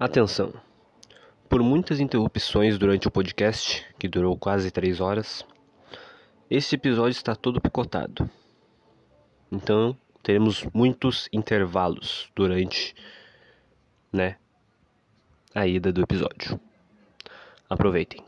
Atenção! Por muitas interrupções durante o podcast, que durou quase três horas, este episódio está todo picotado. Então, teremos muitos intervalos durante, né, a ida do episódio. Aproveitem.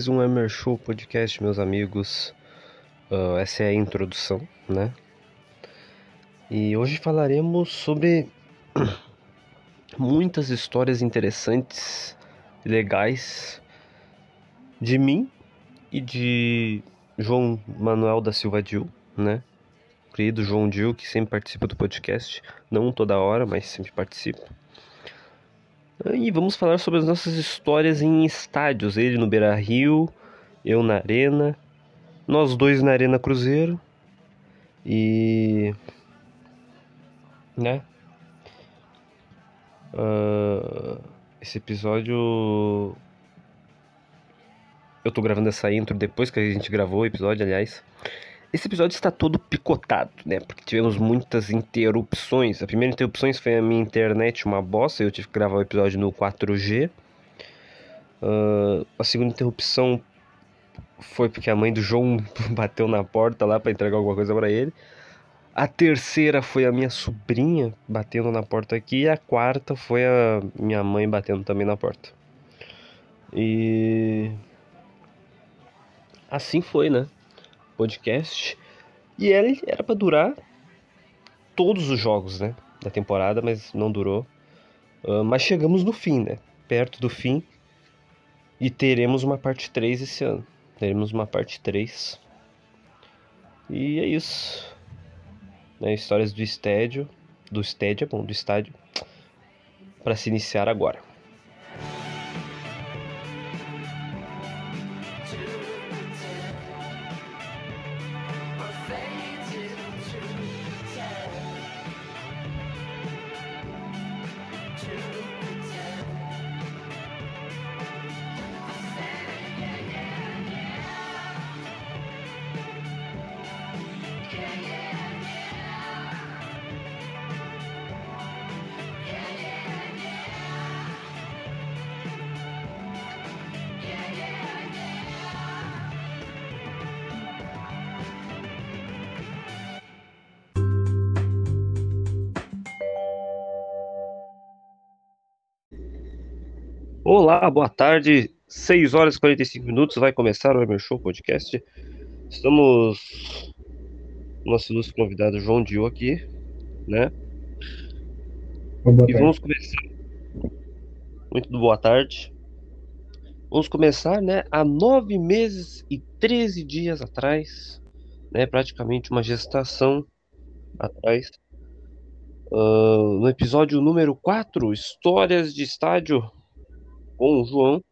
Mais um Emer Show Podcast, meus amigos. Uh, essa é a introdução, né? E hoje falaremos sobre muitas histórias interessantes legais de mim e de João Manuel da Silva Dil, né? Querido João Dil, que sempre participa do podcast, não toda hora, mas sempre participa. E vamos falar sobre as nossas histórias em estádios. Ele no Beira Rio, eu na Arena, nós dois na Arena Cruzeiro. E. Né? Uh, esse episódio. Eu tô gravando essa intro depois que a gente gravou o episódio, aliás. Esse episódio está todo picotado, né? Porque tivemos muitas interrupções. A primeira interrupção foi a minha internet, uma bosta. Eu tive que gravar o episódio no 4G. Uh, a segunda interrupção foi porque a mãe do João bateu na porta lá para entregar alguma coisa para ele. A terceira foi a minha sobrinha batendo na porta aqui. E a quarta foi a minha mãe batendo também na porta. E. Assim foi, né? Podcast. E ele era para durar todos os jogos, né, da temporada, mas não durou. Uh, mas chegamos no fim, né? Perto do fim. E teremos uma parte 3 esse ano. Teremos uma parte 3. E é isso. Né, histórias do estádio. Do estádio, é bom, do estádio. Para se iniciar agora. Olá, boa tarde. 6 horas e 45 minutos vai começar o meu show podcast. Estamos nosso ilustre convidado João Dio aqui, né? Boa E tarde. vamos começar. Muito boa tarde. Vamos começar, né? Há nove meses e 13 dias atrás, né? Praticamente uma gestação atrás. ah, no episódio número 4, Histórias de Estádio com o João,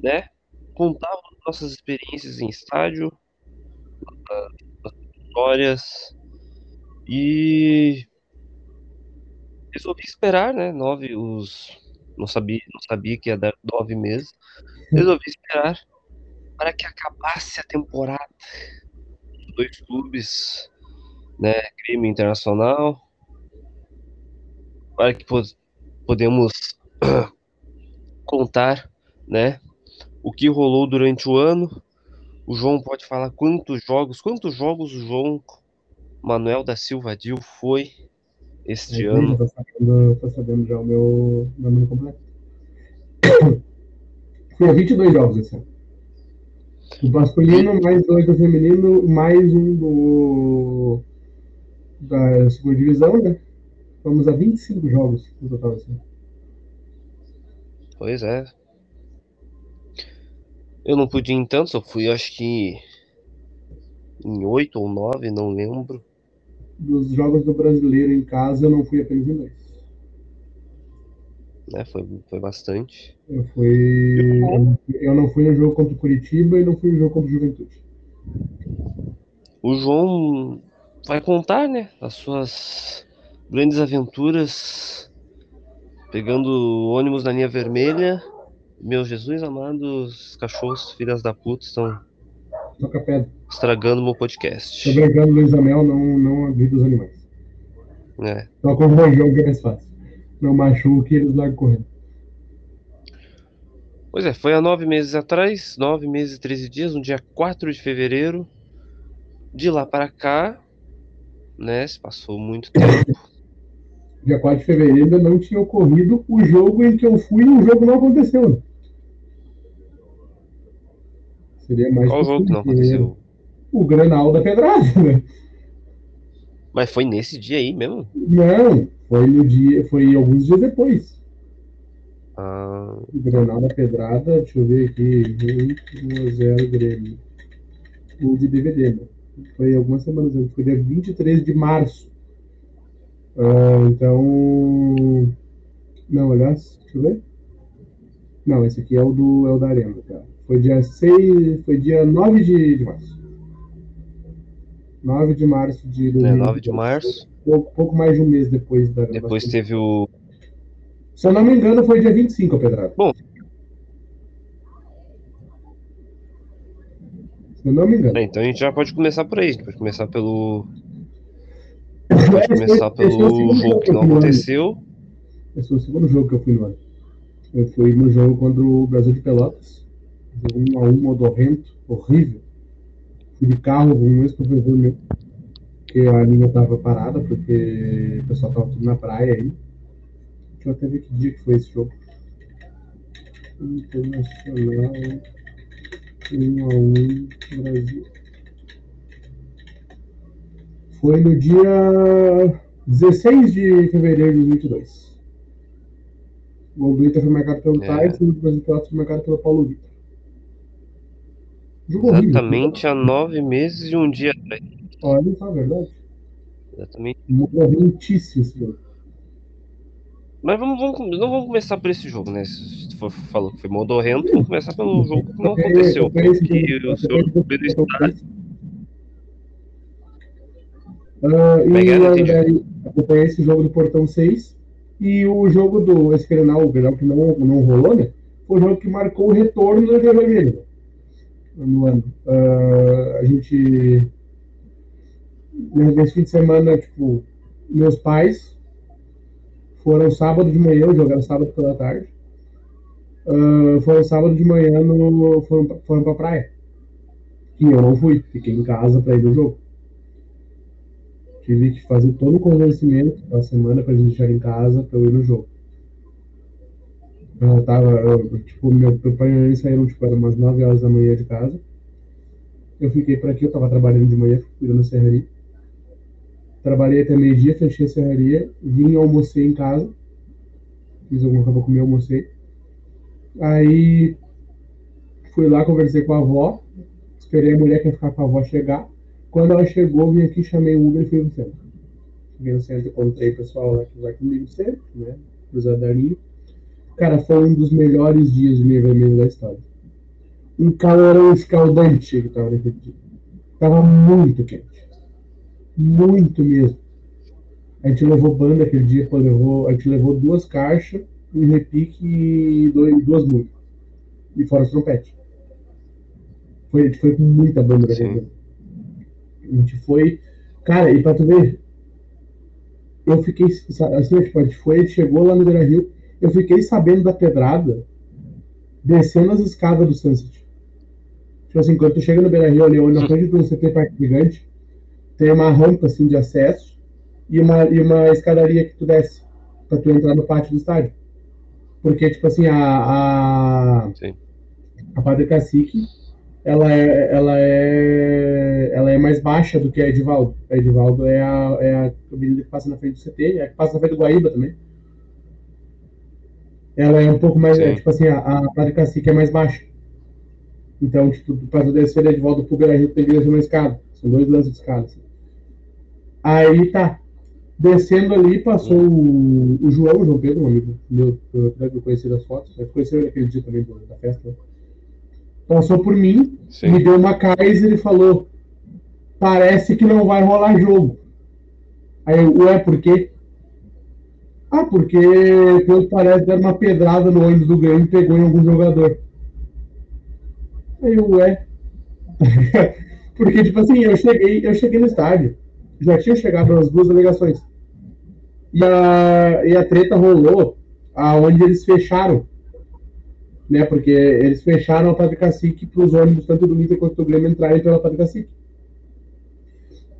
né? Contávamos nossas experiências em estádio, histórias e resolvi esperar, né? Nove, os não sabia, não sabia que ia dar nove meses. Resolvi esperar para que acabasse a temporada dois clubes, né? Grêmio Internacional, para que pod podemos contar, né? O que rolou durante o ano. O João pode falar quantos jogos, quantos jogos o João Manuel da Silva Dil foi este Aí, ano. Tá sabendo, tá sabendo já o meu meu número completo. Foi 22 jogos esse ano. Do masculino, mais dois do feminino, mais um do da segunda divisão, né? Vamos a 25 jogos no total assim. Pois é. Eu não pude ir em tantos, eu fui acho que em oito ou nove, não lembro. Dos jogos do brasileiro em casa, eu não fui apenas em dois. Né? Foi, foi bastante. Eu fui. Eu, eu não fui no jogo contra o Curitiba e não fui no jogo contra o Juventude. O João vai contar, né, as suas grandes aventuras pegando ônibus na linha vermelha. Meu Jesus amado, os cachorros filhas da puta estão estragando meu podcast. brincando, Luiz Amel não, não agrida os animais. É. Só com o que é mais fácil. Não machuque, eles largam correndo. Pois é, foi há nove meses atrás, nove meses e 13 dias, no dia 4 de fevereiro. De lá para cá, né, se passou muito tempo. Dia 4 de fevereiro ainda não tinha ocorrido o jogo em que eu fui e o jogo não aconteceu. né? Seria mais Qual jogo que não aconteceu? O Granal da Pedrada, né? Mas foi nesse dia aí mesmo? Não, foi no dia, foi alguns dias depois. Ah, O Granal da Pedrada, deixa eu ver aqui, 1 a 0 Grêmio. O de DVD, né? Foi algumas semanas antes, foi dia 23 de março. Ah, então. Não, aliás, deixa eu ver. Não, esse aqui é o do é o da Arena, tá? Foi dia 6, foi dia 9 de, de março. 9 de março de né, 9 de 2022. março. Pouco, pouco mais de um mês depois da Depois gravação. teve o. Se eu não me engano, foi dia 25, Pedrado. Bom. Se eu não me engano. É, então a gente já pode começar por aí. A gente pode começar pelo. Pode começar é pelo jogo que não aconteceu. Esse foi o segundo jogo que eu fui no ano. Eu fui no jogo contra o Brasil de Pelotas. Jogo 1 a 1 modorrento, horrível. Fui de carro com um ex-professor meu. Porque a linha estava parada, porque o pessoal estava tudo na praia aí. Deixa eu até ver que dia que foi esse jogo. Internacional 1 a 1 Brasil. Foi no dia 16 de fevereiro de 2022. O gol do foi marcado pelo É. Tyson e o de Pelotas foi marcado pelo Paulo Vitor. Jogo horrível. Exatamente há nove meses e um dia atrás. Olha é verdade. Exatamente. Morrentíssimo esse jogo. Mas vamos, vamos, não vamos começar por esse jogo, né? Se for, falou que foi modorrento, vamos começar pelo jogo que não peguei- aconteceu. Porque jogo- o senhor peguei esse jogo Pedro do está. Portão seis. Ah, Como é que e é? Não eu entendi. daí acompanhei esse jogo do Portão 6 e o jogo do esse Grenal, o Grenal que não, não rolou, né? Foi o jogo que marcou o retorno do Rio Vermelho no ano. Ah, a gente nesse fim de semana, tipo, meus pais foram sábado de manhã, jogaram sábado pela tarde. Ah, foram sábado de manhã no, foram, pra- foram pra praia. E eu não fui, fiquei em casa para ir no jogo. Tive que fazer todo o convencimento da semana para eles deixarem em casa para eu ir no jogo. Eu tava, eu, tipo, meu, meu pai e minha mãe saíram, tipo, era umas 9 horas da manhã de casa. Eu fiquei por aqui, eu tava trabalhando de manhã, cuidando da serraria. trabalhei até meio-dia, fechei a serraria, vim, almocei em casa, fiz alguma coisa pra comer, almocei. Aí fui lá, conversei com a avó, esperei a mulher que ia ficar com a avó chegar. Quando ela chegou, vim aqui, chamei o Uber e fui no centro. Cheguei no centro, encontrei o pessoal lá que vai comigo sempre, né? Cruzadarinho. Cara, foi um dos melhores dias de vermelho da história. Um calorão escaldante que tava naquele dia. Tava muito quente. Muito mesmo. A gente levou banda aquele dia, pô, levou, a gente levou duas caixas, um repique e dois, duas músicas. E fora os trompetes. Foi, a gente foi com muita banda daquele dia. A gente foi. Cara, e pra tu ver, eu fiquei. Assim, tipo, a gente foi, a gente chegou lá no Beira Rio, eu fiquei sabendo da pedrada descendo as escadas do Sunset. Tipo assim, quando tu chega no Beira Rio ali, onde na frente do CT Parque Gigante, tem uma rampa assim de acesso e uma, e uma escadaria que tu desce pra tu entrar no pátio do estádio. Porque, tipo assim, a, a, Sim. a Padre Cacique, ela é, ela, é, ela é mais baixa do que a Edivaldo. A Edivaldo é a, é a avenida que passa na frente do CT, é a que passa na frente do Guaíba também. Ela é um pouco mais, é, tipo assim, a, a Padre Cacique é mais baixa. Então, tipo, pra tu descer da Edivaldo pro Beira Rio, tem que descer uma escada. São dois lances de escada. assim. Aí tá. Descendo ali, passou o, o João, o João Pedro, um amigo meu, que eu conheci das fotos. Eu conheci ele aquele dia também da festa. né? Passou por mim, Sim. me deu uma Kaiser e falou: Parece que não vai rolar jogo. Aí eu, ué, por quê? Ah, porque pelo que parece deram uma pedrada no ônibus do Grêmio e pegou em algum jogador. Aí eu, ué. porque, tipo assim, eu cheguei, eu cheguei no estádio. Já tinha chegado as duas delegações. E a, e a treta rolou aonde eles fecharam. Né, porque eles fecharam a Padre Cacique para os ônibus, tanto do Inter quanto do Grêmio, entrarem pela Padre Cacique.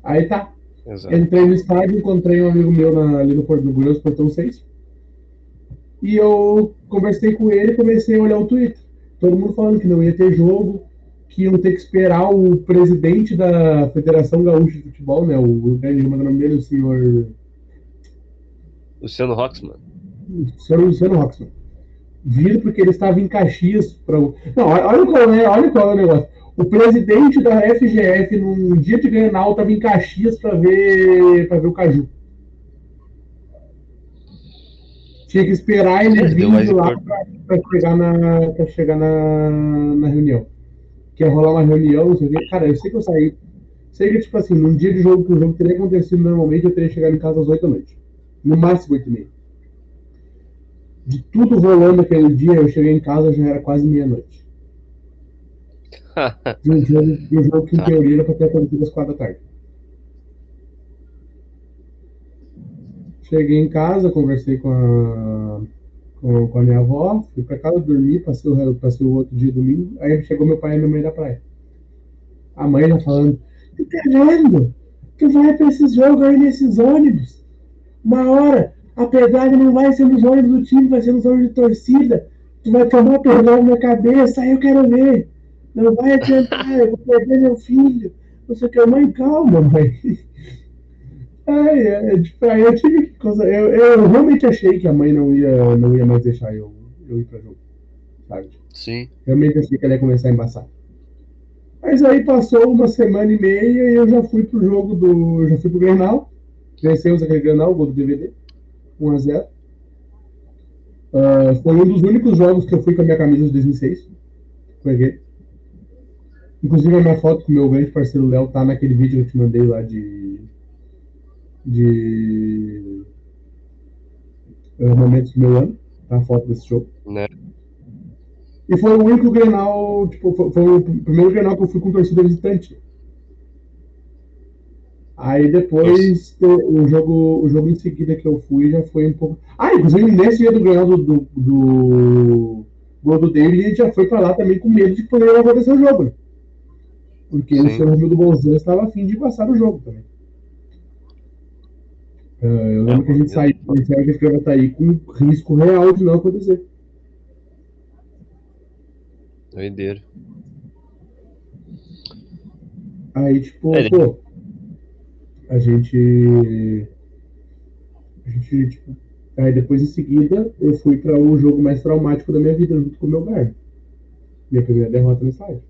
Aí tá. Exato. Entrei no estádio, encontrei um amigo meu na, ali no Porto do Goiás, Portão 6. E eu conversei com ele e comecei a olhar o Twitter. Todo mundo falando que não ia ter jogo, que iam ter que esperar o presidente da Federação Gaúcha de Futebol, né? O grande nome nome dele, o senhor, Luciano Roxman. o senhor Luciano Roxman. Vir porque ele estava em Caxias para. Não, olha qual é, olha qual é o negócio. O presidente da FGF, num dia de Grenal, estava em Caxias para ver, pra ver o Caju. Tinha que esperar ele vir lá importância. para chegar, na, pra chegar na, na reunião. Que ia rolar uma reunião, não sei o quê. Cara, eu sei que eu saí. Sei que, tipo assim, num dia de jogo que o jogo teria acontecido normalmente, eu teria chegado em casa às 8 da noite. No máximo 8 e meia. De tudo rolando aquele dia, eu cheguei em casa já era quase meia-noite. De um jogo, de um jogo que, em Tá. teoria, era pra ter acontecido às 4 da tarde. Cheguei em casa, conversei com a, com, com a minha avó, fui pra casa dormir, passei o, passei o outro dia domingo, aí chegou meu pai e minha mãe da praia. A mãe já falando, tu tá vendo? Tu vai pra esses jogos aí nesses ônibus. Uma hora, a pedrada não vai ser nos ônibus do time, vai ser nos ônibus de torcida. Tu vai tomar pedrada na cabeça, aí eu quero ver. Não vai adiantar, eu vou perder meu filho. Não sei o que, mãe, calma, mãe. Ai, é, tipo, aí eu tive que. Eu, eu realmente achei que a mãe não ia, não ia mais deixar eu, eu ir pra jogo. Sabe? Sim. Realmente achei que ela ia começar a embaçar. Mas aí passou uma semana e meia e eu já fui pro jogo do. Já fui pro Grenal. Vencemos aquele Grenal, o gol do DVD. 1x0. Ah, foi um dos únicos jogos que eu fui com a minha camisa de 2006. Foi aquele. Inclusive a minha foto com o meu grande parceiro Léo tá naquele vídeo que eu te mandei lá de. De. eh, momentos do meu ano. Tá a foto desse jogo. Né? E foi o único Grenal, tipo, foi, foi o primeiro Grenal que eu fui com torcida visitante. Aí depois o jogo, o jogo em seguida que eu fui já foi um pouco. Ah, inclusive nesse dia do Grenal do, do, do gol do David, a gente já foi pra lá também com medo de que poderia acontecer o jogo, né? Porque o Sim. senhor Romildo Bolzan estava afim de passar o jogo também. Ah, eu lembro É, que a gente eu- saiu, a gente saiu de Gravataí com risco real de não acontecer. Doideira. Aí, tipo, É, pô. A gente. A gente, tipo, aí depois em seguida eu fui para o jogo mais traumático da minha vida junto com o meu guarda. Minha primeira derrota no estádio.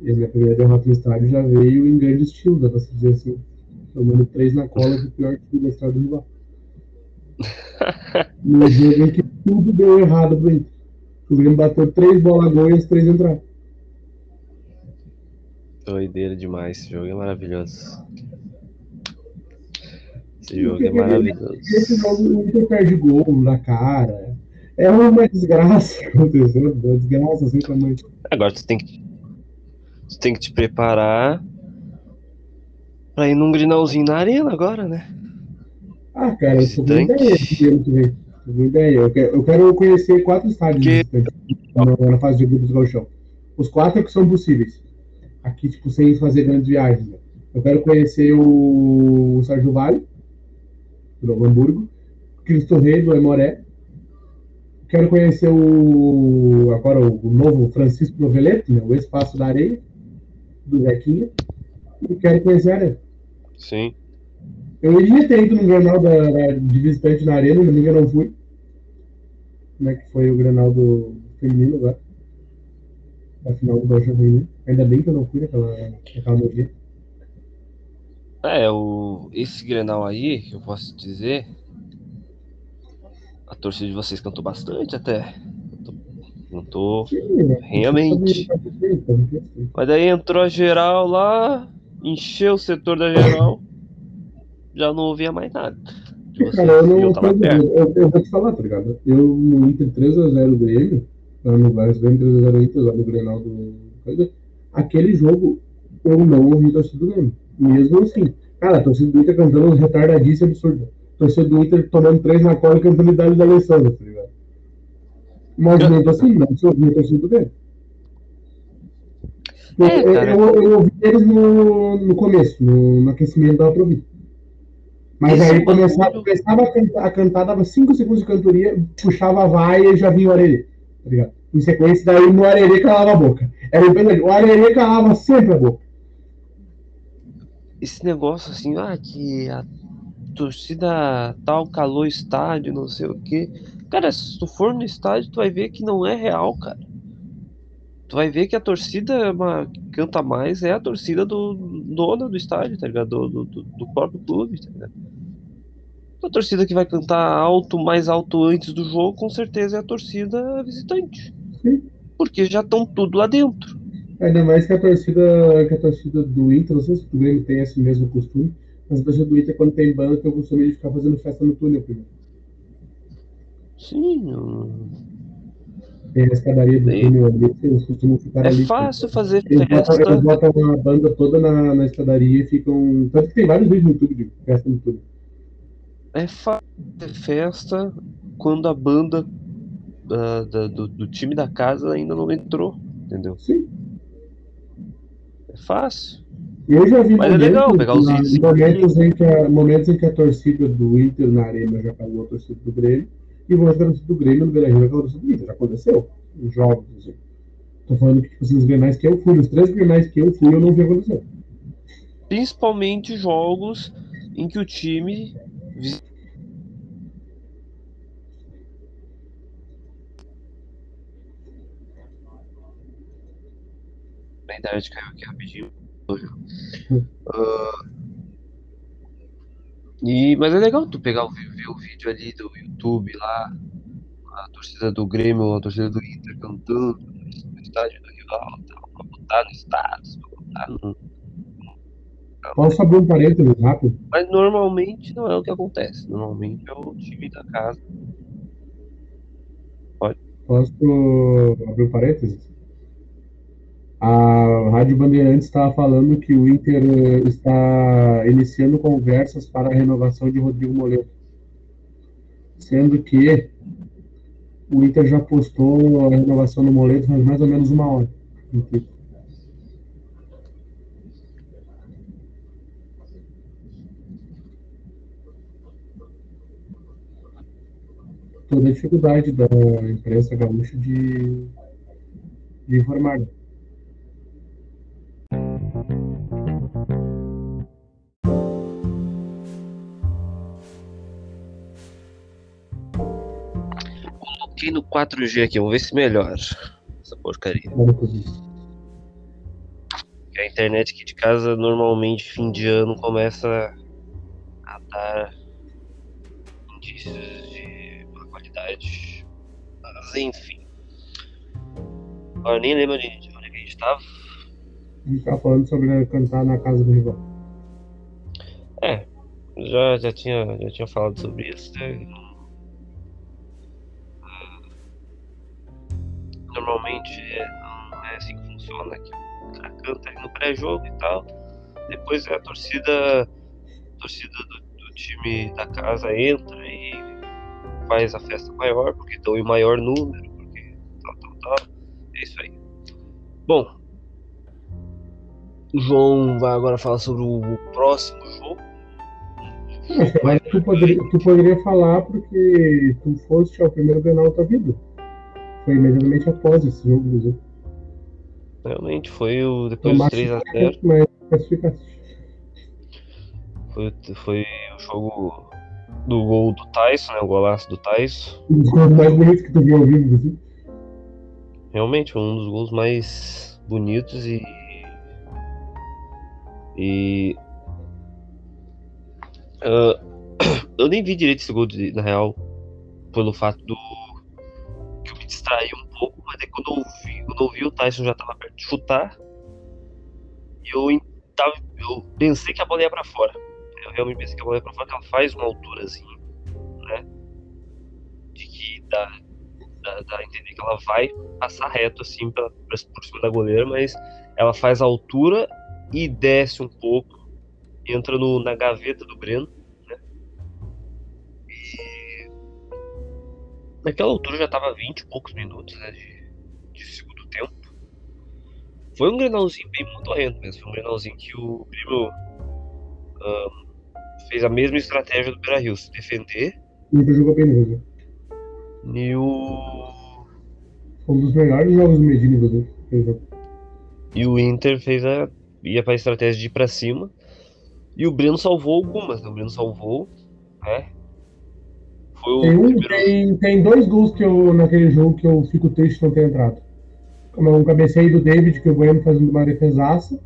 E a minha primeira derrota no estádio já veio em grande estilo, dá pra se dizer assim. Tomando três na cola do pior time da história do rival. no jogo em que tudo deu errado pro Inter. O Grêmio bateu três bolas gol e as três entraram. Doideira demais, esse jogo é maravilhoso. Esse jogo é maravilhoso. Esse jogo Inter perde gol na cara. É uma desgraça acontecendo, uma desgraça sem tamanho. Agora tu tem que. Tu tem que te preparar pra ir num grinalzinho na arena agora, né? Ah, cara, eu tô com ideia de ano que vem. Tô ideia. Eu quero, eu quero conhecer quatro estádios que... na, na fase de grupos do Galchão. Os quatro que são possíveis. Aqui, tipo, sem fazer grandes viagens. Né? Eu quero conhecer o, o Sérgio Vale, do Novo Hamburgo, Cristo Rei, do Emoré. Quero conhecer o agora o, novo Francisco Noveleto, né? o Espaço da Areia, do Zequinha. E quero conhecer a Areia. Sim. Eu iria ter ido no Granal da, da, de visitante na Arena, mas eu não fui. Como é que foi o Granal do feminino agora? A final do Brasil feminino. Ainda bem que eu não fui naquela, naquela noite. É, o, esse Grenal aí, eu posso dizer, a torcida de vocês cantou bastante até. Cantou né? realmente. Mas daí entrou a geral lá, encheu o setor da geral já não ouvia mais nada. Cara, eu, não, eu, eu, eu, vou te falar, tá ligado? Eu no Inter 3x0 Grêmio, no Vasco Grêmio 3x0 Inter, lá no Grenal do. Aquele jogo eu não ouvi a torcida do Grêmio. Mesmo assim. Cara, a torcida do Inter cantando retardadíssimo absurdo. A torcida do Inter tomando três na cola e cantando idade da Alessandra, tá ligado? Mas mesmo assim, não se ouvia a torcida do Grêmio. É, eu, eu, eu, ouvi eles no, no começo, no, no aquecimento da ouvir. Mas Esse aí começava, começava a, cantar, a cantar, dava 5 segundos de cantoria, puxava a vaia e já vinha o arerê. Tá Em sequência, daí no arerê calava a boca. Era o O arerê calava sempre a boca. Esse negócio assim, ah, que a torcida tal calou o estádio, não sei o quê. Cara, se tu for no estádio, tu vai ver que não é real, cara. Tu vai ver que a torcida é uma, canta mais é a torcida do dono do estádio, tá ligado? Do, do, do próprio clube, tá ligado? A torcida que vai cantar alto, mais alto antes do jogo, com certeza é a torcida visitante. Sim. Porque já estão tudo lá dentro. Ainda mais que a torcida, que a torcida do Inter, não sei se o Grêmio tem esse mesmo costume, mas a torcida do Inter, quando tem banda, tem o costume de ficar fazendo festa no túnel primeiro. Sim. Tem a escadaria do túnel ali, eles costumam ficar é ali. É fácil fazer eles festa. Botam, eles botam uma banda toda na, na escadaria e ficam. Tanto que tem vários vídeos no YouTube de festa no túnel é fazer festa quando a banda uh, da, do, do, time da casa ainda não entrou, entendeu? Sim. É fácil. Eu já vi Mas momentos, é legal pegar os vídeos. Momentos em, que a, momentos em que a torcida do Inter na arena já pagou a torcida do Grêmio e momentos que a torcida do Grêmio no Beira-Rio a torcida do Inter. Já aconteceu. Os jogos, assim. Tô falando que tipo, assim, os grenais que eu fui, os três grenais que eu fui, eu não vi acontecer. Principalmente jogos em que o time a internet caiu aqui rapidinho. Uh, e, mas é legal tu pegar o, ver o vídeo ali do YouTube lá, a torcida do Grêmio, a torcida do Inter cantando no estádio do rival, pra botar no status, pra botar no, Posso abrir um parênteses rápido? Mas normalmente não é o que acontece. Normalmente é o time da casa. Pode. Posso abrir um parênteses? A Rádio Bandeirantes estava falando que o Inter eh, está iniciando conversas para a renovação de Rodrigo Moleto. Sendo que o Inter já postou a renovação do Moleto faz mais ou menos uma hora. toda a dificuldade da imprensa gaúcha de, de informar. Troquei no 4G aqui, vamos ver se melhora essa porcaria. A internet aqui de casa normalmente fim de ano começa a dar indícios de má qualidade. Mas enfim. Agora nem lembro de onde é a gente tava. A gente tava falando sobre cantar na casa do rival. É, já, já, tinha, já tinha falado sobre isso, né? Pré-jogo e tal. Depois a torcida, a torcida do, do, time da casa entra e faz a festa maior, porque estão em maior número, porque tal, tal, tal. É isso aí. Bom, o João vai agora falar sobre o próximo jogo. Mas tu poderia, tu poderia falar porque tu foste ao primeiro Grenal da tua vida. Foi imediatamente após esse jogo, inclusive. Realmente, foi o depois dos 3x0. Mas Foi, foi o jogo do gol do Tyson, né? O golaço do Tyson. Um dos gols mais bonitos que tu viu ao vivo, inclusive. Realmente, um dos gols mais bonitos e. E. Uh, eu nem vi direito esse gol, de, na real, pelo fato do distraí um pouco, mas aí quando eu quando eu vi o Tyson já tava perto de chutar, e eu, tava, eu pensei que a bola ia pra fora. Eu realmente pensei que a bola ia pra fora, que ela faz uma alturazinha, né? De que dá, dá, dá a entender que ela vai passar reto assim pra, pra, por cima da goleira, mas ela faz a altura e desce um pouco, entra no, na gaveta do Breno Naquela altura já tava 20 e poucos minutos né, de, de segundo. Foi um grenalzinho bem modorrento mesmo. Foi um grenalzinho que o Grêmio um, fez a mesma estratégia do Beira Rio, se defender. O Inter jogou bem mesmo. E o. Foi um dos melhores jogos do Medina, inclusive. E o Inter fez a. ia pra estratégia de ir pra cima. E o Breno salvou algumas, né? O Breno salvou, né? Foi o tem, um, primeiro... tem, tem, dois gols que eu, naquele jogo que eu fico triste não ter entrado. Um cabeceio do David, que o Bueno fazendo uma defesaça.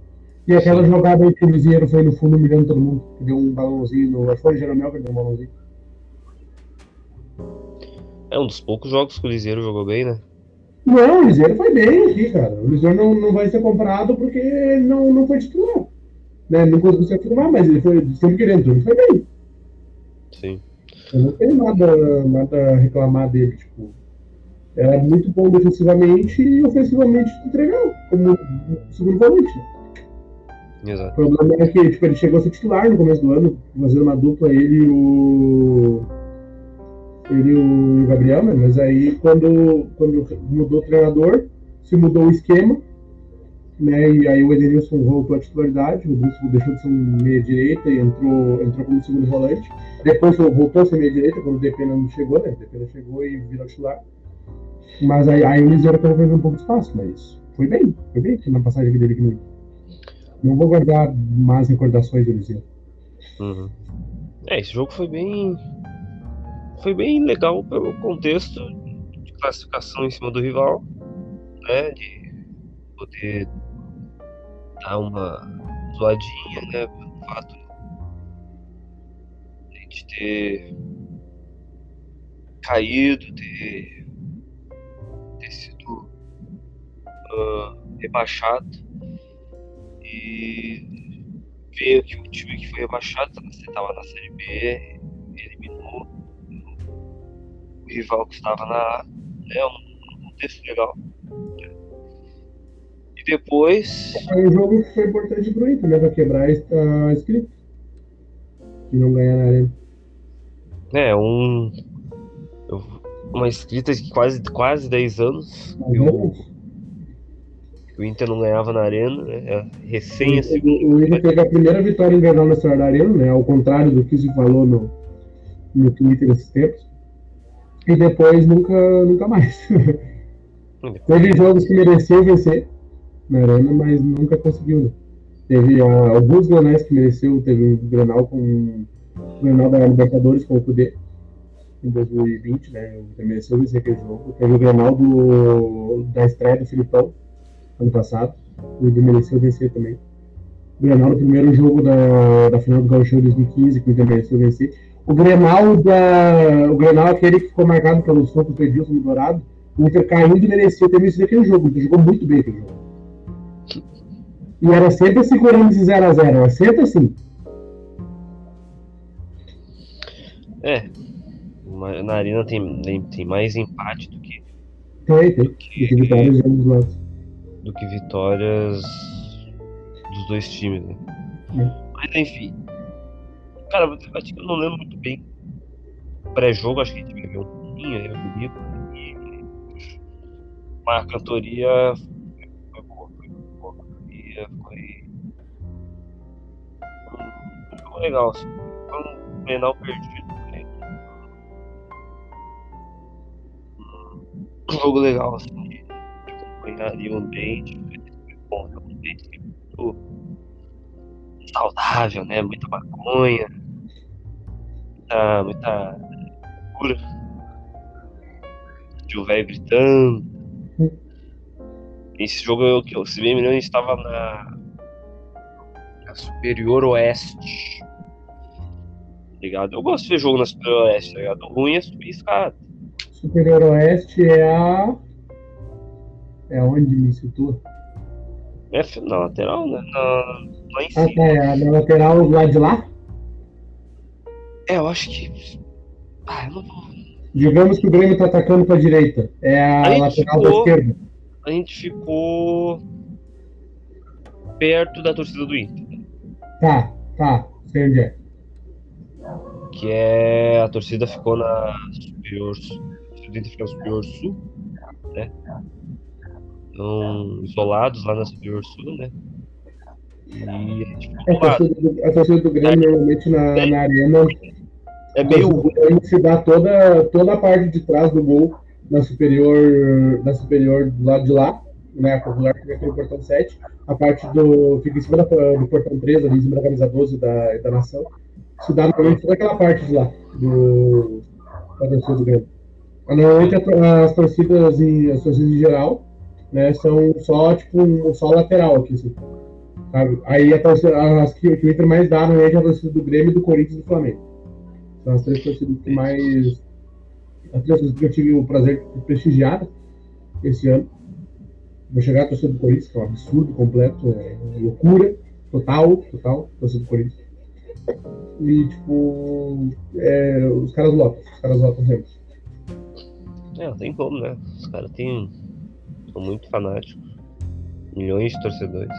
E aquela Sim. jogada aí que o Lisieiro foi no fundo mirando todo mundo. Que deu um balãozinho no. Acho que foi o Jeromel que deu um balãozinho. É um dos poucos jogos que o Lisieiro jogou bem, né? Não, o Lisieiro foi bem aqui, cara. O Lisieiro não, não vai ser comprado porque não, não foi titular. Né? Não conseguiu se afirmar, mas ele foi sempre querendo, ele foi bem. Sim. Eu não tenho nada, nada a reclamar dele. Tipo, era muito bom defensivamente e ofensivamente entregou, como segundo volante. Exato. O problema é que tipo, ele chegou a ser titular no começo do ano, fazendo uma dupla ele e o. Ele e o Gabriel, né? Mas aí quando, quando mudou o treinador, se mudou o esquema, né? E aí o Edenilson voltou à titularidade, o Brusco deixou de ser um meia-direita e entrou, entrou como segundo volante. Depois voltou a ser meia-direita, quando o Depena não chegou, né? O Depena chegou e virou titular. Mas aí, aí o Lisieiro perdendo um pouco de espaço, mas foi bem, foi bem na passagem dele aqui no Não vou guardar mais recordações do Lisieiro. Uhum. É, esse jogo foi bem. Foi bem legal pelo contexto de classificação em cima do rival, né? De poder dar uma zoadinha, né? Pelo fato de ter caído, ter, ter sido uh, rebaixado e ver que o time que foi rebaixado estava na Série B, eliminou o rival que estava na A. É um contexto legal depois. É um jogo que foi importante pro Inter, né? Pra quebrar a escrita. E não ganhar na arena. É, um. Uma escrita de quase, quase 10 anos. O, o Inter não ganhava na arena, né? É recém a segunda. O Inter teve a primeira vitória invernal na história da arena, né? Ao contrário do que se falou no, no Twitter nesses tempos. E depois nunca, nunca mais. Teve jogos que mereceu vencer, na arena, mas nunca conseguiu. Né? Teve uh, alguns granais que mereceu, teve um granal com um granal da Libertadores com o Kudê, em 2020, né? Eu mereceu vencer aquele jogo. Teve o Grenal do, da estreia do Filipão, ano passado. O mereceu vencer também. O Grenal no primeiro jogo da, da final do Gauchão 2015, que Inter mereceu vencer. O Grenal, da, o Grenal aquele que ficou marcado pelos focos do Edilson no Dourado, o Inter caiu e mereceu ter vencido aquele jogo. Inter jogou muito bem aquele jogo. E era sempre segurando esse 0x0, era sempre assim. É, na arena tem, tem, tem mais empate do que. Tem, tem. Do que, vitórias de ambos lados. Do que vitórias dos dois times, né? É. Mas enfim. Cara, acho que eu não lembro muito bem. Pré-jogo, acho que a gente bebeu um pouquinho, eu bebi. E... Mas a cantoria foi boa, foi boa. Cantoria foi. Jogo legal, assim. Foi um penal perdido um jogo legal, assim, de acompanhar ali o ambiente. Bom, é um ambiente muito saudável, né? Muita maconha, muita, muita cura. De o velho gritando. Esse jogo eu, que eu, se bem me gente estava na, na Superior Oeste. Tá ligado? Eu gosto de ver jogo na Superior Oeste, tá ligado? O ruim é subir escada. Superior Oeste é a. É onde me situa? É na lateral, né? Na, lá em cima. Ah, é, na lateral do lado de lá? É, eu acho que. Ah, eu não vou. Digamos que o Grêmio tá atacando pra direita. É a, a lateral ficou, da esquerda. A gente ficou perto da torcida do Inter. Tá, tá. Sei onde é. Que é. A torcida ficou na superior dentro fica Superior Sul, né? Estão isolados lá na Superior Sul, né? E a gente a torcida, do, a torcida do Grêmio normalmente na, é, na arena é meio a gente se dá toda, toda a parte de trás do gol na superior, na superior do lado de lá, né? Popular que fica no portão 7. A parte do. fica em cima da, do portão 3, ali em cima da camisa 12 da, da nação. Se dá normalmente toda aquela parte de lá, do, da torcida do Grêmio. Normalmente as torcidas e as torcidas em geral, né, são só tipo um só lateral aqui, assim, sabe? Aí a torcida, as que, que mais dá normalmente é a torcida do Grêmio, do Corinthians e do Flamengo. São as três torcidas que mais as três torcidas que eu tive o prazer de prestigiar esse ano. Vou chegar à torcida do Corinthians, que é um absurdo completo, é loucura total, total, torcida do Corinthians. E tipo, é, os caras lotam, os caras lotam sempre. É, não tem como, né? Os caras têm. são muito fanáticos. Milhões de torcedores.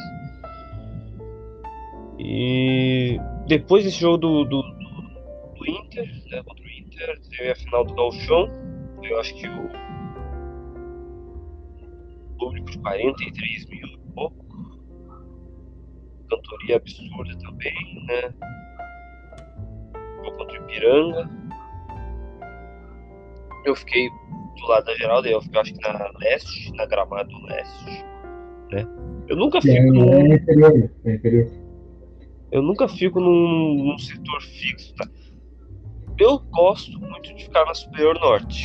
E depois desse jogo do, do, do Inter, né? Contra o Inter, teve a final do Galchão. Eu acho que o público de 43 mil e pouco. Cantoria absurda também, né? Jogo contra o Ipiranga. Eu fiquei do lado da Geralda, eu acho que na leste, na gramado leste. Né? Eu nunca fico. É, num... é é inferior. Eu nunca fico num, num, setor fixo, tá? Eu gosto muito de ficar na Superior Norte.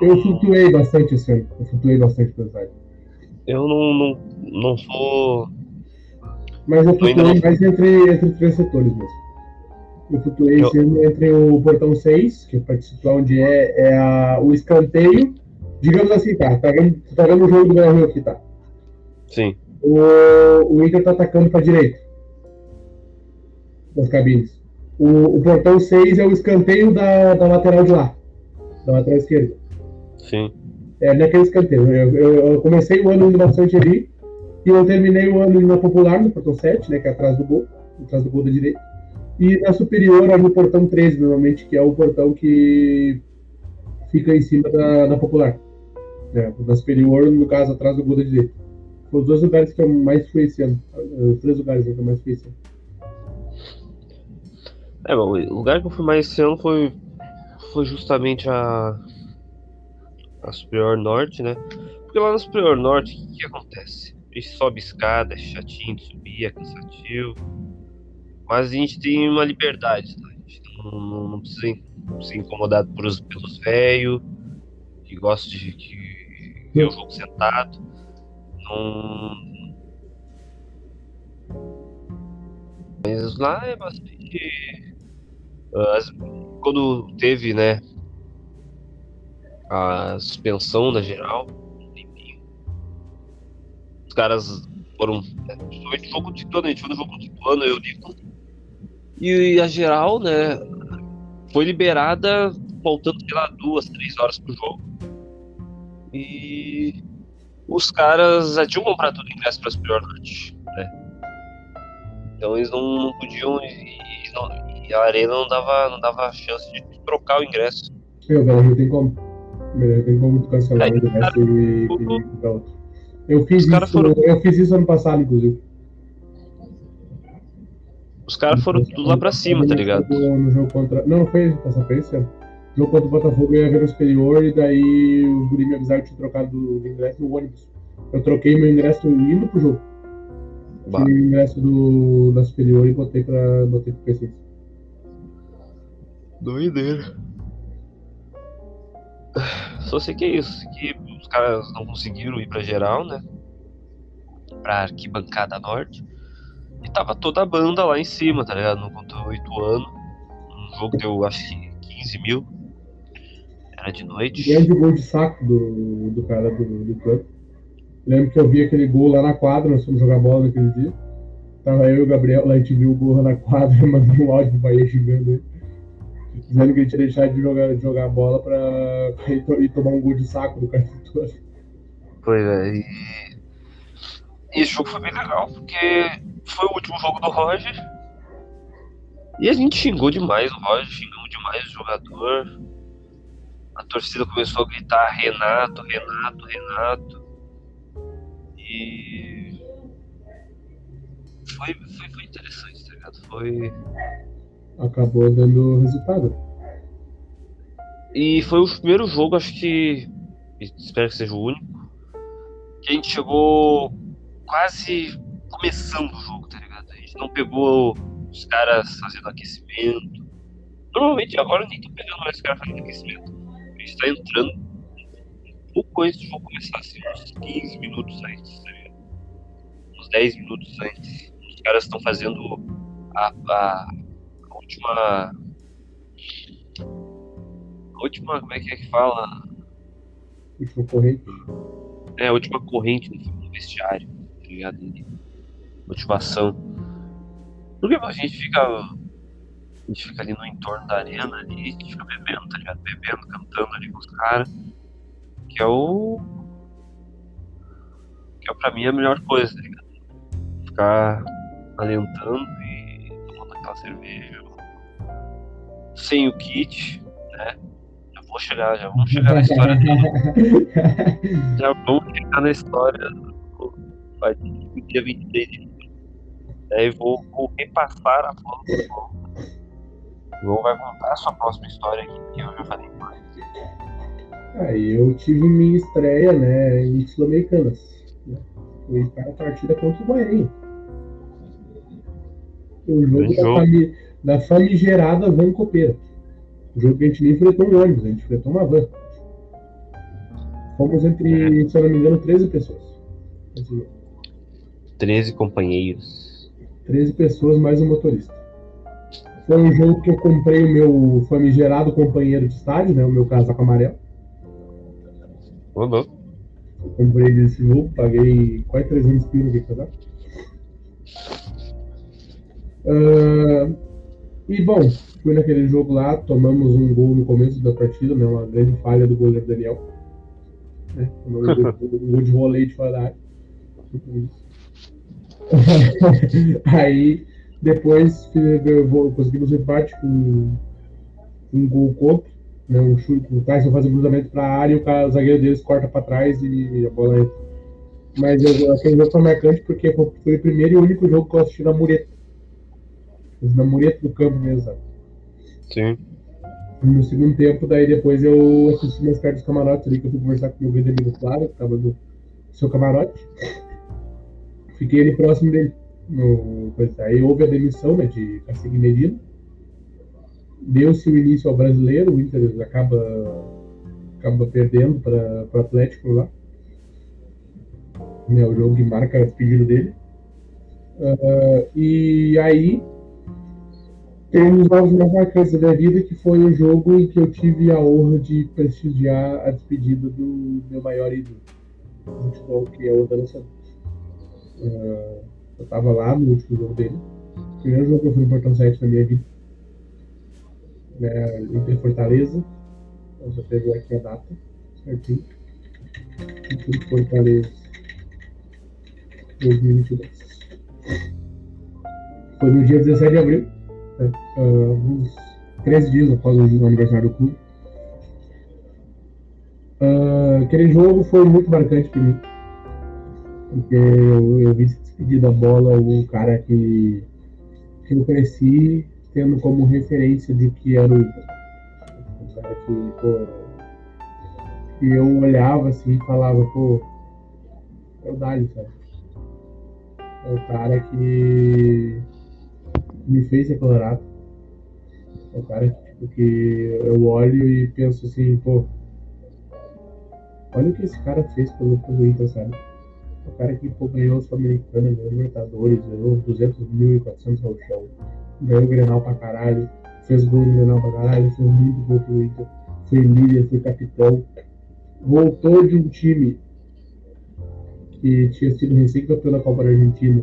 Eu flutuei bastante esse ano. Eu flutuei bastante pelo site. Eu não, não, não sou. Mas eu flutuei mais entre, entre três setores mesmo. Eu flutuei eu... entre o portão 6, que é participar onde é, é a, o escanteio. Digamos assim, tá? Tá vendo, tá vendo o jogo do Brasil aqui, tá? Sim. O, o Inter tá atacando pra direita. Das cabines. O, o portão 6 é o escanteio da, da lateral de lá. Da lateral esquerda. Sim. É naquele escanteio. Eu, eu, eu, comecei o ano indo bastante ali. E eu terminei o ano indo na popular, no portão 7, né? Que é atrás do gol. Atrás do gol da direita. E na superior no portão 13, normalmente, que é o portão que fica em cima da, da popular. É, da superior, no caso, atrás do Buda direito. Foi os dois lugares que eu mais fui esse ano. Os três lugares que eu mais fui esse ano. É, bom, o lugar que eu fui mais esse ano foi, foi justamente a, a Superior Norte, né? Porque lá na Superior Norte, o que, que acontece? A gente sobe escada, é chatinho de subir, é cansativo mas a gente tem uma liberdade, tá? a gente não, não, não, precisa, ser incomodado por, pelos velhos, que gosta de, de ver o jogo sentado. Não. Mas lá é bastante. As, quando teve, né? A suspensão da geral, os caras foram. Né, principalmente o jogo de Tituano, a gente foi no jogo de Tituano, eu digo. E a geral, né? Foi liberada faltando, sei lá, duas, três horas pro jogo. E os caras já tinham comprado tudo ingresso pra Superior Norte, né? Então eles não, não podiam. E, não, e, a arena não dava, não dava chance de trocar o ingresso. Meu, velho, não tem como. Não tem como cancelar o ingresso e, e, outro. Eu fiz, isso, foram... eu fiz isso ano passado, inclusive. Os caras foram tudo lá pra cima, tá ligado? No jogo contra... Não, foi passar foi esse ano. O jogo contra o Botafogo eu ia ver no superior e daí o Guri me avisaram que tinha trocado o ingresso no ônibus. Eu troquei meu ingresso indo pro jogo. Bah. Tirei o ingresso do, da superior e botei, pra, botei pro PC. Doideira. Só sei que é isso, que os caras não conseguiram ir pra geral, né? Pra arquibancada norte. E tava toda a banda lá em cima, tá ligado? No contra oito anos. Um jogo deu, acho que 15 mil. Era de noite. Grande gol de saco do, do cara do, do clube. Lembro que eu vi aquele gol lá na quadra, nós fomos jogar bola naquele dia. Tava eu e o Gabriel lá, a gente viu o gol na quadra, mandando um áudio pro Bahia xingando ele. Dizendo que a gente ia deixar de jogar, de jogar bola pra, pra ir, ir, tomar um gol de saco do cara todo. Pois é, e... Esse jogo foi bem legal, porque foi o último jogo do Roger. E a gente xingou demais o Roger, xingou demais o jogador. A torcida começou a gritar Renato, Renato, Renato. E foi, foi, foi interessante, tá ligado? Foi. Acabou dando resultado. E foi o primeiro jogo, acho que. Espero que seja o único. Que a gente chegou quase começando o jogo, tá ligado? A gente não pegou os caras fazendo aquecimento. Normalmente agora eu nem tô pegando mais os caras fazendo aquecimento. A gente tá entrando um pouco antes do jogo começar, assim, uns 15 minutos antes, tá ligado? Uns 10 minutos antes. Os caras estão fazendo a, a, a, última. A última. Como é que é que fala? Última corrente. É, a última corrente no vestiário, tá ligado? motivação. Porque a gente fica. A gente fica ali no entorno da arena ali, a gente fica bebendo, tá ligado? Bebendo, cantando ali com os caras. Que é o. Que é pra mim a melhor coisa, tá ligado? Ficar alentando e tomando aquela cerveja. Sem o kit, né? Já vou chegar, já vamos chegar na história. Já vamos chegar na história do. Vai dia 23 de Daí vou, vou repassar a bola pro João. O João vai contar a sua próxima história aqui, porque eu já falei mais. Aí eu tive minha estreia né, em Sul-Americanas. Né? Foi para a partida contra o Bahia. O jogo, da, fami da famigerada van copeira. O jogo que a gente nem enfrentou um ônibus, a gente enfrentou uma van. Fomos entre, é. se eu não me engano, 13 pessoas. 13 companheiros. 13 pessoas mais um motorista. Foi um jogo que eu comprei o meu famigerado companheiro de estádio, né? O meu casaco amarelo. Uhum. Eu comprei desse jogo, paguei quase 300 pila aqui casaco. Uh, e bom, fui naquele jogo lá, tomamos um gol no começo da partida, né? Uma grande falha do goleiro Daniel. Né? Um gol de voleio de fora da área. aí depois conseguimos um empate com um gol contra, né, um chute, o Tyson faz um cruzamento para a área e o, zagueiro deles corta para trás e a bola entra. Mas eu, aquele jogo foi marcante porque foi o primeiro e único jogo que eu assisti na mureta. Na mureta do campo mesmo, sabe? Sim. No segundo tempo, daí depois eu assisti mais perto dos camarotes ali, que eu fui conversar com o meu amigo Flávio, que estava no seu camarote fiquei ali próximo dele. No, aí houve a demissão né, de Cacique Medina. deu-se o início ao brasileiro, o Inter acaba, acaba perdendo para o Atlético lá. É o jogo que marca a despedida dele. Uh, e aí tem um dos jogos mais marcantes da minha vida, que foi o jogo em que eu tive a honra de prestigiar a despedida do meu maior ídolo do futebol, que é o Dana Santos. Uh, eu estava lá no último jogo dele. O primeiro jogo que eu fui no Portão 7 na minha vida. Né, Inter Fortaleza. Eu já pegou aqui a data certinho. Inter Fortaleza 2022. Foi no dia 17 de abril, né, uh, uns 13 dias após o aniversário do clube. Uh, aquele jogo foi muito marcante para mim, porque eu, eu vi se despedir da bola o cara que, que eu cresci tendo como referência de que era o. Um cara que, pô, que eu olhava assim e falava, pô, é o Dali, sabe? É o cara que me fez ser colorado. É o cara tipo, que eu olho e penso assim, pô, olha o que esse cara fez pelo, Inter, sabe? O cara que pô, ganhou o Sul-Americana, ganhou Libertadores, ganhou 200 mil e 400 ao chão, ganhou o Grenal pra caralho, fez gol no Grenal pra caralho, fez muito gol pro Inter, foi líder, foi capitão, voltou de um time que tinha sido recém-campeão da Copa da Argentina,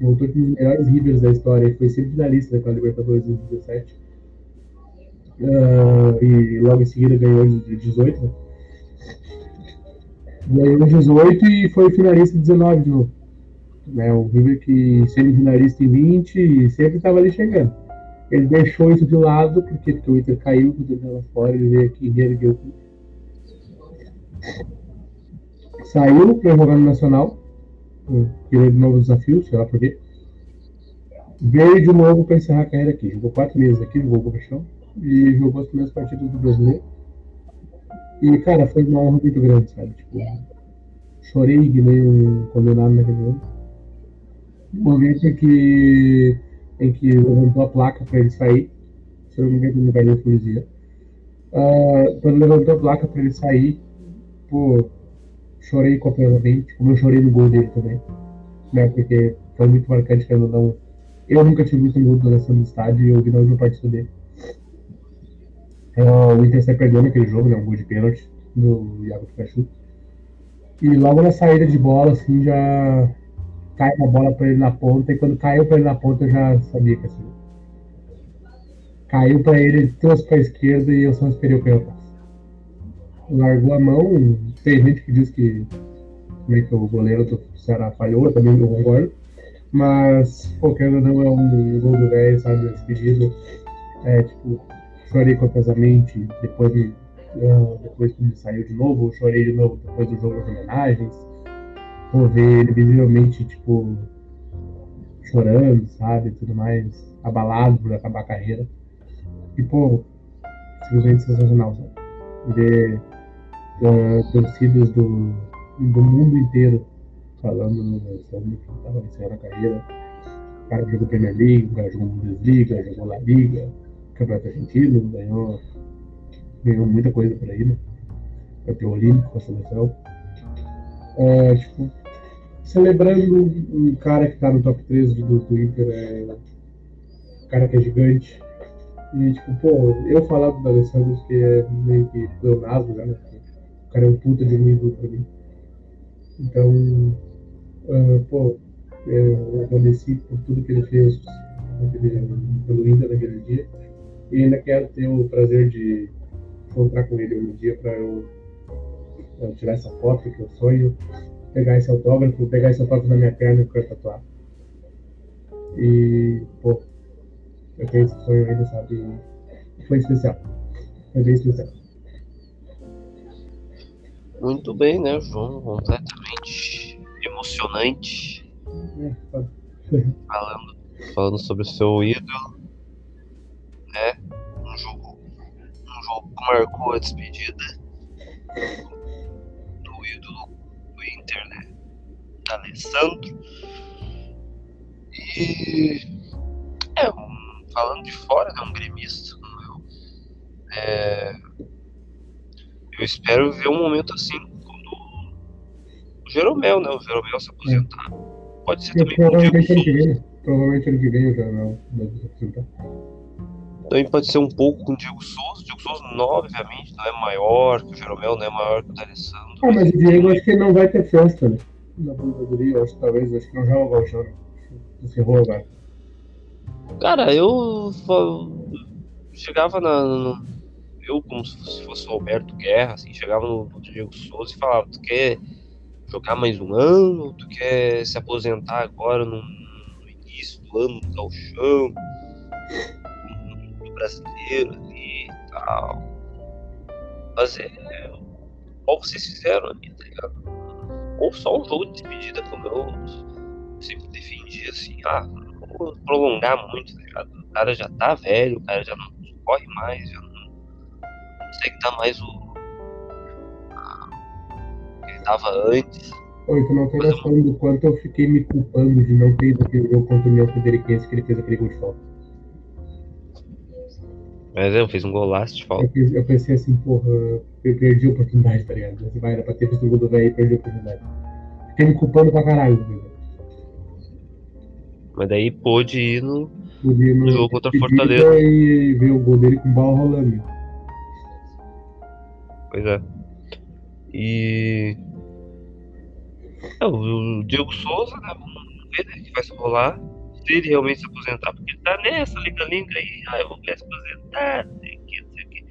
voltou com os melhores Rivers da história, foi sempre finalista daquela Libertadores de 2017. Uh, e logo em seguida ganhou de 18. Né? Ganhou 18 e foi finalista 19 de novo. Né, o River que semifinalista em 20 e sempre estava ali chegando. Ele deixou isso de lado porque o Twitter caiu, o Twitter lá fora, ele veio aqui e reergueu. Saiu para jogar no Nacional, querer de novo desafio, sei lá por quê. Veio de novo para encerrar a carreira aqui. Jogou quatro meses aqui, jogou o Paixão e jogou as primeiras partidas do brasileiro. E, cara, foi uma honra muito grande, sabe? Tipo, chorei que nem um condenado naquele ano. Um momento em que, em que levantou a placa para ele sair. Se eu não me engano, no lugar da polícia. Uh, quando levantou a placa para ele sair, pô, chorei completamente, como eu chorei no gol dele também. Né? Porque foi muito marcante, que eu não. Eu nunca tive visto um gol do Alessandro no estádio e eu vi na última partida dele. Uh, o Inter sai perdendo aquele jogo, né? Um gol de pênalti do Iago Pikachu. E logo na saída de bola, assim, já cai a bola pra ele na ponta. E quando caiu pra ele na ponta, eu já sabia que assim. Caiu pra ele, trouxe pra esquerda e eu só esperei o canhotaço. Largou a mão. Tem gente que diz que, meio que o goleiro do Ceará falhou, também não concordo. Mas, qualquer não é um gol do velho, sabe? Despedido. É, tipo, chorei copiosamente depois, de, uh, depois que ele saiu de novo, chorei de novo depois do jogo de homenagens, por ver ele visivelmente, tipo, chorando, sabe, tudo mais, abalado por acabar a carreira. E, pô, simplesmente sensacional, sabe? Ver uh, torcidas do, do mundo inteiro falando no Alessandro que estava encerrando a carreira. O cara jogou Premier League, o cara jogou Bundesliga, jogou La Liga, Campeonato Argentino, ganhou, ganhou muita coisa por aí, né? Campeão olímpico com a seleção. É, tipo, celebrando um cara que tá no top 3 do Twitter, é, um cara que é gigante. E, tipo, pô, eu falar do Alessandro que é meio que pleonasmo, né? O cara é um puta de um ídolo pra mim. Então, uh, pô, eu agradeci por tudo que ele fez pelo Inter naquele dia. E ainda quero ter o prazer de encontrar com ele um dia para eu, eu, tirar essa foto que eu sonho, pegar esse autógrafo, pegar esse autógrafo na minha perna e quero tatuar. E, pô, eu tenho esse sonho ainda, sabe? Foi especial. Foi bem especial. Muito bem, né, João? Completamente emocionante. É, tá. falando, falando sobre o seu ídolo né? Um jogo, um jogo que marcou a despedida do ídolo do Inter, né? Da Alessandro. E é, um, falando de fora, né? Um gremista, É, eu espero ver um momento assim quando o Jeromel, né? O Jeromel se aposentar. Pode ser também com o Diego Provavelmente ano que Souza. vem? Provavelmente ano que vem o deve se apresentar. Também pode ser um pouco com o Diego Souza. O Diego Souza, obviamente, não é maior que o Jeromel, não é maior que o D'Alessandro. Ah, mas o Diego acho que não vai ter festa, né? Na aposentadoria, acho que talvez, acho que não joga o né? Encerrou agora. Cara, eu chegava na. no- eu, como se fosse o Roberto Guerra, assim, chegava no, no Diego Souza e falava: Tu quer jogar mais um ano? Tu quer se aposentar agora no, no início do ano no Gauchão? Brasileiro ali e tal. Mas é. Qual vocês fizeram ali, tá ligado? Ou só um jogo de despedida, como eu sempre defendi, assim, ah, não vou prolongar muito, tá ligado? O cara já tá velho, o cara já não corre mais, já não consegue dar mais o. que ele dava antes. Oi, tu não tem noção do quanto eu fiquei me culpando de não ter ido aquele jogo contra o União Frederiquense que ele fez aquele gol de falta. Mas é, fez um golaço de falta. Eu, fiz- eu pensei assim, porra, eu perdi a oportunidade, tá ligado? Vai, era pra ter visto o gol do velho e perdi a oportunidade. Fiquei me culpando pra caralho, tá ligado? Mas daí pôde ir no. Podia ir No jogo contra o Fortaleza. E ver o gol dele com bola rolando. Pois é. E. É, o Diego Souza, né? Vamos ver né, que vai se rolar. Se ele realmente se aposentar, porque ele tá nessa liga-liga aí. Ah, eu vou querer se aposentar, não sei o que, não sei o que.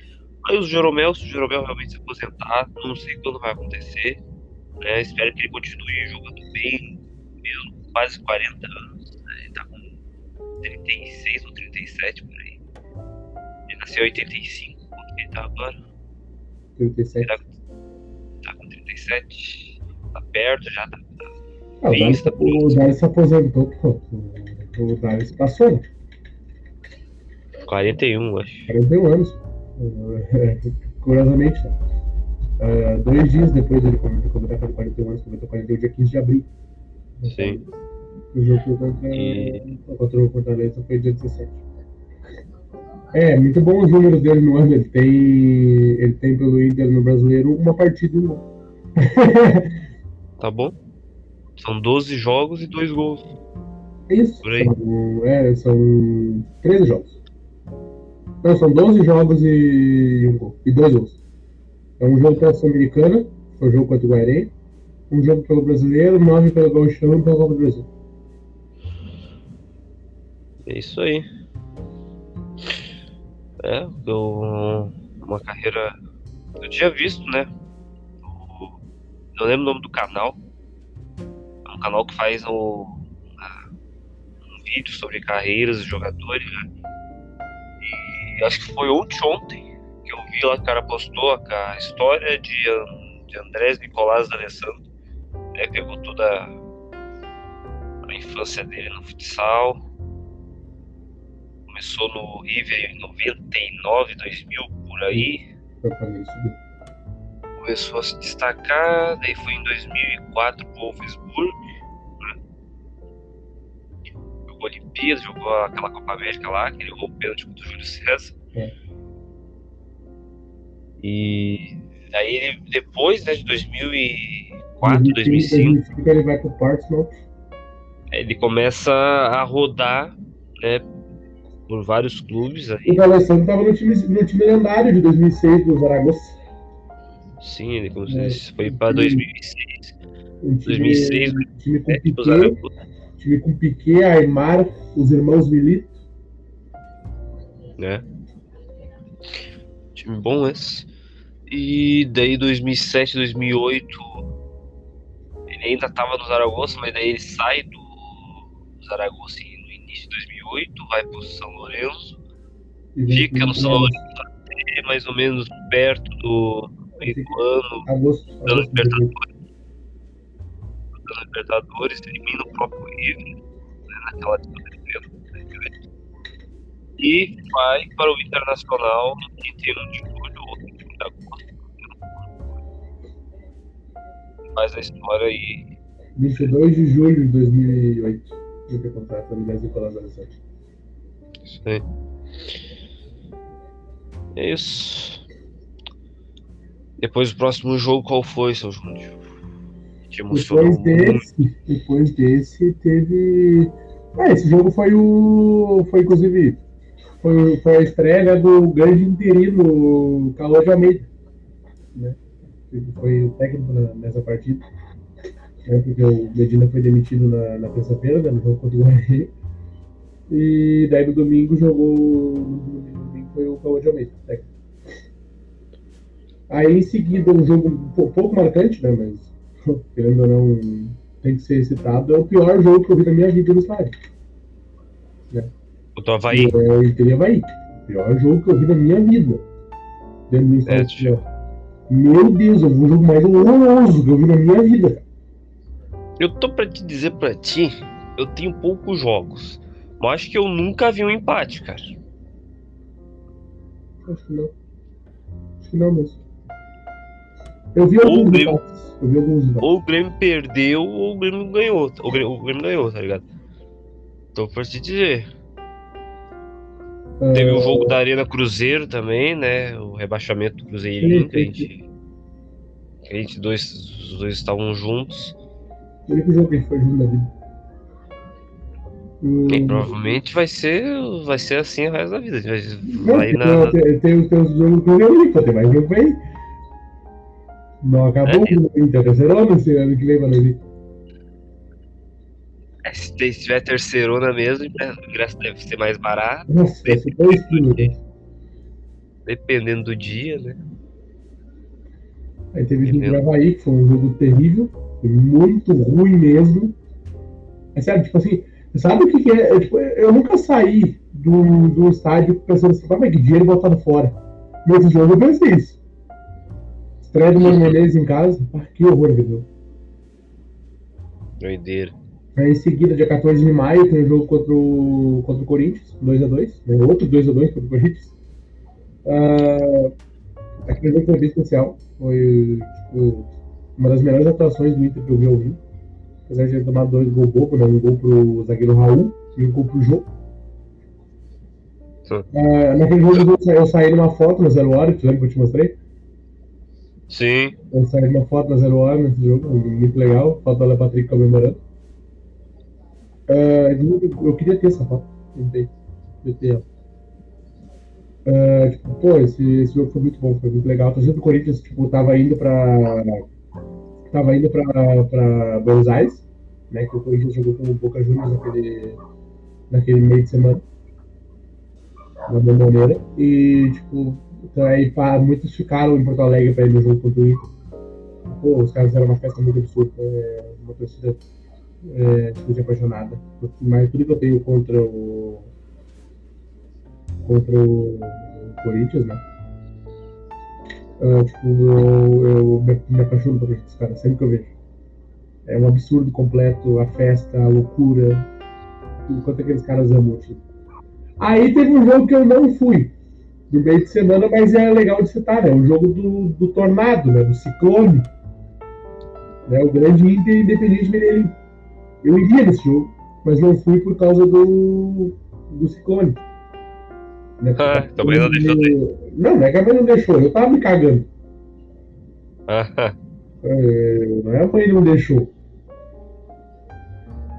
Aí o Jeromel, se o Jeromel realmente se aposentar, não sei quando vai acontecer. Né? Espero que ele continue jogando bem, mesmo quase 40 anos. Né? Ele tá com 36 ou 37 por aí. Ele nasceu em 85, quanto que ele tá agora? 37. Tá, tá com 37, tá perto já, tá, Ah, o Vista, o Darius se aposentou, pô. O, Darius passou, né? 41, acho. 41 anos. Curiosamente, né? É, dois dias depois ele comentou completar 41 anos, completou 41 dia 15 de abril. Sim. O jogo contra, E- contra o Fortaleza foi dia 17. É, muito bom os números dele no ano. Ele tem, ele tem pelo Inter no brasileiro uma partida e um gol. Tá bom? São 12 jogos e 2 gols. É isso. São, é, são 13 jogos. Não, são 12 jogos e um gol. E dois gols. É um jogo pela Sul-Americana, foi o jogo contra o Guarani. Um jogo pelo Brasileiro, nove pelo Gauchão e pela Copa do Brasil. É isso aí. É, eu, uma carreira. Eu tinha visto, né? não lembro o nome do canal. É um canal que faz o, um vídeo sobre carreiras de jogadores, né? E acho que foi ontem, ontem que eu vi lá que o cara postou a, história de, de Andrés Nicolás D'Alessandro. Né? Pegou toda a infância dele no futsal. Começou no River em 99, 2000, por aí. Começou a se destacar, daí foi em 2004 pro Wolfsburg. Jogou Olimpíadas, jogou aquela Copa América lá, que ele errou o pênalti contra o Júlio César. É. E aí ele, depois né, de 2004, 2005, 2005, 2005 ele vai pro Portsmouth. ele começa a rodar né, por vários clubes aí. O D'Alessandro estava no time, no time lendário de 2006 do Zaragoza. Sim, ele como É. foi para 2006, Um time, 2006, um time com 2007 pro Piquet, Zaragoza, time com Piquet, Aymar, os irmãos Milito. né? Time bom esse. E daí 2007, 2008 ele ainda tava no Zaragoza, mas daí ele sai do Zaragoza no início de 2008, vai pro São Lourenço, fica no São Lourenço até mais ou menos perto do meio do ano, Agosto, dando 2008. Libertadores, elimina o próprio River, né, naquela disputa de pênalti, né, e vai para o Internacional no 31 de julho ou 31 de agosto. Faz a história e 22 de julho de 2008. Ele tem contrato no Brasil Nicolás Alessandro. isso aí. É isso. Depois o próximo jogo, qual foi, seu Júnior? Te emocionou depois desse, muito. depois desse teve. Ah, esse jogo foi o. Foi inclusive. Foi, foi a estreia do grande interino Calor de Almeida. Né? Foi o técnico nessa partida. Né? Porque o Medina foi demitido na, na terça-feira, né? no jogo contra o Guarani. E daí no domingo jogou. No domingo foi o Calor de Almeida, técnico. Aí em seguida um jogo um pouco marcante, né? Mas querendo ou não, tem que ser citado, é o pior jogo que eu vi na minha vida no estádio. Né? O Havaí? É o Inter Havaí. Pior jogo que eu vi na minha vida. Dentro do é, estádio. É, Meu Deus, eu vi o jogo mais horroroso que eu vi na minha vida. Eu tô pra te dizer pra ti, eu tenho poucos jogos. Mas acho que eu nunca vi um empate, cara. Acho que não. Acho que não mesmo. Eu vi alguns eu vi alguns Ou o Grêmio perdeu ou o Grêmio ganhou. O Grêmio, o Grêmio ganhou, tá ligado? Tô por te dizer. Teve o jogo da Arena Cruzeiro também, né? O rebaixamento do Cruzeirinho, que a gente. Que a gente dois, os dois estavam juntos. O único jogo que foi junto da vida. E provavelmente vai ser, vai ser assim o resto da vida. Vai, vai não, na... tem, tem os teus jogos que eu tem mais jogo aí. Não acabou é, o Inter, terceirona esse ano que vem, Valerie. Se tiver terceirona mesmo, o ingresso deve ser mais barato. Nossa, dependendo, do dia, dependendo do dia, né? Aí teve o jogo Havaí, que foi um jogo terrível, muito ruim mesmo. É sério, tipo assim, sabe o que, que é? é tipo, eu nunca saí do, do estádio pensando assim, como é que dinheiro botado fora. E esse jogo eu pensei isso. Estreia do Mano Menezes em casa. Ah, que horror, viu? Doideira. Aí em seguida, dia 14 de maio, tem um jogo contra o, contra o Corinthians, 2x2. Né? Outro 2x2 contra o Corinthians. Uh, aquele jogo foi bem especial. Foi tipo, uma das melhores atuações do Inter que eu vi ao vivo. Apesar de ter tomado dois gols bobo, né? um gol pro zagueiro Raul e um gol pro Jô. Uh, naquele jogo eu saí numa foto no Zero Hora, que lembra que eu te mostrei? Sim. Eu saí uma foto na Zero Hora nesse jogo, muito legal. Foto da Patrick comemorando. Uh, eu queria ter essa foto. Tentei. ter ela. Uh, tipo, pô, esse, esse jogo foi muito bom, foi muito legal. A torcida do Corinthians, tipo, tava indo pra. Tava indo pra, pra Buenos Aires, né? Que o Corinthians jogou com o Boca Juniors naquele, naquele meio de semana. Na Bomboneira. E, tipo, então aí muitos ficaram em Porto Alegre para ir no jogo contra o Inter. Pô, os caras fizeram uma festa muito absurda, é, uma torcida é, muito apaixonada. Mas tudo que eu tenho contra o contra o Corinthians, né? Uh, tipo, eu, eu me, me apaixono por esses caras, sempre que eu vejo. É um absurdo completo, a festa, a loucura, tudo quanto aqueles caras amam. Tipo. Aí teve um jogo que eu não fui, do meio de semana, mas é legal de citar, né? O jogo do, do Tornado, né? Do Ciclone. Né? O grande Inter Independente. Eu iria nesse jogo, mas não fui por causa do, do Ciclone. Né? Ah, também não deixou de... Não, não é que a mãe não deixou, eu tava me cagando. Ah. É, não é a mãe não deixou.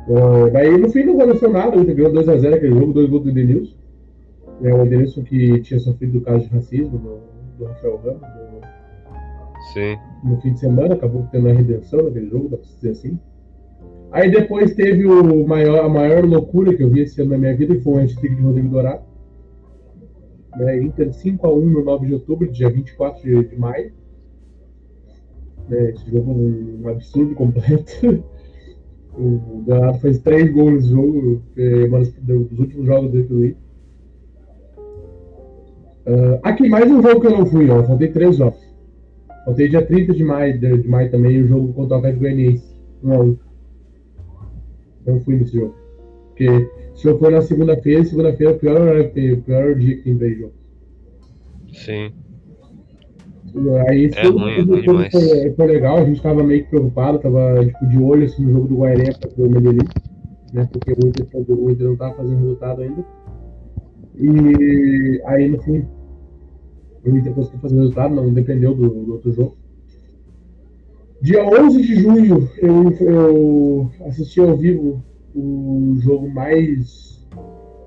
Uh, daí no fim não aconteceu nada, o Inter ganhou 2x0 aquele jogo, dois gols do Denilson é o Adeilson que tinha sofrido o caso de racismo do, do Rafael Ramos no, Sim. no fim de semana, acabou tendo a redenção naquele jogo, dá pra dizer assim. Aí depois teve o maior, a maior loucura que eu vi esse ano na minha vida, que foi o antitrigo de Rodrigo Dourado. Né, Inter 5x1 no 9 de outubro, dia 24 de, de maio. Né, esse jogo é um, um absurdo completo. o Dourado fez três gols nesse jogo, é um dos últimos jogos dele pelo Inter. Uh, aqui, mais um jogo que eu não fui, ó. Faltei três jogos. Faltei dia 30 de maio, de, de maio também, o jogo contra o Atlético Goianiense. 1 a 1 Não fui nesse jogo. Porque se eu for na segunda-feira, segunda-feira é o pior horário que tem, o pior dia que tem pra jogo. Sim. Aí é ruim, tudo, tudo foi, foi, legal, a gente tava meio que preocupado, tava tipo, de olho assim, no jogo do Guarani para o Medellín, né? Porque o Inter, o Inter não tava fazendo resultado ainda. E aí no fim o Inter conseguiu fazer o resultado, não dependeu do, do outro jogo. Dia 11 de junho, eu, eu assisti ao vivo o jogo mais.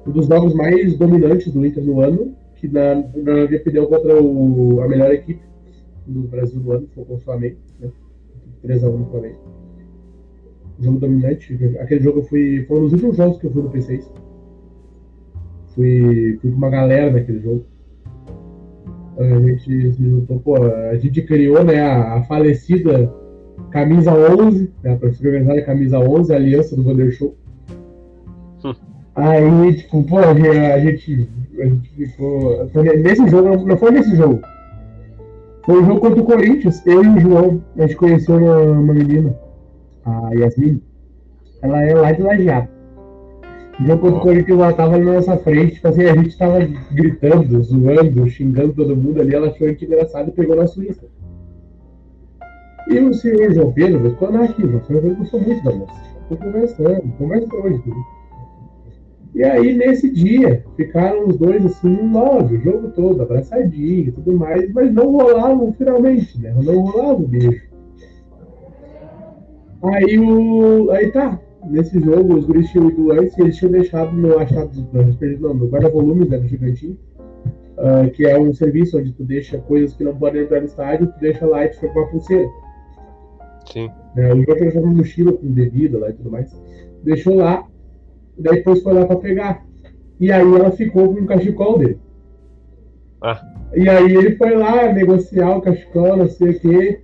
um dos jogos mais dominantes do Inter no ano, que na, na minha opinião contra o, a melhor equipe do Brasil do ano, foi o Flamengo, né? 3x1 no Flamengo. Jogo dominante. Aquele jogo eu fui. Foi um dos últimos jogos que eu fui no P6. Fui, fui com uma galera naquele jogo. A gente se juntou, pô, a gente criou né, a, a falecida camisa 11, né, a professora organizada camisa 11, a aliança do Vander Show. Hum. Aí, tipo, pô, a gente, a gente ficou. Nesse jogo, não foi nesse jogo. Foi um jogo contra o Corinthians, eu e o João, a gente conheceu uma, uma menina, a Yasmin. Ela é lá de Lajeado. O jogo contra o Corinthians, ela tava na nossa frente, tipo assim, a gente tava gritando, zoando, xingando todo mundo ali, ela achou a gente engraçado e pegou na Suíça. E o senhor João Pedro ficou na arquivo, o senhor Pedro gostou muito da moça. Ficou conversando, conversa hoje tudo. E aí, nesse dia, ficaram os dois assim, no love, o jogo todo, abraçadinho e tudo mais, mas não rolavam finalmente, né? Não rolava o beijo. Aí o. Aí tá. Nesse jogo, os guris tinham ido antes e eles tinham deixado no achado não, no guarda-volumes né, do Gigantinho, uh, que é um serviço onde tu deixa coisas que não podem entrar no estádio, tu deixa lá e tu fica com uma pulseira. Sim. É, o João tinha uma mochila com bebida lá e tudo mais. Deixou lá, daí depois foi lá pra pegar. E aí ela ficou com o cachecol dele. Ah. E aí ele foi lá negociar o cachecol, não sei o quê.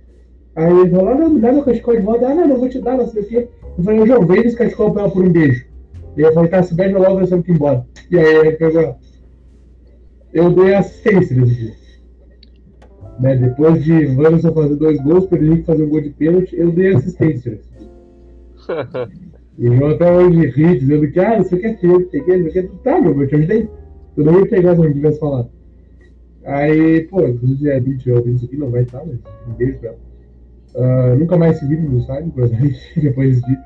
Aí ele falou, ah, não, me dá meu cachecol de volta. Ah, não, não vou te dar, não sei o quê. Eu falei, João, vende esse cachecol pra ela por um beijo. E eu falei, tá, se beija logo, nós temos que ir embora. E aí ele pegou. Eu dei assistência nesse dia. Né? Depois de Wanderson fazer dois gols, Pedrinho fazer um gol de pênalti, eu dei assistência. e eu até hoje ri, dizendo que, ah, você quer feio, você quer, você quer. Tá, meu, eu te ajudei. Eu não ia pegar se eu não tivesse falado. Aí, pô, inclusive é 20 ouvindo isso aqui, não vai estar, mas um beijo pra ela. Uh, nunca mais se viu no estádio, depois de.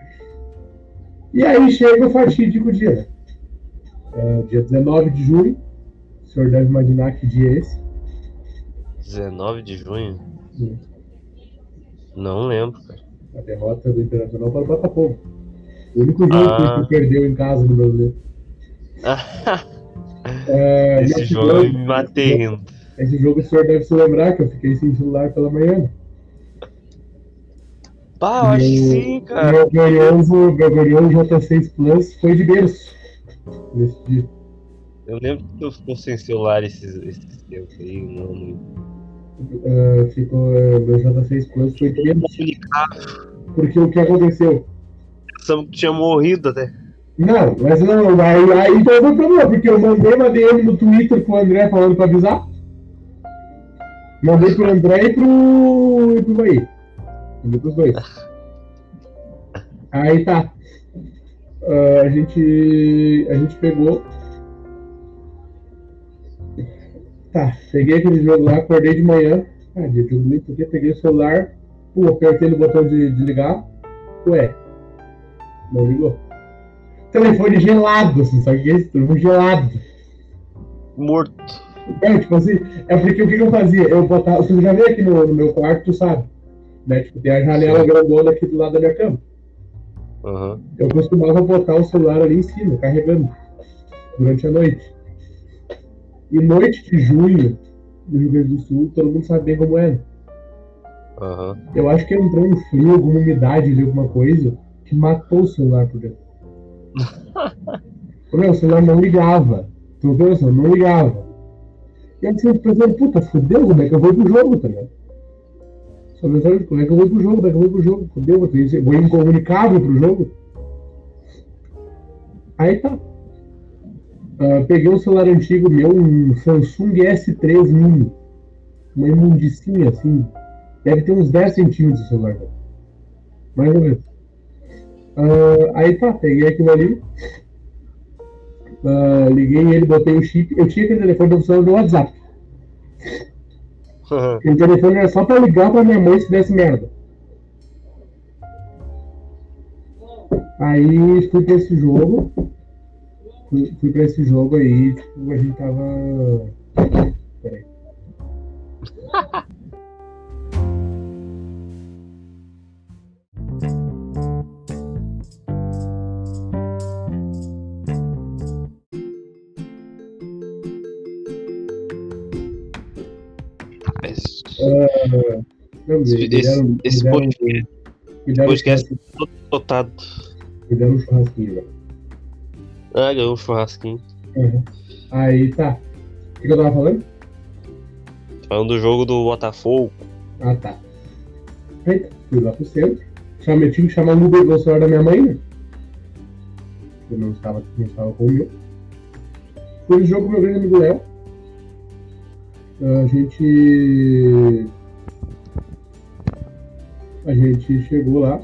E aí chega o fatídico dia? Uh, dia 19 de junho. O senhor deve imaginar que dia é esse. 19 de junho? Sim. Não lembro, cara. A derrota do Internacional para o Botafogo. O único jogo ah. que perdeu em casa no Brasileiro. é, esse jogo eu me matei rindo. Esse jogo o senhor deve se lembrar que eu fiquei sem celular pela manhã. Pá, acho que sim, cara. Meu glorioso, meu glorioso J6 Plus foi de berço nesse dia. Eu lembro que eu ficou sem celular esses, esses tempos aí, não, uh, ficou uh, meu J6 Plus foi Porque o que aconteceu? Tinha morrido até. Não, mas não, aí, aí então foi problema, porque eu mandei uma DM no Twitter pro André falando pra avisar. Mandei pro André e pro. e pro Bahia. Dois. Aí tá. Uh, a gente. A gente pegou Tá, peguei aquele jogo lá, acordei de manhã. Ah, dia de porque peguei o celular, pô, apertei no botão de, de ligar. Ué, não ligou. Telefone gelado, assim, sabe o que é? Telefone gelado. Morto. É, tipo assim, é porque o que, que eu fazia? Eu botava, você já veio aqui no, no, meu quarto, tu sabe? Né? Tipo, tem a janela Sim. grandona aqui do lado da minha cama. Uhum. Eu costumava botar o celular ali em cima, carregando, durante a noite. E noite de junho, no Rio Grande do Sul, todo mundo sabe bem como é. Uhum. Eu acho que entrou um frio, alguma umidade ali, alguma coisa, que matou o celular por dentro. Meu, o celular não ligava. Tu viu não ligava. E aí você pensando, puta, fudeu, como é que eu vou pro jogo, tá ligado? Como é que eu vou pro jogo, como é que eu vou pro jogo? Fudeu, vou incomunicável pro jogo. Aí tá. Uh, peguei um celular antigo meu, um Samsung S3 Mini. Uma imundicinha assim. Deve ter uns 10 centímetros o celular. Mais ou menos. Uh, aí tá, peguei aquilo ali. Uh, liguei ele, botei o chip. Eu tinha aquele telefone funcionando no WhatsApp. Uhum. O telefone era só pra ligar pra minha mãe se desse merda. Aí fui pra esse jogo fui, fui pra esse jogo aí, tipo, a gente tava. Peraí. Uh, não, Esse, me esse deram- podcast, deram um podcast todo lotado. Me deram um churrasquinho, velho. Ah, ganhou um churrasquinho. Uhum. Aí tá. O que, que eu tava falando? Falando do jogo do Botafogo. Ah, tá. Tá. Fui lá pro centro. Chamei, tinha que chamar o Uber do celular da minha mãe, né? Eu não estava, não estava com o meu. Fui no jogo com meu grande amigo Léo. A gente. A gente chegou lá.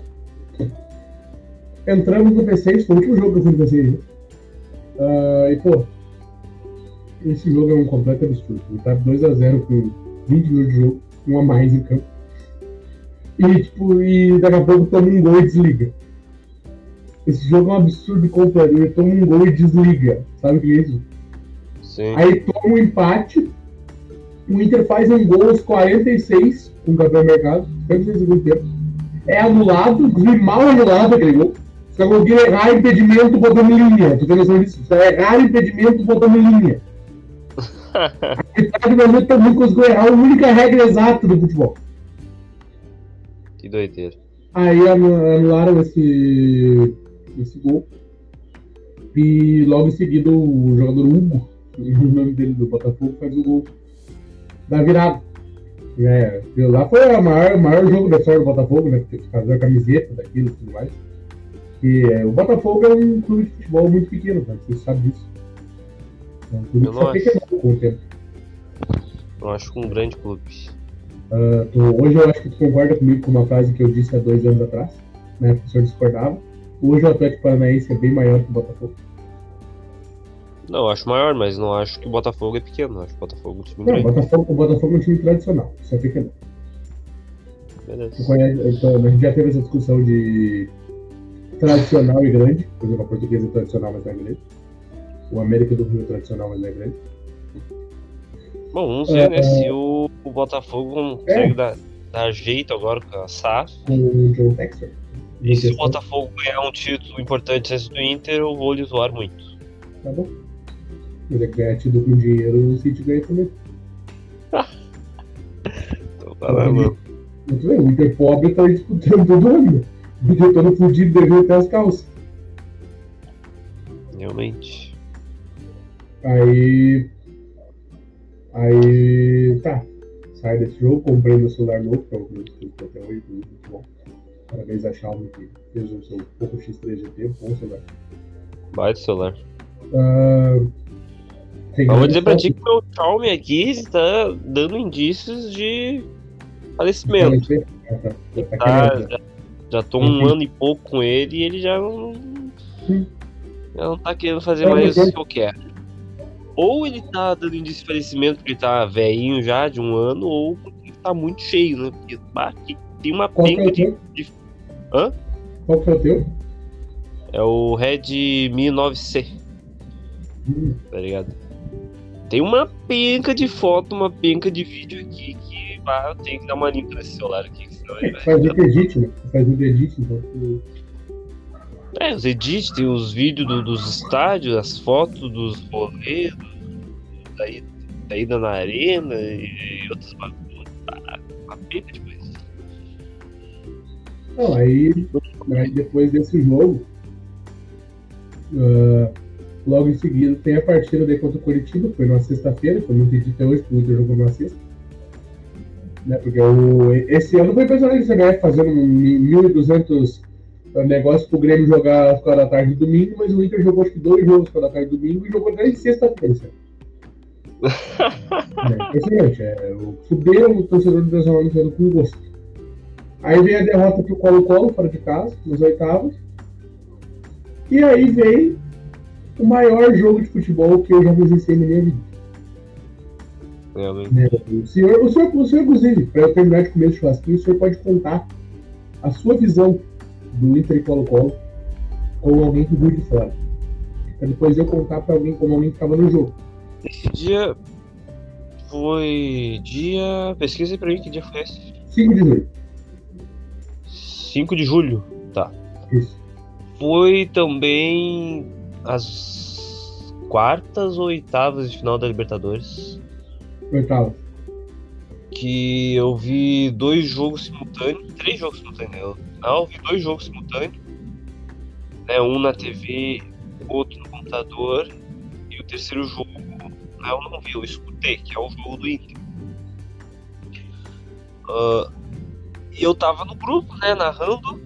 Entramos no P6, foi o último jogo que eu fui no P6. Né? Ah, e pô, esse jogo é um completo absurdo. Ele tá 2x0 com 20 minutos de jogo, um a mais em campo. E, tipo, e daqui a pouco toma um gol e desliga. Esse jogo é um absurdo completo. Ele toma um gol e desliga. Sabe o que é isso? Sim. Aí toma um empate. O Inter faz um gol aos 46 com o Gabriel Mercado. 46 segundos tempo. É anulado, e mal anulado aquele gol. Só conseguiu errar impedimento botando em linha. Tu tem noção disso? Só errar impedimento botando em linha. Metade do momento também conseguiu errar a única regra exata do futebol. que doideira. Aí anu- anularam esse, esse gol. E logo em seguida o jogador Hugo, o nome dele do Botafogo, faz o gol da virada. É, aquilo lá foi o maior, maior jogo da história do Botafogo, né? Porque fazer a camiseta daquilo e tudo mais. E é, o Botafogo é um clube de futebol muito pequeno, cara, você sabe disso. É um clube Eu que só fica com o tempo. Eu acho que um grande clube. Ah, tu- hoje eu acho que tu concorda comigo com uma frase que eu disse há dois anos atrás, né? O senhor discordava. Hoje o Atlético Paranaense é bem maior que o Botafogo. Não, eu acho maior, mas não acho que o Botafogo é pequeno. Acho que o Botafogo é um time Não, grande. Botafogo, o Botafogo é um time tradicional, só fica não. Tu Beleza. conhece, então, a gente já teve essa discussão de tradicional e grande. Por exemplo, a portuguesa é tradicional, mas não é grande. O América do Rio é tradicional, mas não é grande. Bom, vamos ver, É, né? Se o, o Botafogo consegue dar, dar jeito agora com a SAF. Com o John Textor. E se o Botafogo ganhar um título importante antes do Inter, eu vou lhe zoar muito. Tá bom. Mas é tido com dinheiro, o City ganha também. Então, tá lá, mano. Muito bem, o Inter pobre tá disputando todo ano. O Inter todo fudido, devendo até as calças. Realmente. Aí. Aí. Tá. Sai desse jogo, comprei meu celular novo, que é o que eu escuto até hoje, muito bom. Parabéns a Xiaomi que fez o seu Poco X3 GT, bom celular. Baita celular. Ah, Mas vou dizer pra ti que o meu Xiaomi aqui está dando indícios de falecimento. tá. Já tá já, já tô um Uhum. ano e pouco com ele e ele já não. Já não tá querendo fazer É, mais o que eu quero. Ou ele tá dando indício de falecimento porque ele tá velhinho já, de um ano, ou porque ele tá muito cheio, né? Porque bah, tem uma é penca o de. de- Hã? Qual que é o teu? É o Red Mi 9C, Hum, tá ligado? Tem uma penca de foto, uma penca de vídeo aqui que bah, eu tenho que dar uma limpa nesse celular aqui, senão ele vai. Faz muito edit, né? Faz muito edit, então. É, os edits, tem os vídeos do- dos estádios, as fotos dos rolês, do- da, ida- da ida na arena e, outros bagulhos. Ah, uma penca de coisa. Não, aí, depois desse jogo, ah, logo em seguida tem a partida daí contra o Curitiba, que foi numa sexta-feira, que eu não entendi até hoje, porque o Inter jogou numa sexta. Né, porque o, esse ano foi impressionante o CBF fazendo um 1.200 negócios pro Grêmio jogar às quatro da tarde do domingo, mas o Inter jogou acho que dois jogos às quatro da tarde do domingo e jogou até em sexta-feira. é impressionante, é, o o torcedor do Nacional com gosto. Aí veio a derrota pro Colo-Colo, fora de casa, nos oitavos. E aí veio o maior jogo de futebol que eu já presenciei na minha vida. Realmente. né? O senhor, o senhor, o senhor inclusive, para eu terminar de comer esse churrasquinho, o senhor pode contar a sua visão do Inter e Colo-Colo como alguém que viu de fora. Pra depois eu contar para alguém como alguém que estava no jogo. Esse dia foi dia. Pesquisa pra mim que dia foi esse. 5 de julho. 5 de julho, tá. Isso. Foi também as quartas ou oitavas de final da Libertadores. Oitavo. Que eu vi dois jogos simultâneos, três jogos simultâneos. Eu, não, eu vi dois jogos simultâneos. Né, um na TV, outro no computador. E o terceiro jogo, né, eu não vi, eu escutei, que é o jogo do Inter. Ah, e eu tava no grupo, né, narrando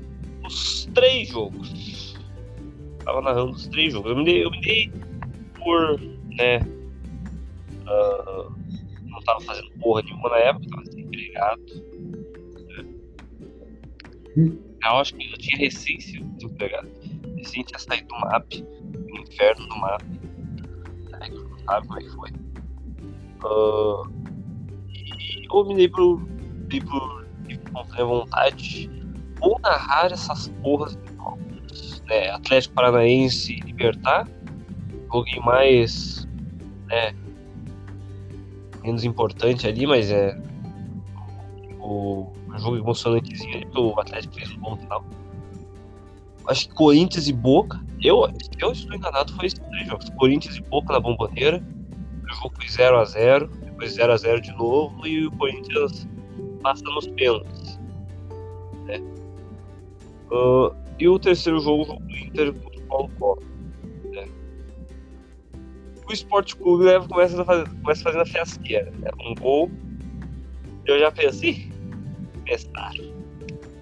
os três jogos. Tava narrando os três jogos. Eu me dei, eu me dei por, né, ah, não tava fazendo porra nenhuma na época, tava desempregado. Né. Eu acho que eu tinha recém sido desempregado. Recém tinha saído do MAP, do inferno do MAP. Né, não sabe como é que foi. Ah, e eu me dei pro, dei pro espontânea vontade ou narrar essas porras né? Atlético Paranaense e Libertar, joguei mais, né? Menos importante ali, mas é o, o jogo emocionantezinho ali, porque o Atlético fez um bom final. Acho que Corinthians e Boca, eu, eu estou enganado, foi esses três jogos. Corinthians e Boca na Bomboneira, o jogo foi 0x0, depois 0x0 de novo e o Corinthians passa nos pênaltis. Né? Uh, e o terceiro jogo, o jogo do Inter contra o Paulo Costa. Né? O Esporte Clube né, começa, a fazer, começa fazendo a fiasqueira. Né? Um gol. Eu já pensei, testaram.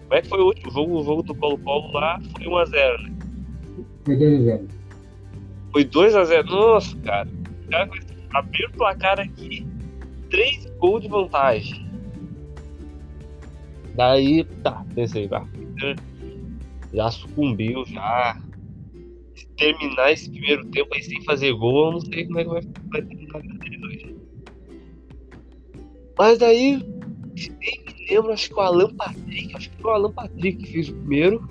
Como é que foi o último jogo? O jogo do Paulo Paulo lá foi 1x0, né? Foi 2x0. Foi 2x0. Nossa, cara. O cara abriu o placar aqui. 3 gols de vantagem. Daí, tá, pensei, tá. Já sucumbiu, já. Se terminar esse primeiro tempo aí sem fazer gol, eu não sei como é que vai, vai terminar a deles hoje. Mas daí, se bem me lembro, acho que o Alan Patrick, acho que foi o Alan Patrick que fez o primeiro.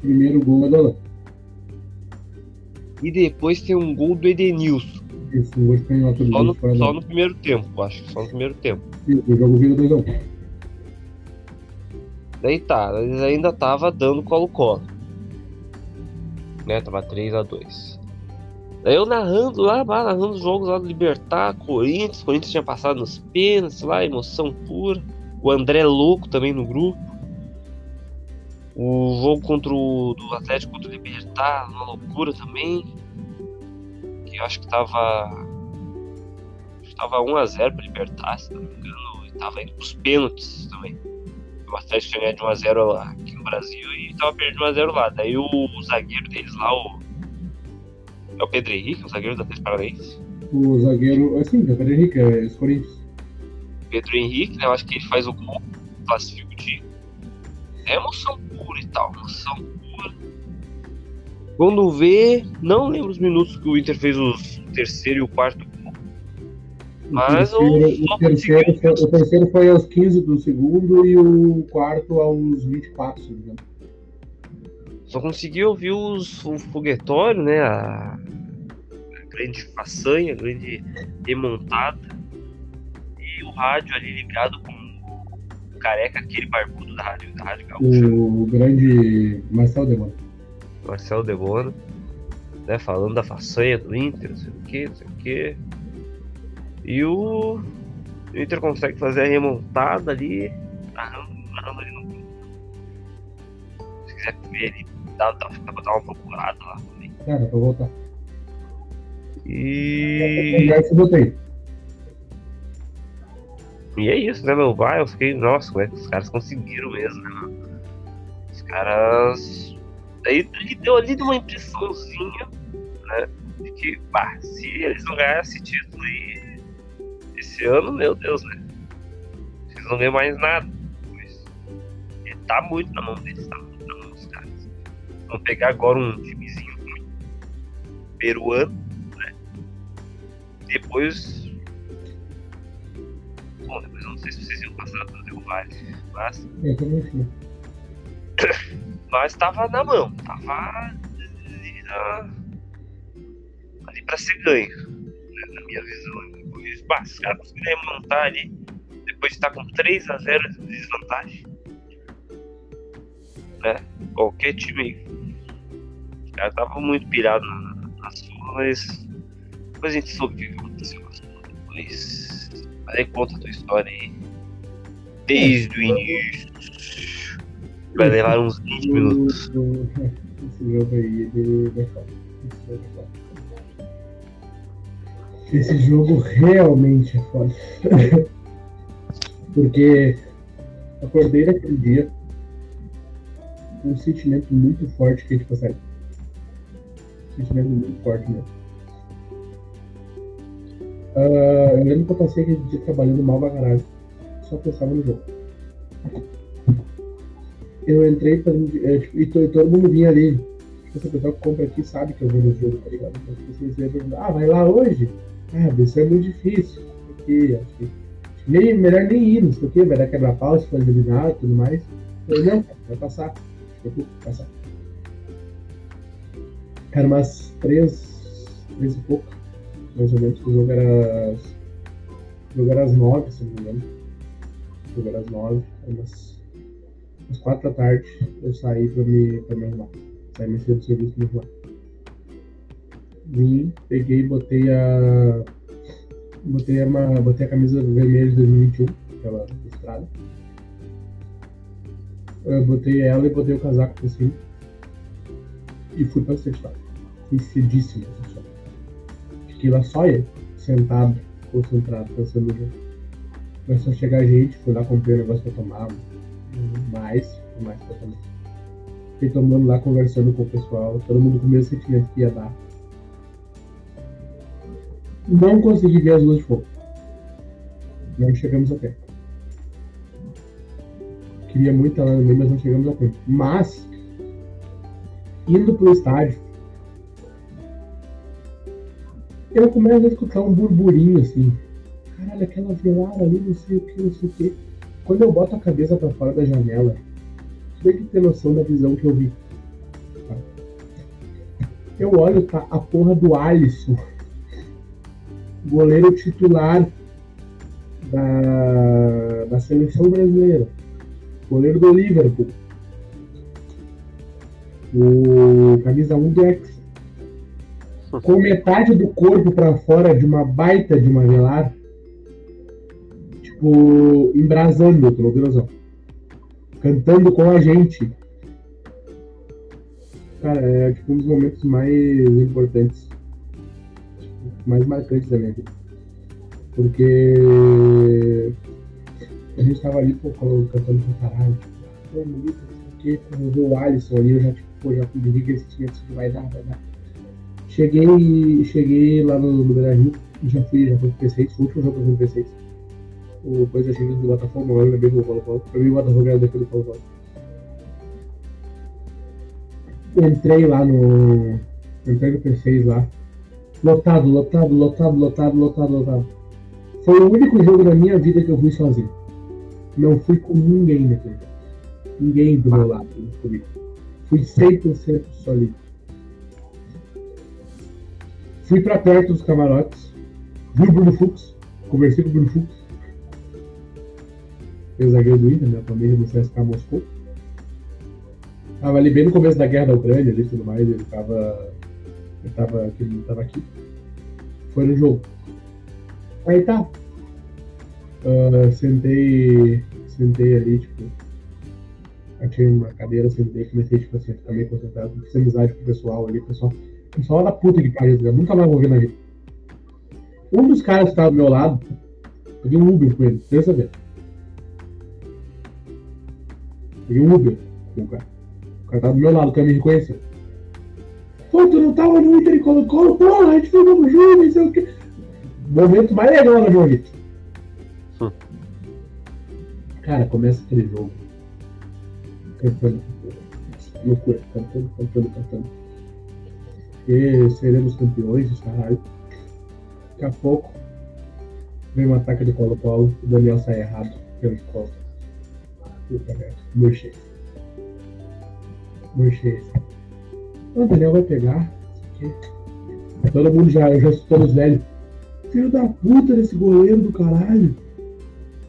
Primeiro gol é do Alan. E depois tem um gol do Edenilson. Do Só no, só da- no primeiro tempo, acho que só no primeiro tempo. O jogo vira 2x1. Daí tá, eles ainda tava dando colo-colo. Né, tava 3x2. Daí eu narrando lá, lá, narrando os jogos lá do Libertar, Corinthians, Corinthians tinha passado nos pênaltis lá, emoção pura. O André louco também no grupo. O jogo contra o do Atlético contra o Libertar, uma loucura também. Que eu acho que tava. Acho que tava 1x0 pra Libertar, se não me engano. E tava indo pros pênaltis também o Atlético tinha ganhado de 1x0 lá aqui no Brasil e tava perdendo 1x0 lá. Daí o, o zagueiro deles lá, o. É o Pedro Henrique, o zagueiro do Atlético Paranaense. O zagueiro. Assim, o Pedro Henrique, é os Corinthians. Pedro Henrique, né? Eu acho que ele faz o gol, classifica o time. É emoção pura e tal, emoção pura. Quando vê, não lembro os minutos que o Inter fez os o terceiro e o quarto. Mas o o- terceiro, o, terceiro foi, o terceiro foi aos 15 do segundo e o quarto aos 24, se não me engano. Só consegui ouvir os, o foguetório, né? A, a grande façanha, a grande remontada. E o rádio ali ligado com o careca, aquele barbudo da rádio, da rádio gaúcha, O grande Marcelo Demônio. Marcelo Debono, né? Falando da façanha do Inter, não sei o que, não sei o que. E o, o Inter consegue fazer a remontada ali, narrando ali no. Se quiser ver ali, dá, dá, dá pra dar uma procurada lá também. Cara, pra voltar. E. E é isso, né, meu? Vai, eu fiquei, nossa, como é que os caras conseguiram mesmo, né, mano? Os caras. Aí ele deu ali de uma impressãozinha, né? De que, pá, se eles não ganhassem esse título aí esse ano, meu Deus, né? Eles não ganham mais nada. Pois. Tá muito na mão deles, tá muito na mão dos caras. Vão pegar agora um timezinho ruim, peruano, né? Depois Bom, depois eu não sei se vocês iam passar do Del Valle, mas, fui. mas tava na mão, tava ali, na- ali pra ser ganho, né, na minha visão. Depois bah, os caras conseguiram remontar ali, depois de estar com 3x0 de desvantagem. Né? Qualquer time. Os caras estavam muito pirados na, na sua, mas depois a gente soube o que aconteceu. Depois. Aí conta a tua história aí. Desde o início. Vai levar uns 20 minutos. Esse jogo aí, ele é foda. Esse jogo é realmente é foda. Porque acordei naquele dia com um sentimento muito forte que, tipo, sério. Um sentimento muito forte mesmo. Uh, eu lembro que eu passei aquele dia trabalhando mal pra caralho. Só pensava no jogo. Eu entrei eu, tipo, e, e todo mundo vinha ali. Tipo, essa pessoa que compra aqui sabe que eu vou no jogo, tá ligado? Então, tipo, vocês iam perguntar, ah, vai lá hoje? Ah, isso é muito difícil. Porque, acho que nem, melhor nem ir, não sei o que, vai dar quebra-pau se for eliminado e tudo mais. Eu não, vai passar. Vou passar. Era umas três, três e pouco, mais ou menos, o jogo era. O jogo era às nove, se não me engano. O jogo era às nove, umas, quatro da tarde eu saí pra me, me arrumar. Saí mais cedo do serviço pra me arrumar. Vim, peguei e botei a botei, uma, botei a camisa vermelha de 2021, aquela estrada. Eu botei ela e botei o casaco por cima. E fui pra certificado. Fui cedíssimo Fiquei lá só eu, sentado, concentrado, pensando no jogo. Começou a chegar gente, fui lá, comprei um negócio pra tomar. Mais, mais pra tomar. Fiquei tomando lá, conversando com o pessoal, todo mundo com o mesmo sentimento que ia dar não consegui ver as luzes de fogo. Não chegamos a tempo. Queria muito estar lá no meio, mas não chegamos a tempo. Mas, indo pro estádio, eu começo a escutar um burburinho assim. Caralho, aquela velada ali, não sei o que, não sei o que. Quando eu boto a cabeça para fora da janela, você tem que ter noção da visão que eu vi. Eu olho, tá a porra do Alisson goleiro titular da, da seleção brasileira, goleiro do Liverpool, o camisa 1 do Ex, com metade do corpo para fora de uma baita de uma velar, tipo, embrasando, tu não Cantando com a gente. Cara, é tipo um dos momentos mais importantes mais marcantes da minha vida. Porque a gente tava ali, pô, cantando pra caralho, tipo, bonito, porque quando eu vi o Alisson ali, eu já, tipo, pô, já pedi que esse time que vai dar, vai dar. Cheguei, cheguei lá no, no Rio, já fui, já fui pro P6, foi o último jogo que eu fui pro P6. O coisa cheguei do Botafogo, agora lembrei do Paulo Paulo. Pra mim o Botafogo era daquele Paulo. Entrei lá no. Entrei no P6 lá. Lotado, lotado, lotado, lotado, lotado, lotado. Foi o único jogo da minha vida que eu fui sozinho. Não fui com ninguém naquele jogo. Ninguém do meu lado comigo. Fui 100% sozinho. Fui pra perto dos camarotes. Vi o Bruno Fux. Conversei com o Bruno Fux. Eu zagueiro do Inter, minha família no CSK Moscou. Tava ali bem no começo da guerra da Ucrânia ali e tudo mais. Ele tava ele tava, que ele tava aqui. Foi no jogo. Aí tá. Uh, sentei. Sentei ali, tipo. Achei uma cadeira, sentei, comecei tipo, assim, a ficar meio concentrado, fiz amizade com o pessoal ali, pessoal. Pessoal da puta que pariu, eu nunca mais vou ver na vida. Um dos caras que estava do meu lado, peguei um Uber com ele, pensa ver. Peguei um Uber com o cara. O cara tava do meu lado, o cara me reconheceu. Pô, tu não tava no Inter e colocou, porra, a gente jogou junto, não sei o quê. Momento mais legal minha vida. Hum. Cara, começa aquele jogo. Cantando. Loucura, cantando, cantando, cantando. E seremos campeões, os caralho. Daqui a pouco vem um ataque de Colo-Colo, o Daniel sai errado pelo colo. Puta merda, murchei. Murchei. O Daniel vai pegar. Todo mundo já, já todos velhos. Filho da puta desse goleiro do caralho.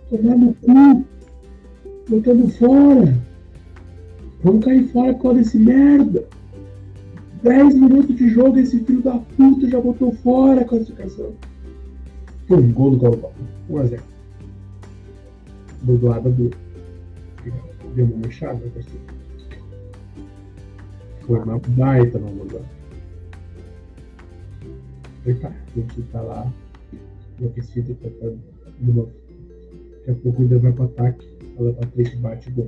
Tomar no cu. Botando fora. Vamos cair fora por causa desse merda. 10 minutos de jogo, esse filho da puta já botou fora a classificação. Pum, gol do Colo-Colo. 1x0. Do lado do. Deu uma na torcida. Foi uma baita não mudou. E tá, a gente tá lá. Enlouquecido, tá de novo. Daqui a pouco ainda vai pro ataque. Ela Patrick bate gol.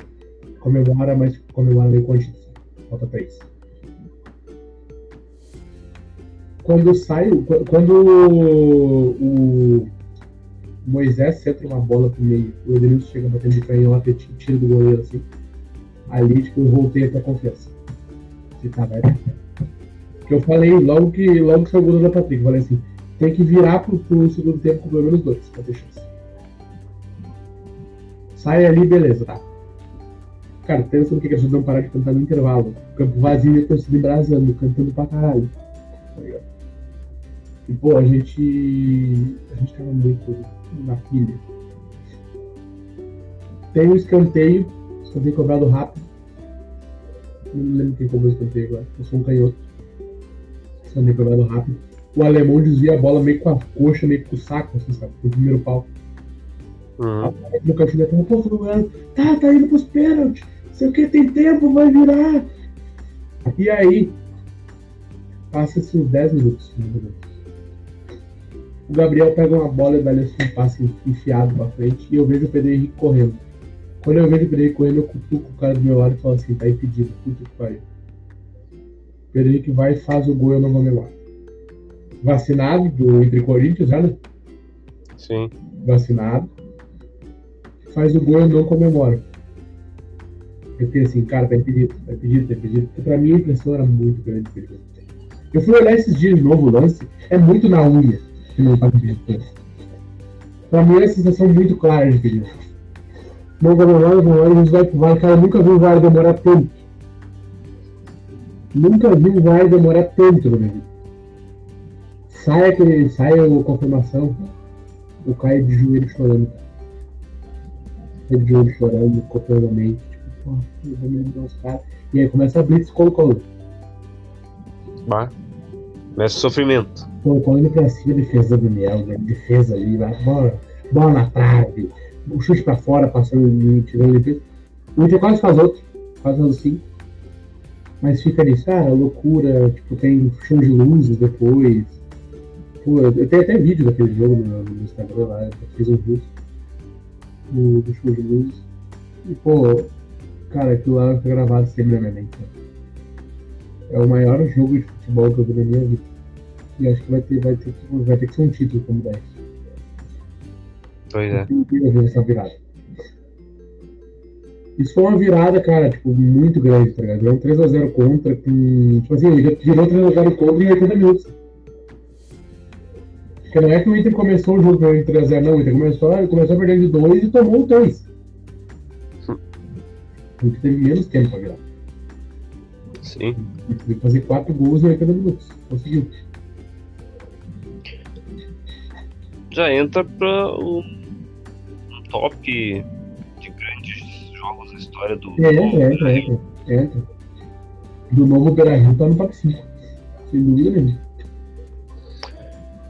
Comemora, mas comemora meio a Falta 3. Quando sai, quando o Moisés centra uma bola pro meio, o Edenilson chega batendo de canhota e tira do goleiro assim. Ali, tipo, eu voltei até a confiança. Que eu falei logo que, logo que saiu o gol da Patrick, eu falei assim: tem que virar pro, pro segundo tempo com pelo menos dois, pra ter chance. Sai ali, beleza, tá. Cara, pensa no que, que a gente não parar de cantar no intervalo. Campo vazio e torcida embrasando, cantando pra caralho. Tá? E, pô, a gente. A gente tava muito na pilha. Tem um escanteio, escanteio cobrado rápido. Não lembro quem cobrou o escanteio agora. Eu sou um canhoto. Escanteio cobrado rápido. O alemão desvia a bola meio com a coxa, meio com o saco, assim, sabe? No primeiro pau. Uhum. No cantinho da pô, tá, tá indo pros pênaltis. Sei o que, tem tempo, vai virar. E aí, passa-se uns 10 minutos. O Gabriel pega uma bola e dá assim um passe enfiado pra frente e eu vejo o Pedro Henrique correndo. Quando eu vejo o Pedro Henrique correndo, eu cutuco o cara do meu lado e falo assim, tá impedido, puta que pariu. Pedro Henrique vai e faz o gol e eu não vou. Vacinado do Entre Corinthians, né? Sim. Vacinado faz o gol e não comemora. Eu fiquei assim, cara, tá impedido, tá impedido, tá impedido. Porque pra mim a impressão era muito grande. Eu fui olhar esses dias de novo o lance, é muito na unha que não tá impedido. Pra mim é uma sensação muito clara de impedido. Não comemora, comemora, a gente vai pro VAR, cara, nunca vi o VAR demorar tanto. Nunca vi o VAR demorar tanto na minha vida. Sai aquele, sai a confirmação, o Caio de joelho chorando ele de olho chorando copiosamente, tipo, pô, eu vou me os caras. E aí começa a blitz Colo-Colo. Bah. Começa o sofrimento. Colo-Colo indo pra cima, defesa do Daniel, né? defesa ali, bola, bola na trave, o chute pra fora, passando, tirando limpeza. O Inter quase faz outro, quase faz cinco. Mas fica ali, cara, loucura, tipo, tem show de luzes depois. Pô, eu tenho até vídeo daquele jogo no, no Instagram lá, eu fiz um vídeo do, do show de luz. E, pô, cara, aquilo lá foi gravado sempre na minha mente. É o maior jogo de futebol que eu vi na minha vida. E acho que vai ter, vai ter, vai ter que ser um título como 10. Pois é. Essa virada. Isso foi uma virada, cara, tipo, muito grande, tá ligado? Um 3x0 contra, com. Tipo assim, ele virou 3x0 contra em 80 minutos. Porque não é que o Inter começou o jogo perdendo 3x0, não. O Inter começou, ele começou perdendo de 2 e tomou 3. Porque teve menos tempo pra virar. Sim. E teve que fazer 4 gols em 80 minutos. Conseguiu. Já entra para o top de grandes jogos da história do. É, entra, entra, entra, entra. Do novo Beira-Rio tá no top 5. Sem dúvida.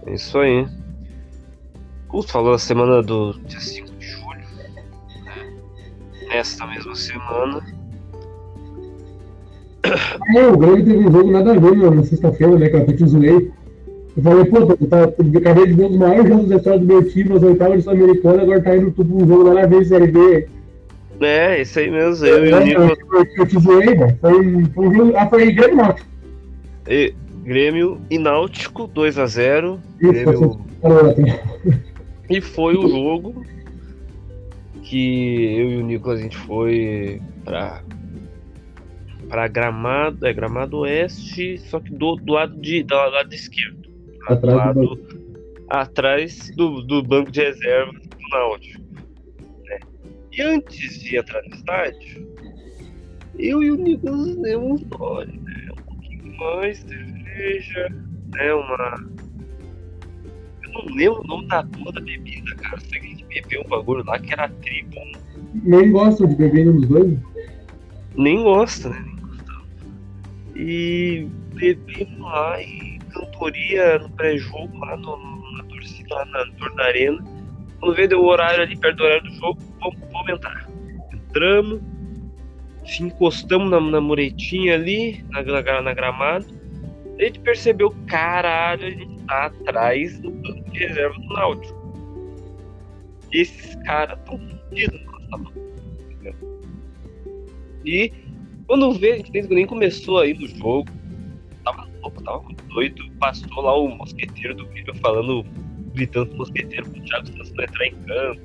É isso aí. Como falou a semana do dia 5 de julho. Né? Nesta mesma semana. É, o Grêmio teve um jogo nada a ver na sexta-feira, né? Que eu até te zoei. Eu falei, pô, eu tá, acabei de ver um dos maiores jogos da história do meu time, nas oitavas de Sul-Americana, agora tá indo tudo um jogo lá na vez Série B. É, isso aí mesmo, eu é, e o Nico. Eu, eu, te zoei, mano. Foi, um jogo. Ah, foi Grêmio Náutico. E, Grêmio e Náutico 2 a 0 Grêmio... E foi o jogo que eu e o Nicolas a gente foi pra, pra Gramado, é Gramado Oeste, só que do, do lado de do lado esquerdo. Atrás do atrás do, do banco de reserva do Náutico. Né? E antes de entrar no estádio, eu e o Nicolas demos gole, né? Um pouquinho mais, teve cerveja, né? Uma. Eu não lembro o nome da porra da bebida, cara. Sei que a gente bebeu um bagulho lá que era tribo. Nem gostam de beber dos dois? Nem gosta, né? Nem gostava. E bebemos lá e cantoria no pré-jogo lá no, na torcida, lá na da arena. Quando veio o horário ali, perto do horário do jogo, vamos, vamos entrar. Entramos, se encostamos na, na muretinha ali, na, na, na gramado. A gente percebeu, caralho, a gente tá atrás do banco de reserva do Náutico. Esses caras tão fodidos na nossa mão. E quando vê, a gente nem começou aí no jogo. Louco, tava muito doido. Passou lá o mosqueteiro do Grêmio falando, gritando pro mosqueteiro pro Thiago Santos não entrar em campo.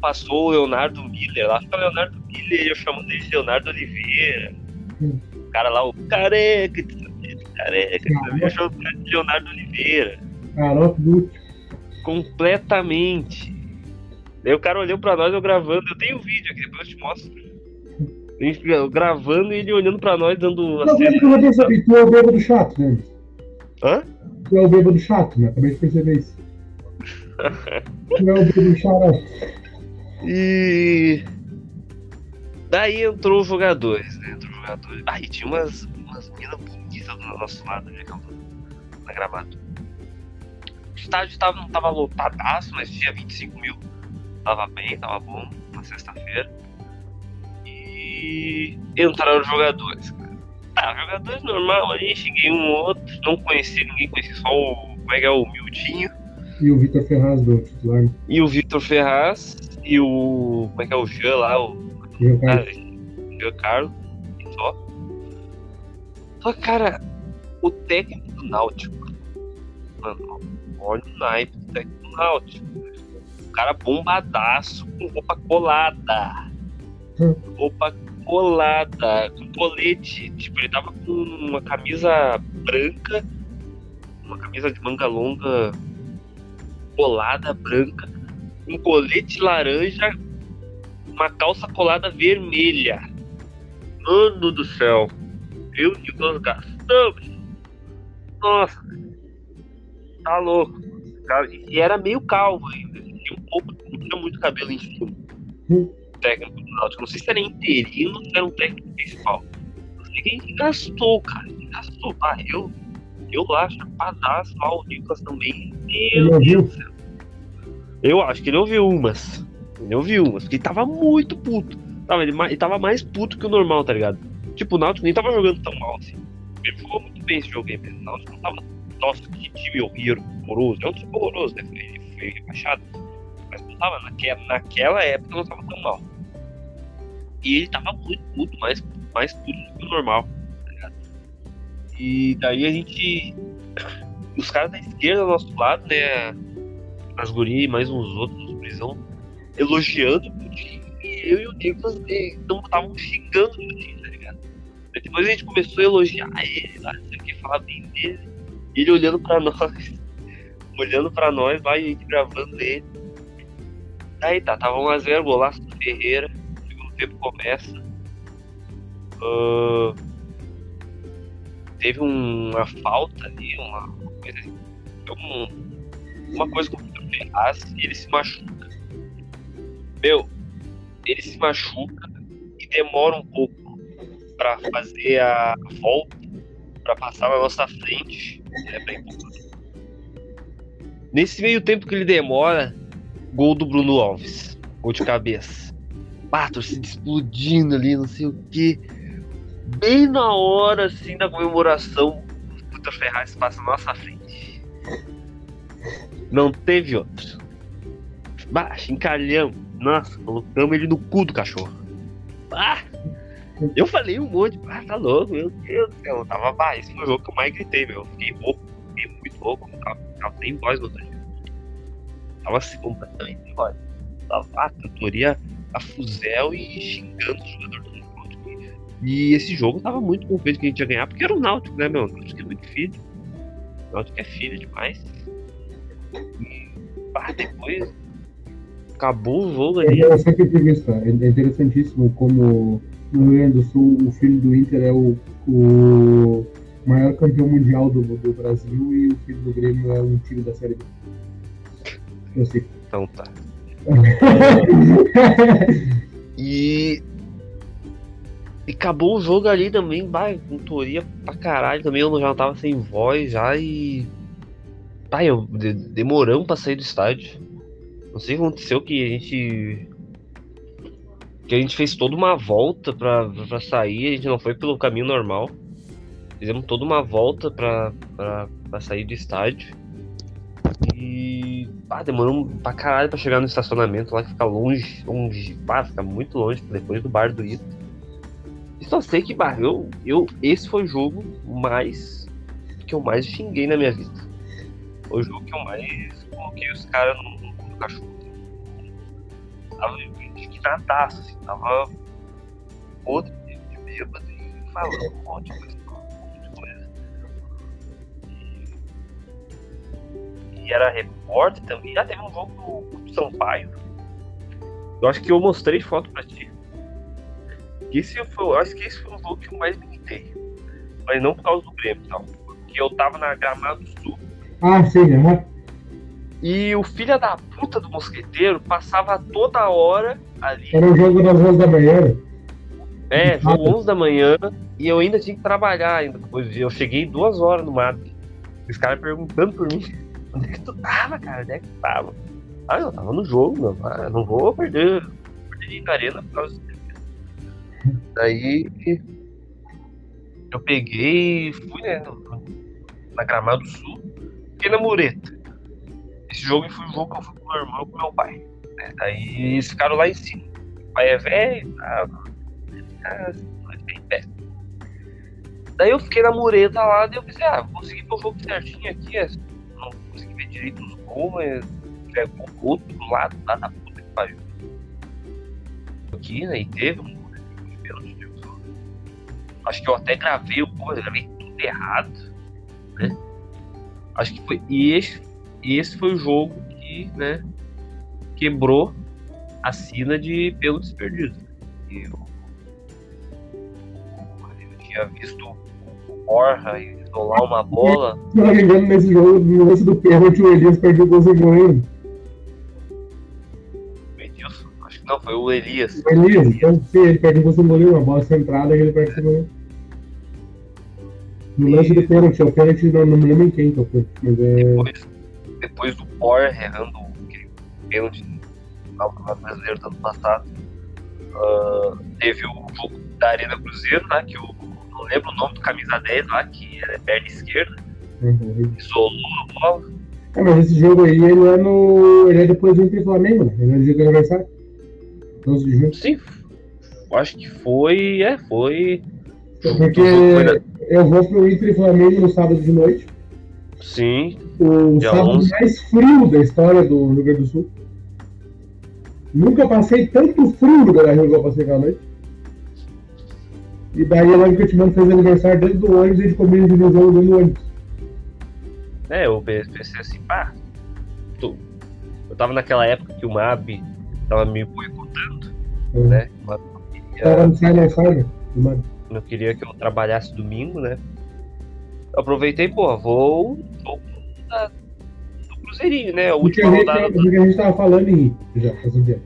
Passou o Leonardo Miller lá, é o Leonardo Miller, eu chamando ele de Leonardo Oliveira. O cara lá, o careca, careca, eu chamo o cara de Leonardo Oliveira. Carote do. Completamente. Daí o cara olhou pra nós, eu gravando. Eu tenho vídeo aqui, depois eu te mostro. A gente gravando e ele olhando pra nós, dando Não, perceber, tu é o bêbado chato, né? Hã? Tu é o bêbado chato, né? Acabei de perceber isso. Tu é o bêbado chato. E. Daí entrou os jogadores, né? Entrou os jogadores. Aí tinha umas, umas meninas bonitas do nosso lado, né? Na gramado. O estádio tava, não tava lotadaço, mas tinha 25 mil. Tava bem, tava bom na sexta-feira. E entraram jogadores. Tá, jogadores normal ali, cheguei um outro, não conheci ninguém, conheci só o. Como é que é o Mildinho. E o Vitor Ferraz do titular. E o Vitor Ferraz e o. Como é que é o Jean lá? O o cara, cara, Jean Carlos. E só. Só cara, o técnico do Náutico. Mano, olha o naipe do técnico do Náutico. O cara bombadaço, com roupa colada. Hum. Roupa colada, com colete. Tipo, ele tava com uma camisa branca, uma camisa de manga longa colada branca, um colete laranja, uma calça colada vermelha. Mano do céu. Eu e Nicolas gastamos. Nossa. Tá louco. E era meio calvo ainda. Tinha um pouco, não tinha muito cabelo em cima. Técnico do Náutico. Não sei se era interino ou se era um técnico principal. Sei que gastou, cara. Quem gastou. Ah, eu. Eu lá, chapadaço, lá o Nicolas também. Ele Meu? Deus do céu. Eu acho que ele ouviu umas. Ele ouviu umas. Porque ele tava muito puto. Tava, ele, ele tava mais puto que o normal, tá ligado? Tipo, o Náutico nem tava jogando tão mal assim. Ele jogou muito bem esse jogo aí, mas o Náutico não tava. Nossa, que time horrível, horroroso. É um time horroroso, né? Foi, foi rebaixado. Tava, naquela, naquela época não tava tão mal. E ele tava muito puto, mais, mais puto do que o normal, tá? E daí a gente. Os caras da esquerda do nosso lado, né? As gurias e mais uns outros, os prisão, elogiando o time. E eu e o Nicolas estavam xingando o time, tá ligado? Aí depois a gente começou a elogiar ele lá, sei o que, falar bem dele. Ele olhando pra nós, olhando pra nós lá e a gente gravando ele. Aí tá, tava 1x0, golaço do Ferreira. Segundo tempo começa. Ah, teve um- uma falta ali, uma, coisa assim. um- uma coisa com o Ferraz ele se machuca. Meu, ele se machuca e demora um pouco pra fazer a volta, pra passar na nossa frente. É bem pouco. Nesse meio tempo que ele demora, gol do Bruno Alves. Gol de cabeça. Ah, torcida explodindo ali, não sei o que. Bem na hora, assim, da comemoração, o Vitor Ferraz passa na nossa frente. Não teve outro. Baixa, encalhamos. Nossa, colocamos ele no cu do cachorro. Ah! Eu falei um monte, ah, tá louco, meu Deus do céu. Tava, bah, esse foi o jogo que eu mais gritei, meu. Eu Fiquei rouco, fiquei muito rouco, não tava, sem voz no outro dia. Tava assim, completamente voz. Tava, ah, cantoria a fuzel e xingando o jogador do Náutico. E esse jogo tava muito confiante que a gente ia ganhar, porque era o Náutico, né, meu? O Náutico é muito filho. O Náutico é filho demais. E, pá, depois acabou o jogo ali. Isso, cara. É interessantíssimo como no Rio Grande do Sul o filho do Inter é o, o maior campeão mundial do, do Brasil e o filho do Grêmio é um time da Série B. Então tá. e. E acabou o jogo ali também, vai, com teoria pra caralho também. Eu já tava sem voz já e. Pai, eu de, demoramos pra sair do estádio. Não sei o que aconteceu que a gente. Que a gente fez toda uma volta pra, pra sair, a gente não foi pelo caminho normal. Fizemos toda uma volta pra, pra, pra sair do estádio. E. Ah, demorou pra caralho pra chegar no estacionamento lá que fica longe, longe. Ah, fica muito longe, depois do bar do Ito. E só sei que, bah, eu, eu, esse foi o jogo mais. que eu mais xinguei na minha vida. Foi o jogo que eu mais coloquei os caras no, no, cachorro. Tava que assim, tava outro de bêbado e falando um monte de coisa. E era repórter também. Já teve um jogo do, do Sampaio. Eu acho que eu mostrei foto pra ti. Esse foi, eu acho que esse foi o jogo que eu mais me irritei. Mas não por causa do Grêmio, tal. Porque eu tava na Gramado Sul. Ah, sim, aham. E o filho da puta do mosqueteiro passava toda hora ali. Era o jogo das 11 da manhã. É, jogo 11 da manhã. E eu ainda tinha que trabalhar ainda. Depois eu cheguei duas horas no mato. Os caras perguntando por mim. Onde é que tu tava, cara? Onde é que tu tava? Ah, eu tava no jogo, meu. Ah, não vou perder, perder de arena por causa disso. Daí eu peguei fui né, na Gramado Sul, fiquei na Mureta. Esse jogo foi um jogo que eu fui com meu irmão e com meu pai. Né? Daí eles ficaram lá em cima. O pai é velho, tá, tá, bem perto. Daí eu fiquei na mureta lá, daí eu pensei, ah, vou seguir meu jogo certinho aqui, é, direito os gols, mas pegou o outro lado, lá da puta que pariu. Aqui, né, e teve um Acho que eu até gravei o gol, gravei tudo errado, né? Acho que foi e esse, esse foi o jogo que, né, quebrou a sina de pelo desperdido. Eu, eu tinha visto o Borja isolar uma bola. Se não me engano, nesse jogo, no lance do pênalti, o Elias perdeu o gol sem goleiro. Edilson? Acho que não, foi o Elias. O Elias, então sim, ele perdeu o gol sem goleiro, uma bola centrada e ele perde sem goleiro. No lance do pênalti, o pênalti não, não me lembro em quem que foi. Mas é... Depois, depois do Borja errando aquele pênalti no Campeonato Brasileiro do ano passado, uh, teve o jogo da Arena Cruzeiro, né? Que não lembro o nome do camisa 10 lá, que é perna esquerda. Uhum. Isolou a bola. É, mas esse jogo aí, ele é no. Ele é depois do Inter Flamengo, né? Ele é no dia do aniversário. 12 de junho. Sim, acho que foi. É, foi. Porque eu vou pro Inter Flamengo no sábado de noite. Sim. O sábado 11. mais frio da história do Rio Grande do Sul. Nunca passei tanto frio no Beira Rio que eu passei aquela noite. E daí eu lembro que o Timão fez aniversário dentro do ônibus e ele comia de visão dentro do ônibus. É, eu pensei assim, pá. Tô... Eu tava naquela época que o MAB tava me boicotando, uhum. né? O MAB queria... Tava no Silent Saga, o MAB não queria que eu trabalhasse domingo, né? Eu aproveitei, pô, vou, vou do Cruzeirinho, né? A última rodada. Gente, a gente tava falando em já faz um tempo.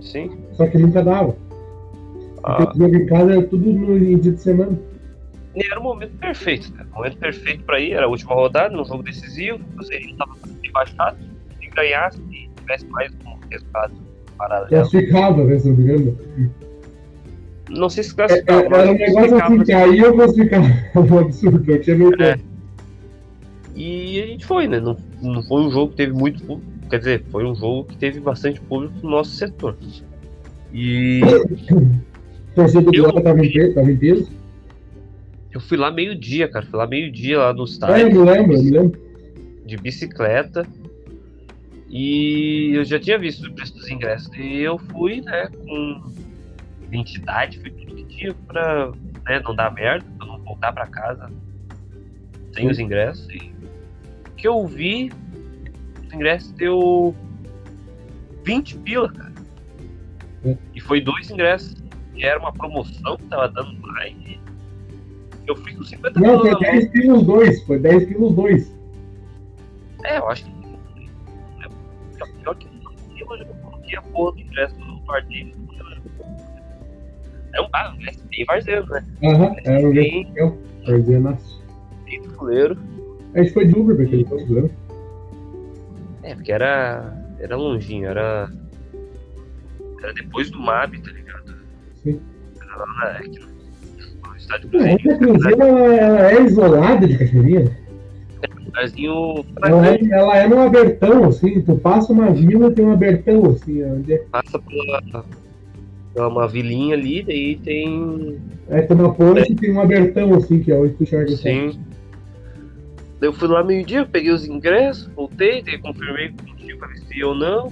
Sim. Só que nunca dava. Ah. Jogo em casa era tudo no dia de semana. Era o momento perfeito, né? O momento perfeito pra ir, era a última rodada, num jogo decisivo, o Cruzeirinho tava rebaixado, se ganhasse e tivesse mais um resultado paralelo. Classificava, né, se não me engano. Não sei se classificava. É, é era um negócio assim, que aí eu classificava. um absurdo, eu tinha meu é. E a gente foi, né? Não, não foi um jogo que teve muito público. Quer dizer, foi um jogo que teve bastante público no nosso setor. E. Torcida do tava em peso? Eu fui lá meio-dia, cara. Fui lá meio-dia lá no estádio. É, me lembro, eu me lembro. De bicicleta. E eu já tinha visto o preço dos ingressos. E eu fui, né, com identidade, foi tudo que tinha pra né, não dar merda, pra não voltar pra casa sem os ingressos. E o que eu vi, os ingressos deu 20 pila, cara. E foi dois ingressos. E era uma promoção que tava dando mais. Eu fui com 50 Não, foi na mão. 10 quilos 2. Foi 10 quilos 2. É, eu acho que. é Pior que eu não eu coloquei a porra do ingresso no partido. É um bar, ingresso bem varzeiro, né? Aham, era um Bem, jeito que eu dizer, nossa. bem fuleiro. A gente foi de Uber pra aquele jogo, lembra? É, porque era. Era longinho, era. Era depois do MAB, tá ligado? Lá no, estádio Não, Cruzeiro. essa Cruzeiro é isolada de Cachoeirinha. Um lugarzinho. Ela é, ela é num abertão, assim. Tu passa uma vila tem um abertão, assim. Onde é, Passa pela. pela uma vilinha ali, daí tem. é, tem uma ponte e tem um abertão, assim, que é onde tu enxerga o sol. Sim. Daí eu fui lá meio-dia, peguei os ingressos, voltei, daí confirmei contigo pra ver se ia ou não.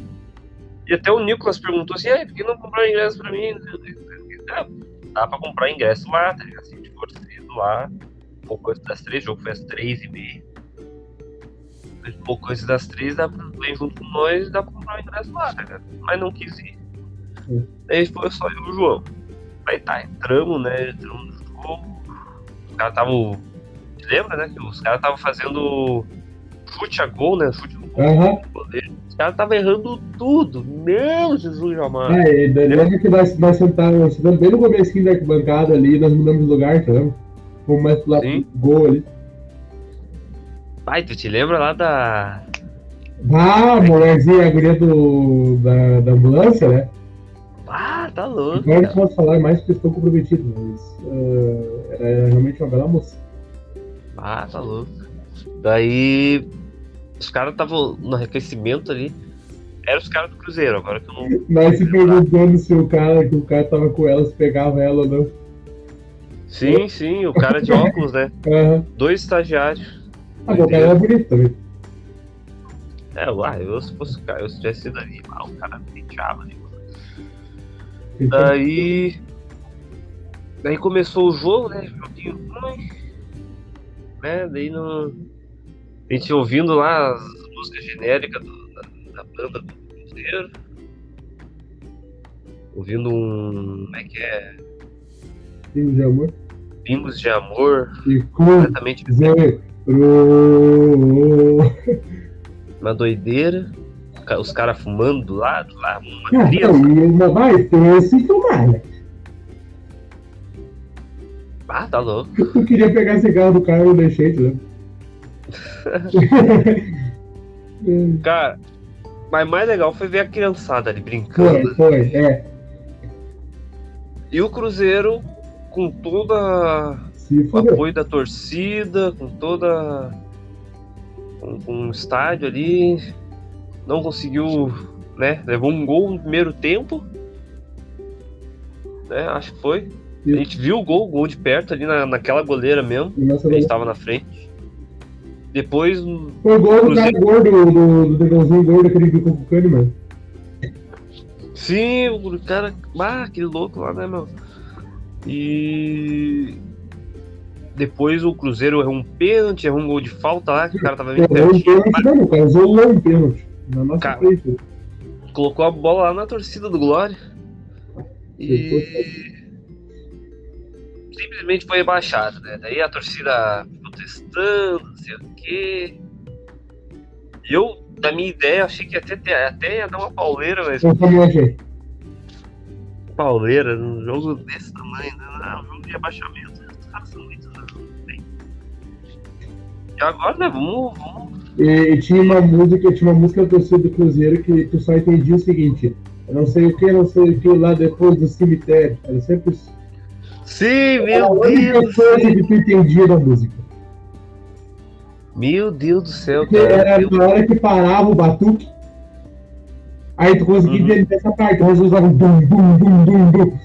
E até o Nicolas perguntou assim, ah, por que não comprar ingresso pra mim? Ah, dá pra comprar ingresso lá, tá ligado? Assim, for cedo lá, um pouco antes das três, o jogo foi às três e meia. Um pouco antes das três, dá pra, vem junto com nós, dá pra comprar o ingresso lá, tá ligado? Mas não quis ir. Sim. Daí foi só eu e o João. Aí tá, entramos, né? Entramos no jogo. Os caras estavam. Lembra, né? Que os caras estavam fazendo chute a gol, né? Chute no gol. Do goleiro. Os caras estavam errando tudo. Meu Jesus amado. É, lembra que nós, nós sentávamos, sentamos bem no comecinho da arquibancada ali, nós mudamos de lugar, tá vendo? Fomos mais pro lado do gol ali. Pai, tu te lembra lá da. Ah, a mulherzinha, a guria do, da, da ambulância, né? Ah, tá louco. Agora não cara. posso falar mais porque estou comprometido, mas ah, era realmente uma bela moça. Ah, tá louco. Daí. Os caras estavam no aquecimento ali. Eram os caras do Cruzeiro, agora que eu não. Nós se perguntando se o cara que o cara tava com ela, se pegava ela ou não. Sim, sim, o cara de óculos, né? Aham. Dois estagiários. Ah, o cara era bonito também. É, uai, eu se fosse o cara, eu se tivesse sido ali, o cara penteava ali. Então, Daí. Daí começou o jogo, né? Joguinho ruim. Né? Daí no. A gente ouvindo lá as músicas genéricas do- da, da banda do Cruzeiro. Ouvindo um. Como é que é? Filho de amor. Pingos de amor. E Completamente uma doideira. Os caras fumando do lado lá, uma criança. não vai ter esse filmar, né? Ah, tá louco. Eu queria pegar esse carro do cara e eu deixei, vendo? Cara, mas mais legal foi ver a criançada ali brincando. foi, foi, é. E o Cruzeiro com toda o apoio da torcida, com toda. com, com o estádio ali. Não conseguiu. né? Levou um gol no primeiro tempo. Né? Acho que foi. A gente viu o gol, o gol de perto ali na, naquela goleira mesmo. Nossa, A gente tava na frente. Depois. Foi o gol do cara gordo, do, do dragãozinho gordo, aquele que ficou com o Kahneman. Sim, o cara. Ah, aquele louco lá, né, meu? E. Depois o Cruzeiro errou um pênalti, errou um gol de falta lá, que o cara tava um pertinho. pênalti, não, o cara isolou um pênalti. Na nossa Cara, frente. colocou a bola lá na torcida do Glória. E. Simplesmente foi rebaixado, né? Daí a torcida protestando, não sei o quê. E eu, na minha ideia, achei que até, até ia dar uma pauleira, mas Eu também achei. pauleira num jogo desse tamanho, né? Ah, um jogo de rebaixamento. Os caras são muito. E agora, né? Vamos. vamos... E, e tinha uma música, tinha uma música da torcida do Cruzeiro que tu só entendia o seguinte. Eu não sei o que, não sei o que lá depois do cemitério. Era sempre. Sim, Era a meu única Deus! coisa que tu entendia da música. Meu Deus do céu, cara. era na hora que parava o batuque. Aí tu conseguia Uhum. entender essa parte. Nós usávamos dum, dum, dum, dum, dum.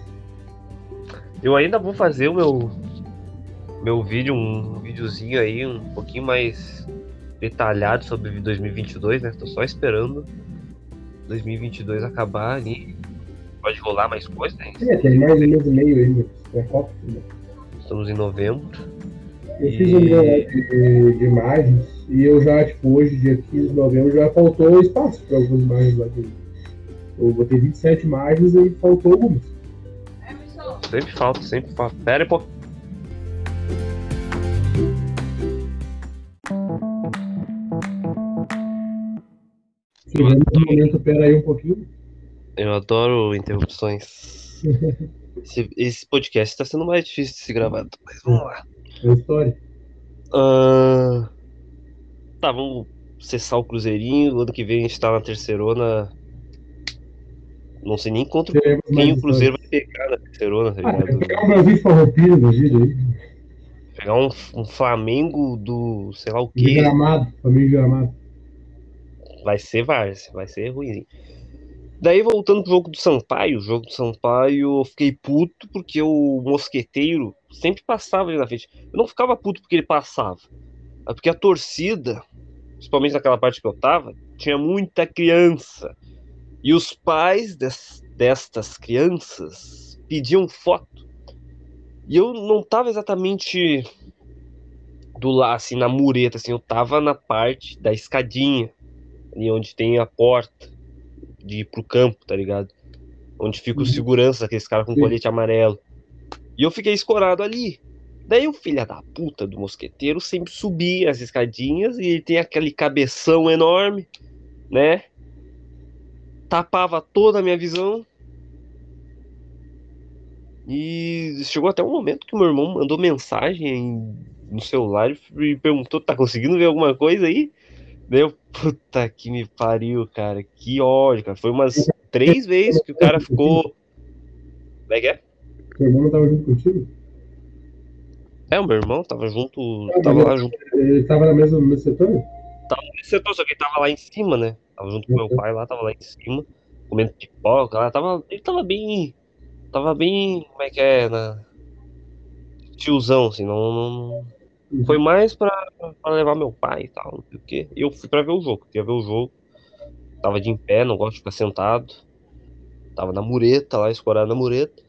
Eu ainda vou fazer o meu meu vídeo, um videozinho aí um pouquinho mais detalhado sobre 2022, né? Tô só esperando 2022 acabar ali. Pode rolar mais coisa, né? É, tem mais um mês e meio ainda. É? Estamos em novembro. Eu fiz um meu de, de, imagens e eu já, tipo, hoje, dia 15 de novembro, já faltou espaço para algumas imagens lá dentro. Eu botei 27 imagens e faltou algumas. É, sempre falta, sempre falta. Pera um pouco. Chegando no momento, pera aí um pouquinho. Eu adoro interrupções. esse, esse podcast está sendo mais difícil de ser gravado, mas vamos lá. É história. Ah, tá, vamos cessar o Cruzeirinho. Ano que vem a gente tá na terceirona. Não sei nem contra Teremos quem o Cruzeiro vai pegar na terceirona, tá Ah, ligado? pegar um Brasil Farroupilha da vida aí. Pegar um, um Flamengo do sei lá o De que. gramado, de gramado. Vai ser várzea, vai ser ruim. Daí voltando pro jogo do Sampaio, o jogo do Sampaio, eu fiquei puto porque o mosqueteiro sempre passava ali na frente. Eu não ficava puto porque ele passava, é porque a torcida, principalmente naquela parte que eu tava, tinha muita criança. E os pais des- destas crianças pediam foto. E eu não tava exatamente do lá, assim, na mureta, assim, eu tava na parte da escadinha, ali onde tem a porta de ir pro campo, tá ligado? Onde fica o Uhum. segurança, aqueles caras com colete amarelo. E eu fiquei escorado ali. Daí o filho da puta do mosqueteiro sempre subia as escadinhas e ele tem aquele cabeção enorme, né? Tapava toda a minha visão. E chegou até um momento que o meu irmão mandou mensagem no celular e perguntou: tá conseguindo ver alguma coisa aí? Daí eu, puta que me pariu, cara. Que ódio, cara. Foi umas três vezes que o cara ficou. Como é que é? Seu irmão não tava junto contigo? É, o meu irmão tava junto. Ah, Tava lá junto. Ele tava na mesma, no mesmo setor? Nesse setor, só que ele tava lá em cima, né? Tava junto com meu pai lá, tava lá em cima, comendo pipoca lá. Tava, ele tava bem. Tava bem. Como é que é? Na... Tiozão, assim, não. não- Uhum. Foi mais pra, pra levar meu pai e tal, não sei o quê. Eu fui pra ver o jogo, queria ver o jogo. Tava de em pé, não gosto de ficar sentado. Tava na mureta lá, escorado na mureta.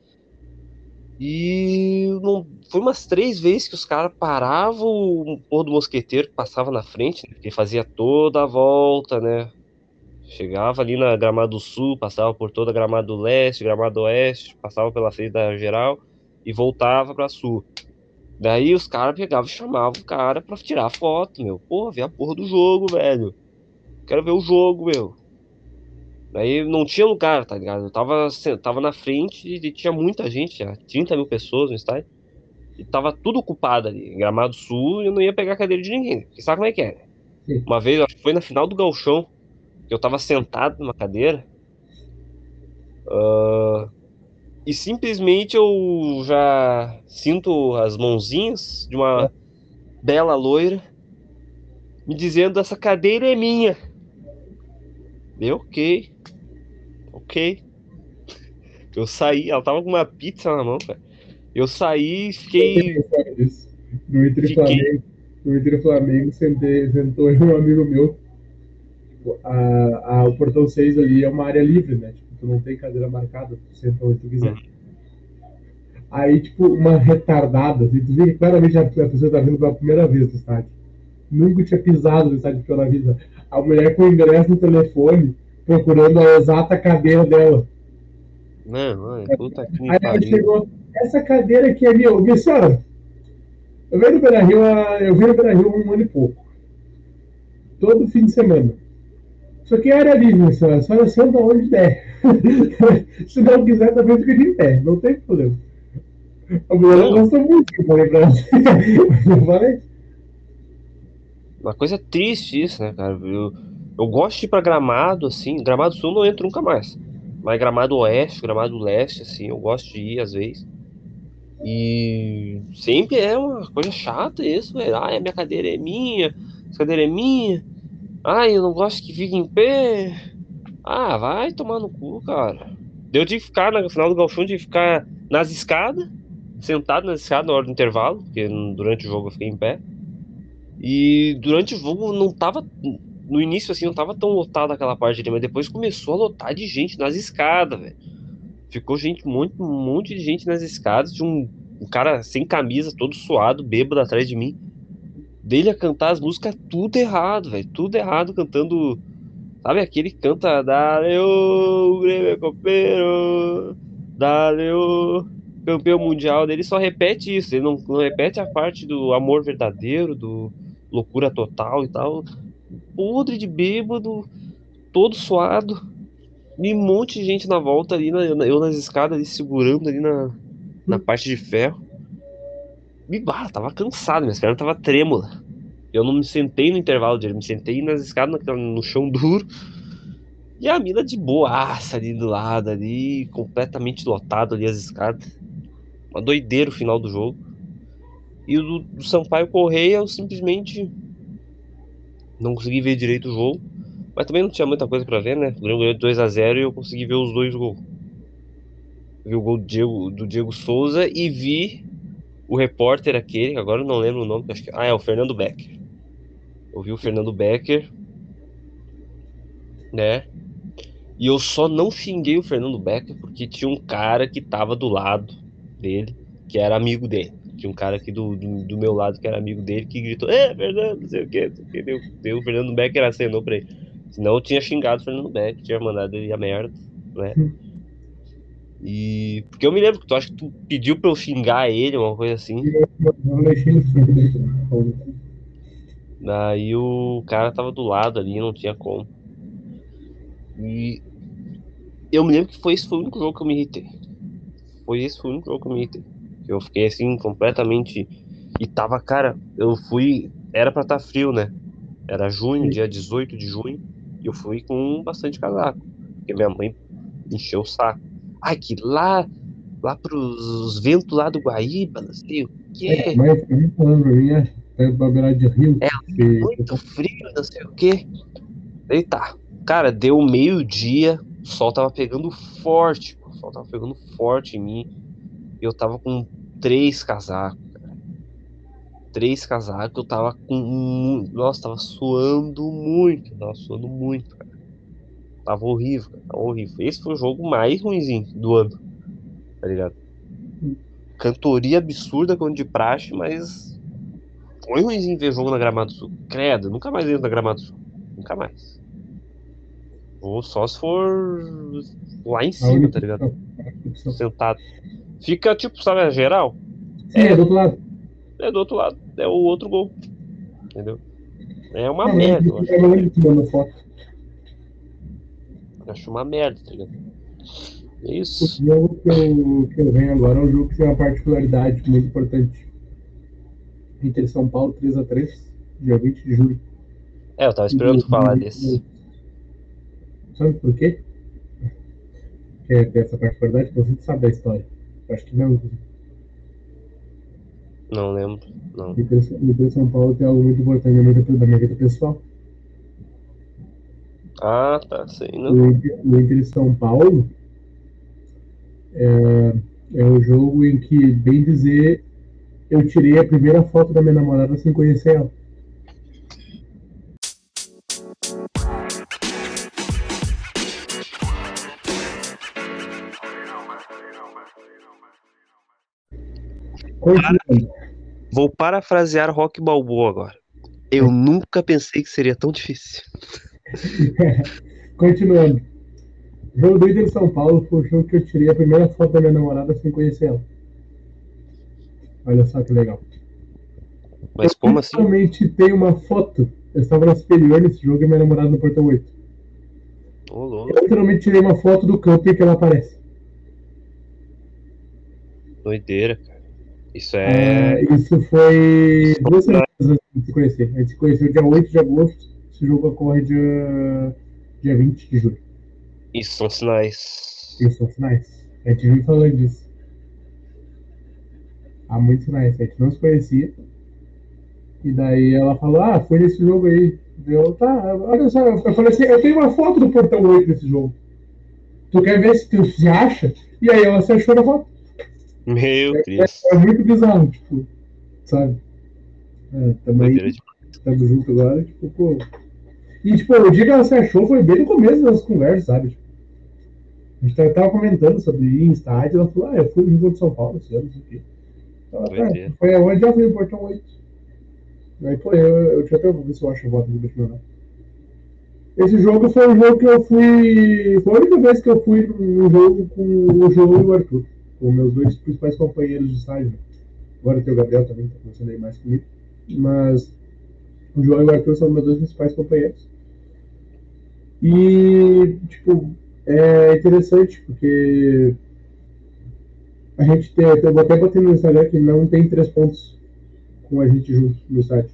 E não, foi umas três vezes que os caras paravam o porra do mosqueteiro que passava na frente, né? Porque fazia toda a volta, né? Chegava ali na Gramado Sul, passava por toda a Gramado Leste, Gramado Oeste, passava pela frente geral e voltava pra Sul. Daí os caras pegavam e chamavam o cara pra tirar foto, meu. Porra, vê a porra do jogo, velho. Quero ver o jogo, meu. Daí não tinha lugar, tá ligado? Eu tava, tava na frente e tinha muita gente, já, 30 mil pessoas no estádio. E tava tudo ocupado ali, em Gramado Sul, e eu não ia pegar a cadeira de ninguém. Porque sabe como é que é? Sim. Uma vez, acho que foi na final do Galchão, que eu tava sentado numa cadeira. ah, e simplesmente eu já sinto as mãozinhas de uma bela loira me dizendo essa cadeira é minha. Eu, ok. Ok. Eu saí, ela tava com uma pizza na mão, cara. Eu saí e fiquei. No Inter e Fiquei. Flamengo, no Flamengo, sentei, sentou um amigo meu. Tipo, A, a, o portão 6 ali é uma área livre, né? Tipo, tu não tem cadeira marcada, tu senta onde tu quiser. Aí, tipo, uma retardada, assim, tu vê que claramente a, pessoa tá vindo pela primeira vez no estádio. Nunca tinha pisado no estádio pela vida. A mulher com o ingresso no telefone, procurando a exata cadeira dela. Não, mãe, puta que Aí ela chegou, essa cadeira aqui é minha. Disse, senhora, eu venho no Beira Rio, há- eu venho no Beira Rio há um ano e pouco. Todo fim de semana. Isso aqui é área livre, senhora. A senhora senta onde der. Se não quiser, também fica de pé. Não tem problema. A mulher gosta muito eu falei pra falei, Uma coisa triste isso, né, cara? Eu, eu gosto de ir pra Gramado, assim. Gramado Sul não entro nunca mais. Mas Gramado Oeste, Gramado Leste, assim, eu gosto de ir às vezes. E sempre é uma coisa chata isso, velho. Ah, a minha cadeira é minha, essa cadeira é minha. Ah, eu não gosto que fique em pé. Ah, vai tomar no cu, cara. Eu tive que ficar, no final do galchão, que ficar nas escadas, sentado nas escadas na hora do intervalo, porque durante o jogo eu fiquei em pé. E durante o jogo não tava. No início, assim, não tava tão lotado aquela parte ali, mas depois começou a lotar de gente nas escadas, velho. Ficou gente, muito, um monte de gente nas escadas, de um, um cara sem camisa, todo suado, bêbado atrás de mim. Dele a cantar as músicas tudo errado, velho. Tudo errado, cantando. Sabe aquele que canta Dale o Grêmio é Copeiro, Dale o campeão mundial dele só repete isso, ele não, não repete a parte do amor verdadeiro, do loucura total e tal. Podre de bêbado, todo suado. E um monte de gente na volta ali, na, eu nas escadas ali, segurando ali na, na parte de ferro. E bah, tava cansado, minhas pernas tava trêmula. Eu não me sentei no intervalo dele, me sentei nas escadas no, chão duro. E a mina de boaça ali do lado, ali, completamente lotado ali as escadas. Uma doideira o final do jogo. E o do, do Sampaio Correia eu simplesmente não consegui ver direito o jogo. Mas também não tinha muita coisa para ver, né? O Grêmio ganhou 2 a 0 e eu consegui ver os dois gols. Vi o gol do Diego, do Diego Souza e vi o repórter aquele, agora eu não lembro o nome, acho que. Ah, é o Fernando Becker. Eu vi o Fernando Becker, né? E eu só não xinguei o Fernando Becker porque tinha um cara que tava do lado dele, que era amigo dele. Tinha um cara aqui do, do, do meu lado que era amigo dele que gritou: É, Fernando, não sei o que, Deu, deu, o Fernando Becker acenou pra ele. Senão eu tinha xingado o Fernando Becker, tinha mandado ele a merda, né? E. Porque eu me lembro que tu acha que tu pediu pra eu xingar ele, uma coisa assim. Daí o cara tava do lado ali, não tinha como. E eu me lembro que foi esse foi o único jogo que eu me irritei. Foi esse foi o único jogo que eu me irritei. Eu fiquei assim, completamente. E tava, cara, eu fui. Era pra estar tá frio, né? Era junho, dia 18 de junho. E eu fui com bastante casaco. Porque minha mãe encheu o saco. Ai, que lá, lá pros ventos lá do Guaíba, não sei o quê. É, mas eu pra mim, é, é pra de rio. É, muito frio, não sei o quê. Eita, cara, deu meio-dia, o sol tava pegando forte, o sol tava pegando forte em mim. E eu tava com três casacos, cara. Três casacos, eu tava com. Nossa, tava suando muito, tava suando muito, cara. Tava horrível. Tava horrível. Esse foi o jogo mais ruimzinho do ano. Tá ligado? Cantoria absurda como de praxe, mas. Foi ruimzinho ver jogo na Gramado Sul. Credo, nunca mais entro na Gramado Sul. Nunca mais. Ou só se for lá em cima, tá ligado? Sentado. Fica tipo, sabe, a geral? Sim, é, é do outro lado. É do outro lado. É o outro gol. Entendeu? É uma é, merda. Eu acho. Uma merda, tá ligado? É isso. O jogo que eu, que eu venho agora é um jogo que tem uma particularidade muito importante. Inter São Paulo 3x3, dia 20 de julho. É, eu tava esperando falar desse. Sabe por quê? Que é essa particularidade, você sabe da história. Eu acho que não. Não lembro. Não. Inter São Paulo tem algo muito importante na minha vida pessoal. Ah, tá, sei. Não. O Inter, o Inter São Paulo é, é o jogo em que, bem dizer, eu tirei a primeira foto da minha namorada sem conhecer ela. Vou parafrasear Rock Balboa agora. Eu nunca pensei que seria tão difícil. Continuando. O jogo do Inter São Paulo foi o jogo que eu tirei a primeira foto da minha namorada sem conhecer ela. Olha só que legal. Mas eu como assim? Realmente tem uma foto. Eu estava na superior nesse jogo e minha namorada no portão 8. Oh, eu literalmente tirei uma foto do campo em que ela aparece. Doideira, cara. Isso é. Uh, isso foi duas semanas antes de se conhecer. A gente se conheceu dia 8 de agosto. Esse jogo ocorre dia, dia 20 de julho. Isso são sinais. Isso são sinais. A gente vive falando disso. Há muitos sinais. A gente não se conhecia. E daí ela falou: Ah, foi nesse jogo aí. Deu, tá, olha só. Eu falei assim: Eu tenho uma foto do portão 8 desse jogo. Tu quer ver se tu se acha? E aí ela se achou na foto. Meu é, Deus. É, é, muito bizarro, tipo, sabe? É, também estamos juntos agora, tipo, pô. E, tipo, o dia que ela se achou foi bem no começo das conversas, sabe? Tipo, a gente tava comentando sobre em estádio, ela falou, ah, eu fui no jogo de São Paulo esse ano, não sei o quê. Então, é, foi onde já fui no Portão 8. Aí, pô, eu, eu deixa até ver se eu acho a voto do Betimão. Esse jogo foi um jogo que eu fui. Foi a única vez que eu fui no jogo com o João e o Arthur com meus dois principais companheiros de estágio. Agora tem o Gabriel também, que está começando aí mais comigo. Mas o João e o Arthur são meus dois principais companheiros. E, tipo, é interessante porque a gente tem, eu até botei no Instagram que não tem três pontos com a gente junto no site.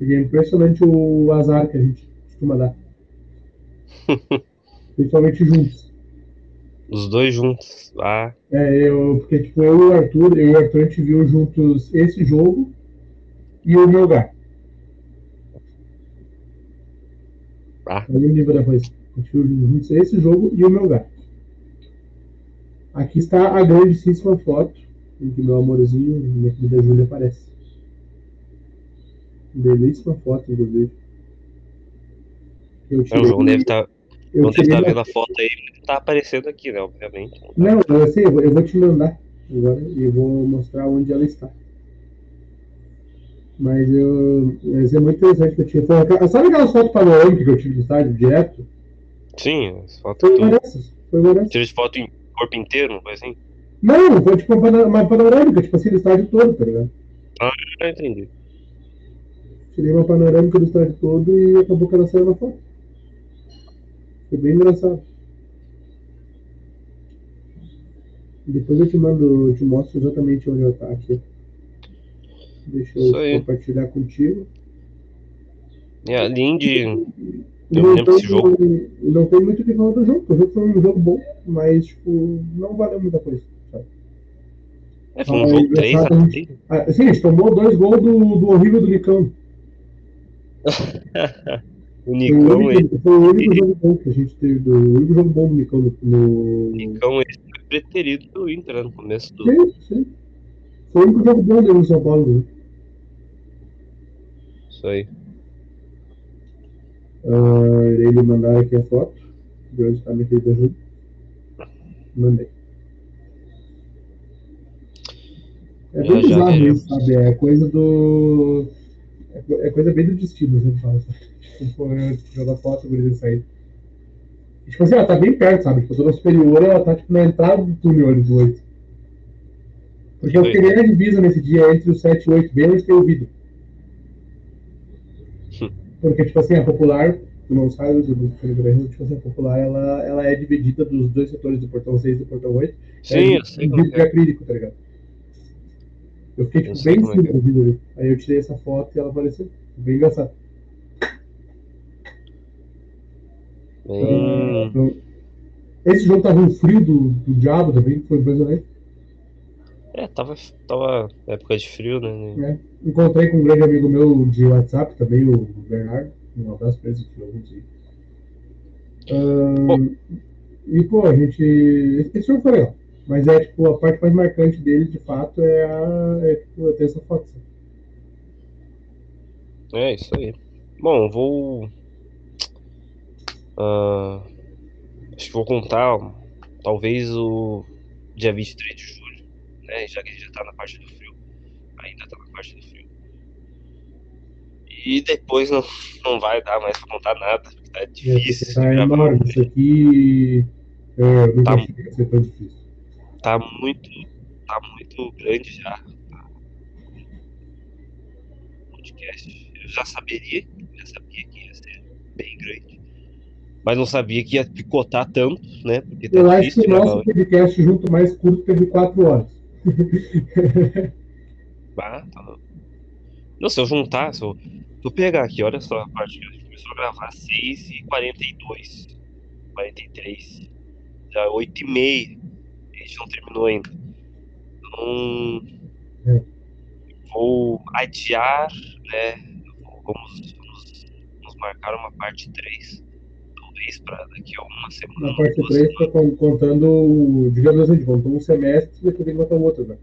E é impressionante o azar que a gente costuma dar. Principalmente juntos. Os dois juntos. Ah. É, eu, porque tipo, eu e o Arthur, eu e o Arthur a gente viu juntos esse jogo e o meu lugar. Ah. Olha o nível da coisa. A gente viu juntos esse jogo e o meu lugar. Aqui está a grandíssima foto em que meu amorzinho, minha querida Júlia, aparece. Belíssima foto, inclusive. Eu tirei, o João deve estar. Tá, eu deve estar tá vendo a foto aí, tá aparecendo aqui, né? Obviamente. Não, eu sei, eu vou te mandar agora e vou mostrar onde ela está. Mas eu. Mas é muito interessante que eu tinha. Sabe aquelas fotos panorâmicas que eu tive do estádio direto? Sim, as fotos. Foi uma dessas. Foi uma dessas. Tive foto em corpo inteiro, não foi assim? Não, foi tipo uma panorâmica, tipo assim, do estádio todo, tá ligado? Ah, eu entendi. Tirei uma panorâmica do estádio todo e acabou que ela saiu na foto. Foi bem engraçado. Depois eu te mando, eu te mostro exatamente onde ela tá aqui. Deixa eu compartilhar contigo. É, além de. Eu não lembro desse jogo. Não tem muito o que falar do jogo, o jogo foi um jogo bom, mas tipo, não valeu muita coisa. Sabe? É, foi um ah, jogo 3 a 3. Ah, sim, a gente tomou dois gols do, do horrível do Nicão. o Nicão foi o único, foi o único jogo bom que a gente teve, do, o único jogo bom do Nicão no. Nicão ele foi preterido pelo Inter né, no começo do. Sim, sim. Foi o único jogo bom dele no São Paulo. Né? Isso aí. Uh, irei lhe mandar aqui a foto de onde está minha querida Ju. Mandei. É bem bizarro isso, sabe? É coisa do. É coisa bem do destino, você fala. Tipo, jogar foto, por sair. Tipo assim, ela tá bem perto, sabe? Tipo, toda superior, ela tá tipo na entrada do túnel do 8. Porque eu queria a divisa nesse dia entre o 7 e o 8 bem onde tem o vidro. Porque, tipo assim, a popular, tu não sabe do, do Brasil, tipo assim, a popular, ela, ela é dividida dos dois setores do portão 6 e do portão 8. Sim, é, eu sei. Vidro é. acrílico, tá ligado? Eu fiquei, tipo, eu bem em cima é. do. Aí eu tirei essa foto e ela apareceu. Bem engraçado. Hum. Então, esse jogo tava um frio do, do diabo também, foi impressionante. É, tava, tava época de frio, né? É. Encontrei com um grande amigo meu de WhatsApp também, o Bernardo. Um abraço pra ele, que alguns aí. Um, e, pô, a gente. Esse jogo foi legal. Mas é, tipo, a parte mais marcante dele, de fato, é a. É, tipo, ter essa foto. É, isso aí. Bom, vou. Uh, acho que vou contar, talvez, o dia 23 de julho né? Já que a gente já tá na parte do frio. Ainda tá na parte do frio. E depois não, não vai dar mais pra contar nada, porque tá difícil. Tá enorme, isso aqui é, não tá, ser tão difícil. Tá muito. Tá muito grande já. Podcast. Eu já saberia, já sabia que ia ser bem grande. Mas não sabia que ia picotar tanto, né? Porque tá Eu acho que o nosso podcast junto mais curto teve 4 horas. Ah, tá Não, se eu juntar, se eu, se eu pegar aqui, olha só a parte que a gente começou a gravar, 6 e 42 43 já 8 e meia. A gente não terminou ainda. Então é. vou adiar né? Vamos, vamos, vamos marcar uma parte 3 talvez para daqui a uma semana na parte 3 está contando digamos assim, contou um semestre e depois tem que botar o outro né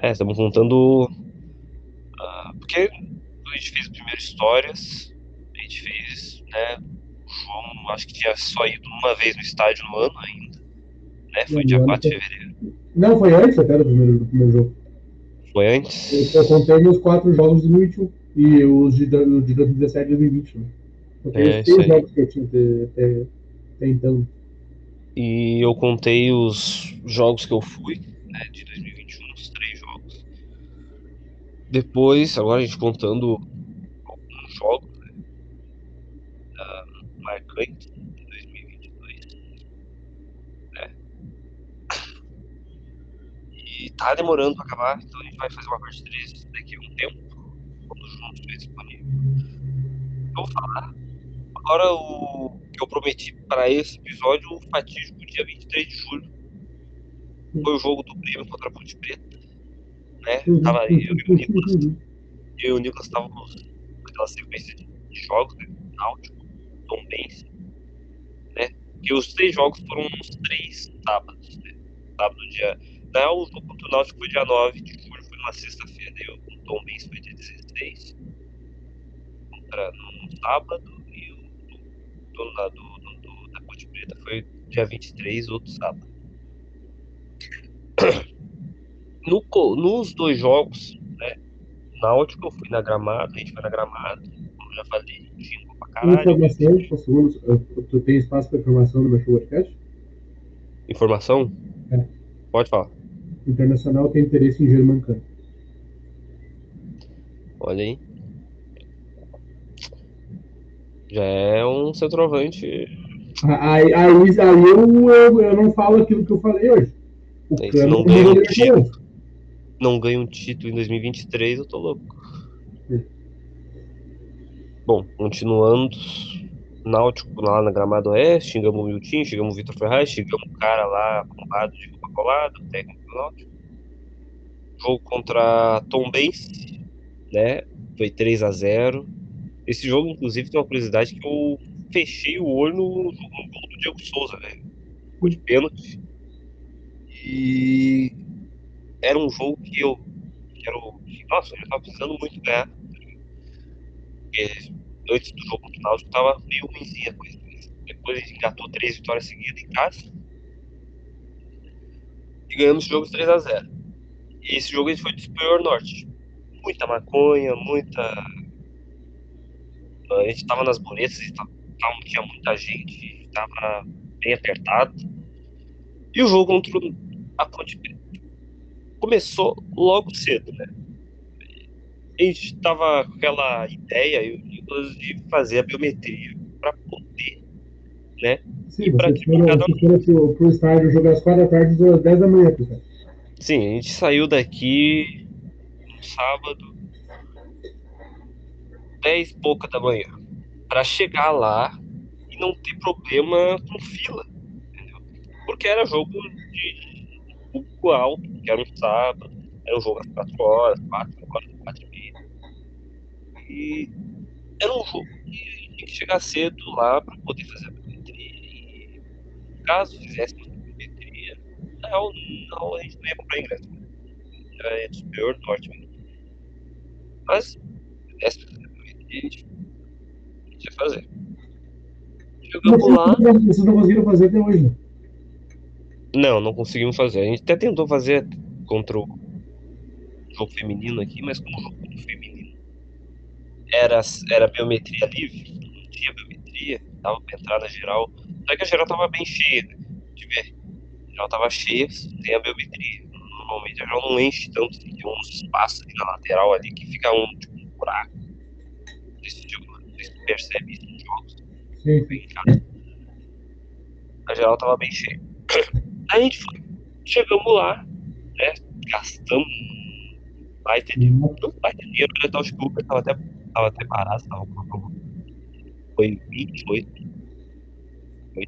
é, estamos contando. Uh, porque a gente fez primeiro histórias, a gente fez, né? O João acho que tinha só ido uma vez no estádio no ano ainda. Né? Foi dia 4 de fevereiro. Não, foi antes até do primeiro, do primeiro jogo. Foi antes? Eu, eu contei os quatro jogos de 2021 e os de, de 2017 e 2020. Né? Eu é, os três jogos que eu tinha até, até então. E eu contei os jogos que eu fui, né, de 2021 depois, agora a gente contando alguns jogos, né? antes de 2022. Né? E tá demorando pra acabar, então a gente vai fazer uma parte 3 daqui a um tempo, quando o João estiver disponível. Vou falar agora o que eu prometi para esse episódio, o fatídico dia 23 de julho. Foi o jogo do Grêmio contra a Ponte Preta. Né? Tava eu e o Nicolas. Eu e o Nicolas estávamos naquela sequência de jogos, né? Náutico, Tom Benz, né? E os três jogos foram uns três sábados, né? Sábado, dia. Na real, o jogo contra o Náutico foi dia 9 de julho, foi uma sexta-feira, né? O Tom Benz foi dia 16. Contra, no sábado, dono da, do, do, da Ponte Preta foi dia 23, outro sábado. No, nos dois jogos, né? Náutico, eu fui na gramada, a gente foi na gramada, como já falei, xingou pra caralho. Informação, tu tem espaço para informação no meu podcast? Informação? É. Pode falar. Internacional tem interesse em Germancano. Olha aí. Já é um centroavante. Aí, aí, aí eu, eu, eu não falo aquilo que eu falei hoje. O Se não ganha um título, não ganha um título em 2023, eu tô louco. Sim. Bom, continuando. Náutico lá na Gramado Oeste, xingamos o Milton, xingamos o Vitor Ferraz, xingamos o cara lá bombado de roupa colada, técnico do Náutico. Jogo contra Tom Benz, né? Foi 3 a 0 Esse jogo, inclusive, tem uma curiosidade que eu fechei o olho no, no gol do Diego Souza, velho. Gol de pênalti. E era um jogo que eu. Que era o, nossa, eu tava precisando muito ganhar. Porque antes do jogo contra o Náutico tava meio ruimzinha a coisa. Depois a gente engatou três vitórias seguidas em casa. E ganhamos o jogo de 3x0. E esse jogo ele foi de Superior Norte. Muita maconha, muita. A gente tava nas boletas, e tava, tinha muita gente, tava bem apertado. E o jogo contra a Ponte Preta começou logo cedo, né? A gente tava com aquela ideia, eu, Nicolas, de fazer a biometria para poder, né? Sim, E pra vocês que cada um- pro, estádio jogar às 4 da tarde às 10 da manhã, pessoal. Sim, a gente saiu daqui no sábado, 10 e pouca da manhã, para chegar lá e não ter problema com fila, entendeu? Porque era jogo de público alto, que era um sábado, era um jogo às 4 horas, 4 horas, 4 e meia. E era um jogo que tinha que chegar cedo lá para poder fazer a biometria. E caso fizesse a biometria, não, não, a gente não ia comprar ingresso. Era superior norte mesmo. Mas, gente, a gente ia fazer. Mas Chegamos lá. vocês não- conseguiram fazer até hoje? Não, não conseguimos fazer. A gente até tentou fazer contra o jogo feminino aqui, mas como o jogo feminino era, era biometria livre, não tinha biometria, dava pra entrar na geral. Só que a geral tava bem cheia, né? De ver. A geral tava cheia, sem a biometria. Normalmente a geral não enche tanto, tem uns espaços ali na lateral ali que fica um, tipo, um buraco. Não sei se tu- não sei se tu percebe isso nos jogos Sim. bem em casa. A geral tava bem cheia. Aí a gente foi. Chegamos lá, né? Gastamos baita de não baita dinheiro, né? Tava, acho que o Uber tava até, tava até barato, tava com foi 28. Foi.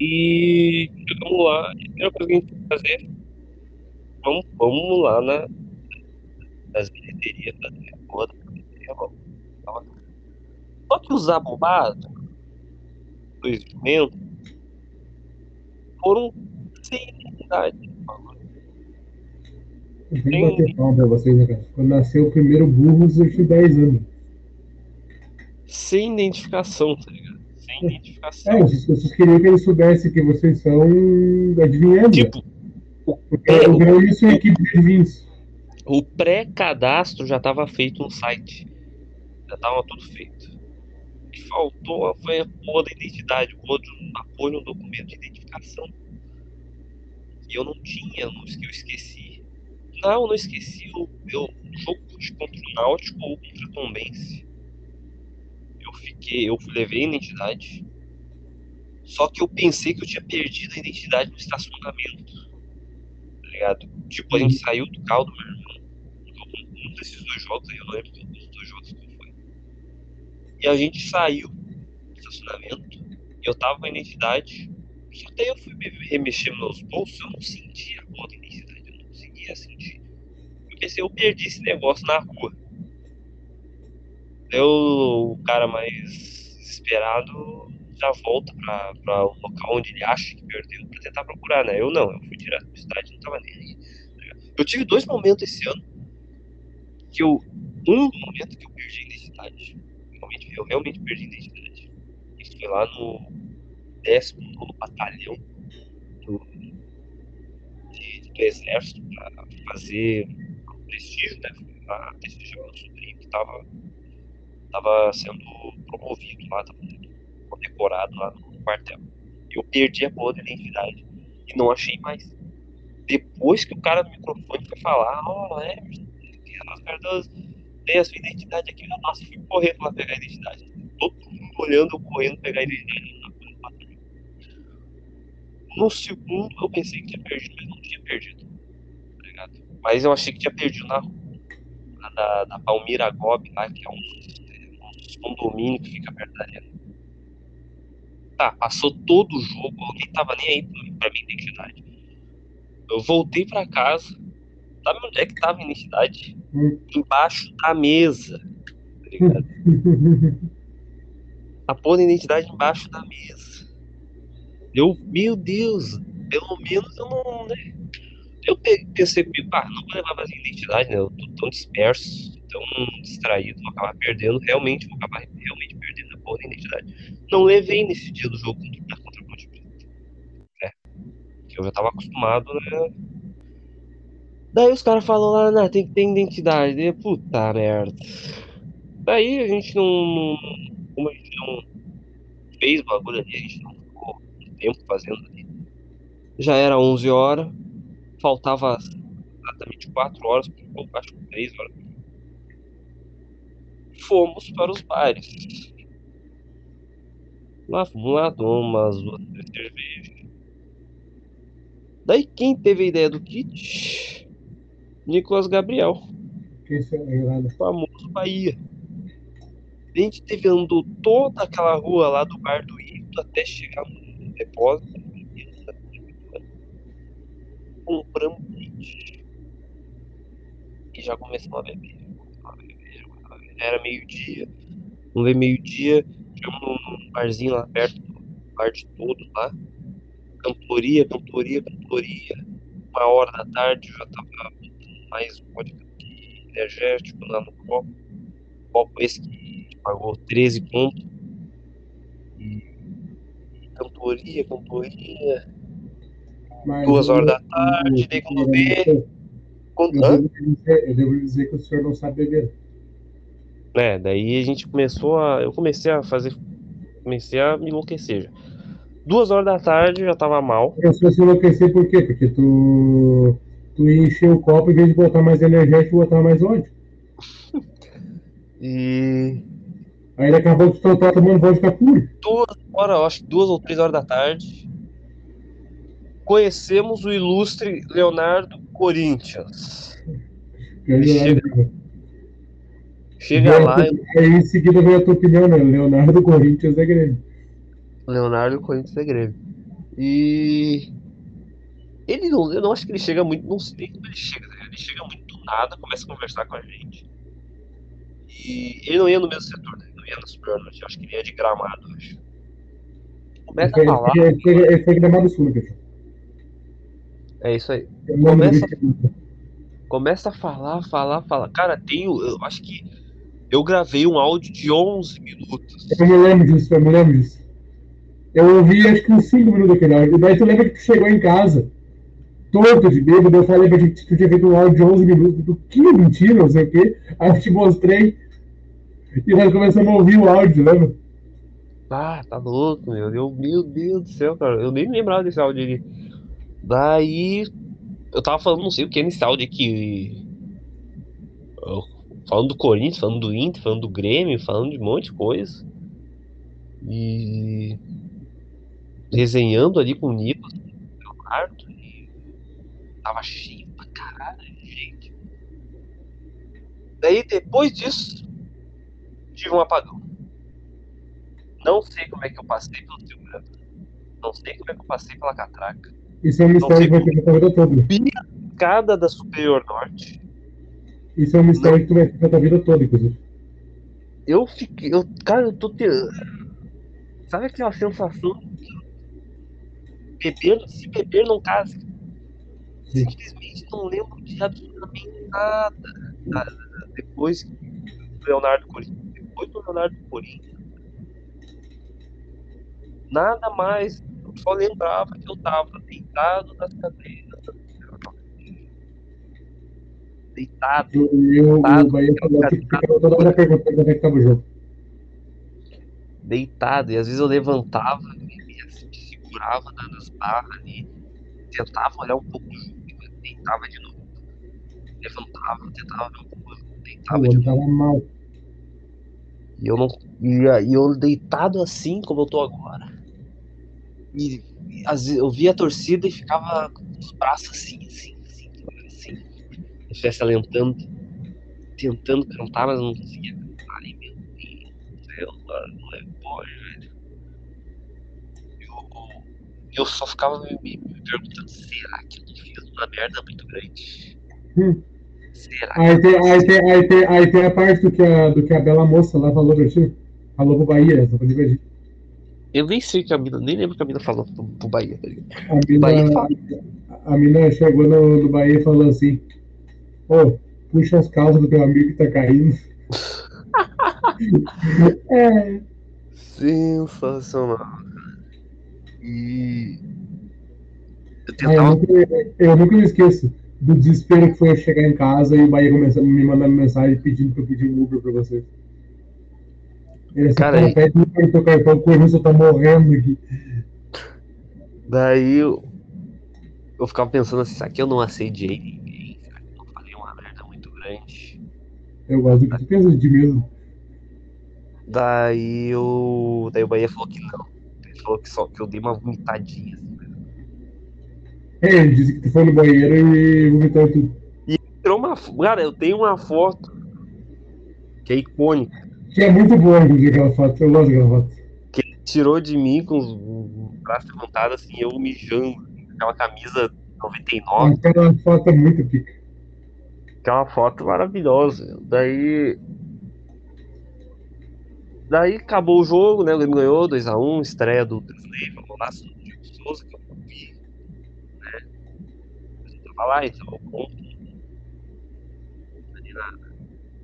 E chegamos lá, a primeira coisa que a gente foi fazer, vamos, vamos lá na, nas bilheterias, da bilheteria, vamos. Só que os abobados do instrumento foram sem necessidade. Eu tenho que bater palma pra vocês, né, cara? Quando nasceu o primeiro burros, eu tinha 10 anos. Sem identificação, tá ligado? Sem É, identificação. vocês, vocês queriam que eles soubessem que vocês são adivinhando. Tipo, o Porque pré- o Grêmio e sua equipe de adivinhos. o pré-cadastro já estava feito no site. Já estava tudo feito. O que faltou foi a porra da identidade, o outro apoio no documento de identificação. E eu não tinha, não, que eu esqueci. Não, eu não esqueci o meu jogo de contra o Náutico ou contra o Tombense. Eu fiquei, eu levei a identidade. Só que eu pensei que eu tinha perdido a identidade no estacionamento. Tá ligado? Tipo, a gente saiu do carro do meu irmão. Um desses dois jogos aí, eu lembro dos dois jogos que. E a gente saiu do estacionamento. Eu tava com a identidade. Só que eu fui me remexer meus bolsos, eu não sentia a da identidade. Eu não conseguia sentir. Eu pensei, eu perdi esse negócio na rua. Eu, o cara mais desesperado já volta para o local onde ele acha que perdeu para tentar procurar, né? Eu não, eu fui direto pra cidade não tava nem aí. Eu tive dois momentos esse ano que eu. Um momento que eu perdi a identidade. Realmente, eu realmente perdi a identidade. Isso foi lá no 19 Batalhão do, de, do Exército para fazer prestígio, né? Pra prestigiar o sobrinho que tava, tava sendo promovido lá, tava condecorado lá no quartel. Eu perdi a boa da identidade e não achei mais. Depois que o cara do microfone foi falar, ó, oh, é, as perdas tem a sua identidade aqui, nossa, fui correndo lá pegar a identidade. Todo mundo olhando, eu correndo pegar a identidade. No segundo eu pensei que tinha perdido, mas não tinha perdido. Tá mas eu achei que tinha perdido na. Da, da Palmira Gobi lá, que é um, um condomínio que fica perto da arena. Tá, passou todo o jogo, alguém tava nem aí pra minha identidade. Eu voltei pra casa. Sabe onde é que tava a identidade? Embaixo da mesa. Tá ligado? a porra da identidade embaixo da mesa. Eu, meu Deus, pelo menos eu não. Né? Eu pensei comigo, ah, não vou levar mais identidade, né? Eu tô tão disperso, tão distraído, vou acabar perdendo. Realmente, vou acabar realmente perdendo a porra da identidade não levei nesse dia do jogo contra, contra o Ponte Preta. É. Que eu já tava acostumado, né? Daí os caras falam lá, né, tem que ter identidade. E, puta merda. Daí a gente não, não. Como a gente não fez bagulho ali, a gente não ficou tempo fazendo ali. Já era 11 horas, faltava exatamente 4 horas, acho que 3 horas. Fomos para os bares. Lá, lá toma umas duas, três cervejas. Daí quem teve a ideia do kit? Nicolas Gabriel. Esse é famoso Bahia. A gente teve andou toda aquela rua lá do bar do Ito até chegar no depósito. Compramos kit. E já começamos a beber. Era meio-dia. Vamos ver meio-dia chegamos num barzinho lá perto bar de todos lá. Cantoria, cantoria, cantoria. Uma hora da tarde eu já tava mais vodka que energético lá no copo. Copo esse que pagou 13 pontos. E cantoria, cantoria. Mas duas horas da tarde, daí quando vê. Quando... Eu, devo dizer, eu que o senhor não sabe beber. É, daí a gente começou a. Eu comecei a fazer. Comecei a me enlouquecer já. Duas horas da tarde já tava mal. Eu se enlouquecer por quê? Porque tu. Tu encheu o copo em vez de botar mais energético, botar mais ódio. e. Aí ele acabou de estar tomando vodka puro. Duas horas, acho que duas ou três horas da tarde. Conhecemos o ilustre Leonardo Corinthians. Chega, Chega lá. Aí em seguida vem a tua opinião, né? Leonardo Corinthians é Grêmio. Leonardo Corinthians é Grêmio. E. Ele não. Eu não acho que ele chega muito. Não sei como ele chega, né? Ele chega muito do nada, começa a conversar com a gente. E ele não ia no mesmo setor, né? Ele não ia no Superior Norte. Eu acho que ele ia de gramado, acho. Começa a falar. Ele foi, ele foi gramado sul, né, É isso aí. Começa, começa a falar, falar, falar. Cara, tem. Eu acho que eu gravei um áudio de 11 minutos. Eu me lembro disso, eu me lembro disso. Eu ouvi acho que uns 5 minutos daquele áudio. E daí tu lembra que tu chegou em casa, todo de bêbado, eu falei pra gente que tinha feito um áudio de 11 minutos. Tu, que mentira, não sei o quê. Aí eu te mostrei. E nós começamos a ouvir o áudio, lembra? Ah, tá louco, meu. Eu, meu Deus do céu, cara. Eu nem lembrava desse áudio ali. Daí, eu tava falando, não sei o que nesse áudio aqui falando do Corinthians, falando do Inter, falando do Grêmio, falando de um monte de coisa. E desenhando ali com o quarto, e tava cheio pra caralho de gente. Daí depois disso, tive um apagão. Não sei como é que eu passei pelo segurança. Não sei como é que eu passei pela catraca. Isso é um mistério que vai ter a tua vida toda. Cada da Superior Norte. Isso é um mistério que tu vai ter a tua vida toda, inclusive. Eu fiquei. Eu, cara, eu tô tendo. Sabe aquela sensação beber, se beber não casa? Sim. Simplesmente não lembro de absolutamente nada. nada. Depois do Leonardo Corinthians. Depois do Leonardo Corinthians. Nada mais. Eu só lembrava que eu tava deitado nas cadeiras. Deitado. E eu, Deitado, o Bahia falou que ficava toda hora perguntando como é que tava o jogo. deitado, e às vezes eu levantava e assim, segurava na- nas barras ali, tentava olhar um pouco junto, deitava de novo. Levantava, tentava ver um pouco, O deitava de novo. mal. E eu não. E, aí eu deitado assim como eu tô agora. E, e vezes eu via a torcida e ficava com os braços assim, assim, assim, assim. Se estivesse alentando, tentando cantar, mas não conseguia cantar. Ai meu Deus céu, mano, não é pode, velho. Eu, eu só ficava me, me- me perguntando, será que eu não fiz uma merda muito grande? Hum. Será que Aí tem, aí, tem, aí, tem, aí tem a parte do que a, do que a bela moça lá falou pra ti. Falou pro Bahia, só pra divertir. Eu nem sei o que a mina, nem lembro o que a mina falou pro, pro Bahia, tá ligado? A mina, Bahia fala. a mina chegou no, no Bahia e falou assim: Ô, puxa as calças do teu amigo que tá caindo. é, Sensacional. E. Eu ah, eu, tentava. nunca, eu nunca me esqueço do desespero que foi eu chegar em casa e o Bahia começar me mandando mensagem pedindo pra eu pedir um Uber pra você. Ele assim, Cara, cara, aí- pede no teu cartão, o Corinthians tá morrendo aqui. Daí eu. Eu ficava pensando assim, será que eu não assediei ninguém? Será que eu não falei uma merda muito grande? Eu gosto do que tu pensa de mesmo. Daí eu. Daí o Bahia falou que não. Falou que só que eu dei uma vomitadinha assim. né? É, ele disse que tu foi no banheiro e vomitou tudo. Tirou uma. Cara, eu tenho uma foto que é icônica. Que é muito boa, inclusive, aquela foto. Eu gosto daquela foto. Que ele tirou de mim com os, os braços levantados, assim, eu mijando. Aquela camisa 99. Aquela foto é muito pica. Que é uma foto maravilhosa. Daí. Daí acabou o jogo, né? O Grêmio ganhou 2x1, estreia do Drisley, golaço do Diego Souza, que eu não vi. Né? Eu tava lá, então eu conto ali na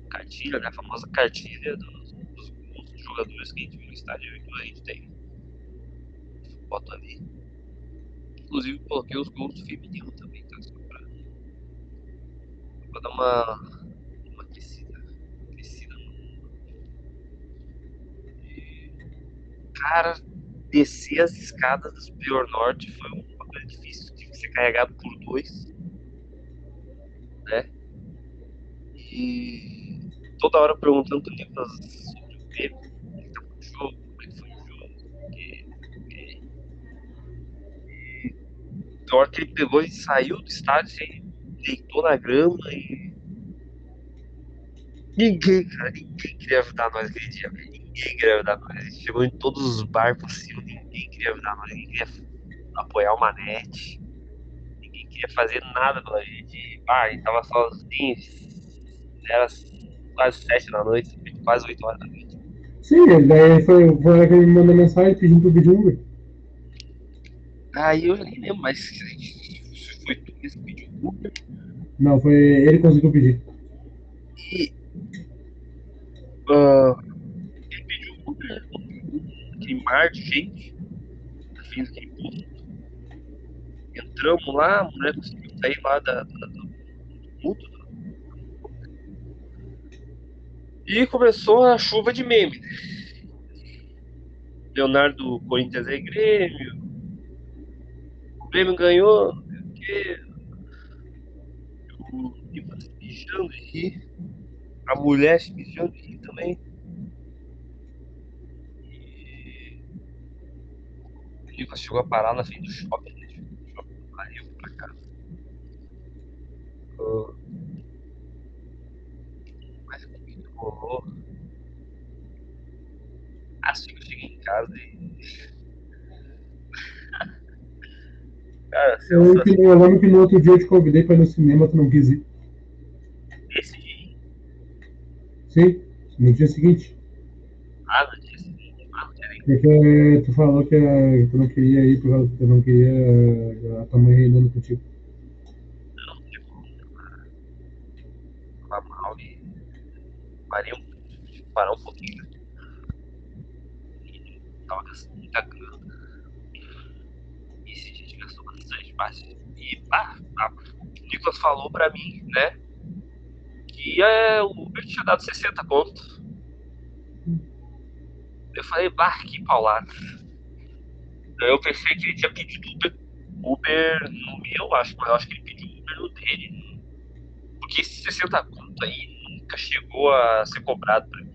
cartilha, né? A famosa cartilha dos, dos dos jogadores que a gente viu no estádio e a gente tem. Foto ali. Inclusive coloquei os gols do feminino também, tá? Só pra, pra dar uma aquecida. aquecida no- E, Cara, descer as escadas do Superior Norte foi uma coisa difícil. Tive que ser carregado por dois. Né? E toda hora perguntando pro Nicolas sobre o é que tava o jogo, como é que foi o jogo, porque, porque... E na hora que ele pegou e saiu do estádio, ele deitou na grama e. Ninguém, cara, ninguém queria ajudar nós aquele dia, velho. Ninguém queria ajudar nós. A gente chegou em todos os bares possíveis, ninguém queria ajudar nós, ninguém queria apoiar o Manete, ninguém queria fazer nada pela gente. Ah, a gente tava sozinho, era quase sete da noite, quase oito horas da noite. Sim, daí foi, foi lá que ele me mandou mensagem pedindo pro pedir Uber. Aí eu nem lembro mais se foi tu que pediu Uber. Não, foi ele que conseguiu pedir. E. Uber, mar de gente. Aquele posto. Entramos lá, a mulher conseguiu sair lá da, da, do tumulto. E começou a chuva de meme. né? Leonardo Corinthians é Grêmio. O Grêmio ganhou, sei o Nicolas se mijando de rir. A mulher se mijando de rir também. Nicolas chegou a parar na frente do shopping. Né? shopping pariu pra casa. Uh, mas o que rolou? Assim que eu cheguei em casa e. Cara, Eu, sensacional. que- eu lembro que no outro dia eu te convidei pra ir no cinema, tu não quis ir. Esse dia, Sim, no dia seguinte. ah, no dia seguinte, ah, não tinha nem Porque tu falou que eh, tu não queria ir, porque tu não queria eh, a tua mãe reinando contigo. não, tipo, tava mal e parei um, parar um pouquinho. E tava gastando muita grana. E dia a gente gastou bastante, bastante. E ah, o Nicolas falou pra mim, né? Que é, o Uber tinha dado 60 conto. Eu falei, bah, que paulada. Eu pensei que ele tinha pedido Uber, Uber no meu, acho, mas eu acho que ele pediu Uber no dele. Porque esse 60 conto aí nunca chegou a ser cobrado pra mim.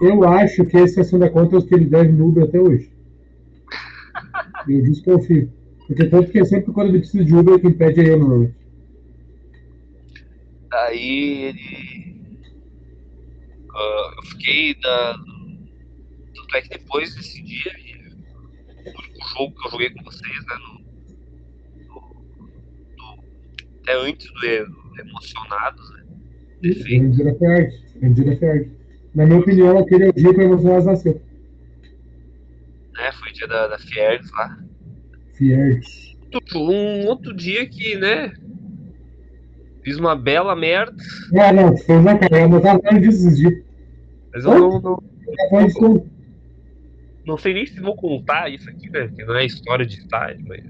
Eu acho que esse é 60 contas que ele deve no Uber até hoje. Eu desconfio. Porque tanto que sempre quando ele precisa de Uber, quem pede é eu normalmente. Aí ele. ah, eu fiquei da. Tanto é que depois desse dia, o único jogo que eu joguei com vocês, né? No, no- no- até antes do, do Emocionados, né? Defeito. Vendida Fiard. Vendida Fiard. Na minha opinião, aquele é o dia que o Emocionados nasceu. Né? Foi o dia da, da Fiergs lá. Fiard. Um outro dia que, né? Fiz uma bela merda, Ah, não, fez uma cara. Eu tava falando disso esses dias. mas eu não, não, tudo. Não sei nem se vou contar isso aqui, né? Que não é história de estágio, mas.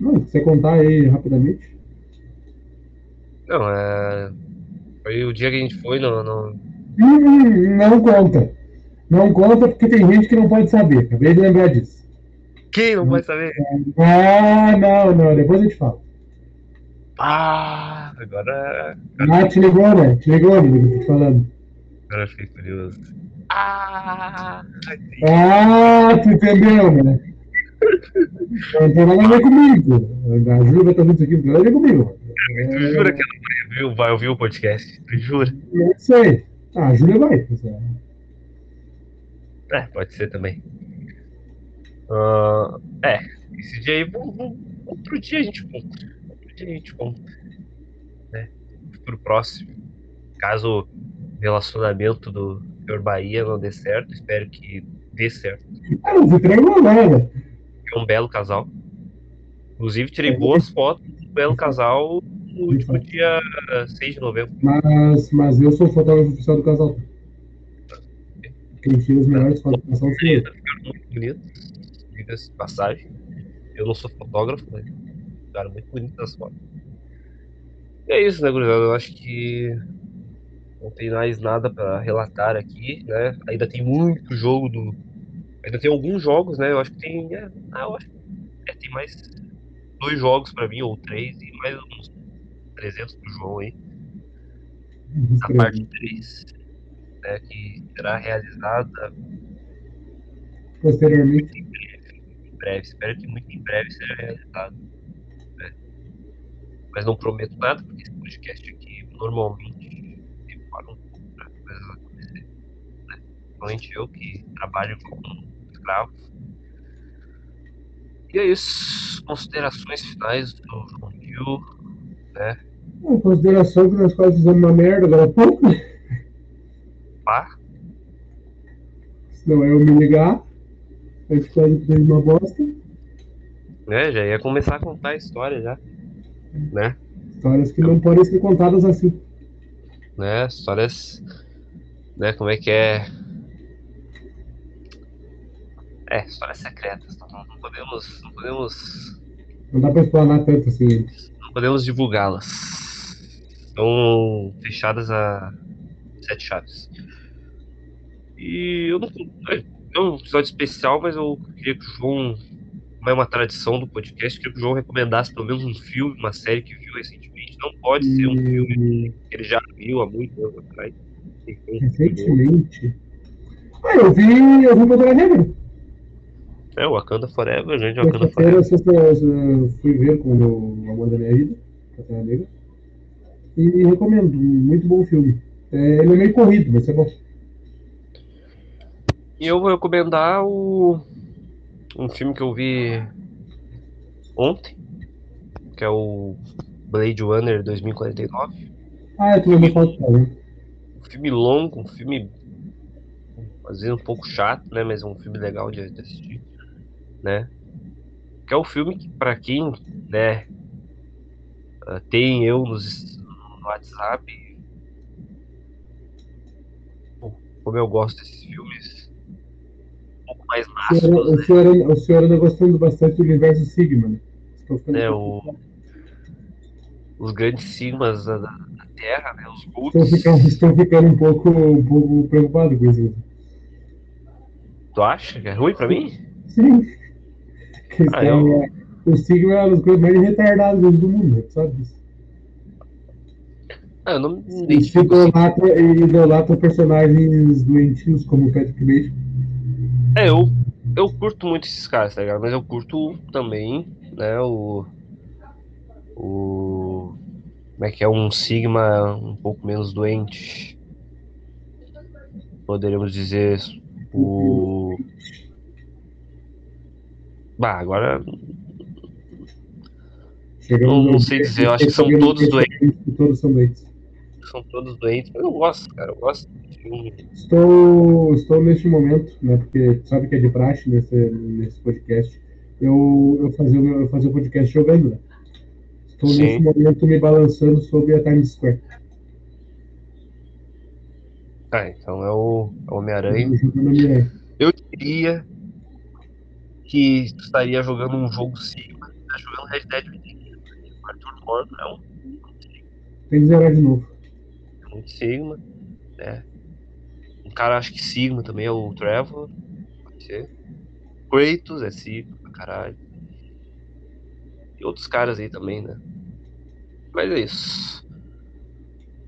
Não, você contar aí rapidamente. Não, é. Foi o dia que a gente foi no. no... Hum, não conta. Não conta porque tem gente que não pode saber. Acabei de lembrar disso. Quem não vai saber? Ah, não, não. Depois a gente fala. Ah, agora. Ah, te ligou, né? Te ligou, amigo, tô te falando. Agora eu fiquei curioso. Ah. Ah, tu entendeu, né? Não tem nada a ver comigo. A Júlia tá isso aqui, não tem nada a ver comigo. Tu jura que ela vai ouvir, vai ouvir o podcast? Tu jura? Não sei. Ah, a Júlia vai. É, pode ser também. Ah, é, esse dia aí, vamos- vamos- outro dia a gente conta. Outro dia a gente conta. Né? Pro próximo. Caso relacionamento do Senhor Bahia não dê certo, espero que dê certo. Ah, não se entregou nada. É um belo casal. Inclusive, tirei boas fotos do belo casal no último dia 6 de novembro. Mas, mas eu sou o fotógrafo oficial do casal. Quem tira as melhores fotos do casal sou eu. Ficaram muito bonitos, diga-se passagem. Eu não sou fotógrafo, mas ficaram muito bonitas as fotos. E é isso, né, gurizada? Eu acho que não tem mais nada pra relatar aqui, né? Ainda tem muito jogo do. Ainda tem alguns jogos, né? Eu acho que tem. É, ah, eu acho que é, tem mais dois jogos pra mim, ou três, e mais uns 300 pro João aí. A parte 3, né? Que será realizada Posteriormente. em breve. Em breve. Espero que muito em breve seja realizado. né? Mas não prometo nada, porque esse podcast aqui normalmente demora um pouco para coisas acontecerem. Né? Principalmente eu que trabalho como escravo. E é isso. Considerações finais do João Gil. Né? Em consideração que nós quase fizemos uma merda agora há pouco, né? Pá. Se não é eu me ligar, a quase fez uma bosta. Né? Já ia começar a contar a história já. Né? Histórias que não podem ser contadas assim. né? Histórias, né? Como é que é? É, histórias secretas. Não, não podemos, não podemos, Não dá pra explanar tanto assim. eles. não podemos divulgá-las. Estão fechadas a sete chaves. E eu não, é um episódio especial, mas eu queria que o João, como é uma tradição do podcast, queria que o João recomendasse pelo menos um filme, uma série que viu recentemente. Não pode ser um filme E que ele já viu há muito tempo atrás. Recentemente. Ah, eu vi, eu vi Pantera Negra. É, Wakanda Forever, gente, Wakanda Forever. Eu fui ver com o Amor da Minha Vida, Capitã Negra. E recomendo, muito bom filme. É, ele é meio corrido, mas é bom. E eu vou recomendar o um filme que eu vi ontem, que é o Blade Runner 2049. Ah, eu também me falta Um filme longo, um filme às vezes um pouco chato, né, mas é um filme legal de assistir, né? Que é o filme que para quem, né, ah, tem eu nos, no WhatsApp, como eu gosto desses filmes um pouco mais máximos. O senhor, né? o senhor anda gostando bastante do universo Sigma, né? É, o, os grandes sigmas da, da Terra, né? Os. Estou ficando, estou ficando um, pouco, um pouco preocupado com isso. Tu acha que é ruim pra mim? Sim. Ah, eu... é, o Sigma é uma das coisas mais retardadas do mundo, sabe? Ah, eu não me identifico. Idolatra, idolatra personagens doentios como o Patrick Bateman. É, eu, eu curto muito esses caras, tá ligado? Mas eu curto também, né, o. O. Como é que é? Um Sigma um pouco menos doente. Poderíamos dizer. O. Bah, agora. Não, não sei dizer, eu acho que são todos doentes. Todos são doentes são todos doentes, mas eu gosto, cara, eu gosto de filme. Estou, estou neste momento, né, porque sabe que é de praxe nesse, nesse podcast, eu, eu fazia eu fazia o podcast jogando, né? Estou Sim. nesse momento me balançando sobre a Times Square. Ah, então é o, é o Homem-Aranha. Eu diria que estaria jogando um jogo Sigma, tá jogando Red Dead Redemption. Arthur Morgan é um. Tem que zerar de novo muito Sigma, né? Um cara acho que Sigma também é o Trevor, pode ser. Kratos é Sigma pra caralho. E outros caras aí também, né? Mas é isso.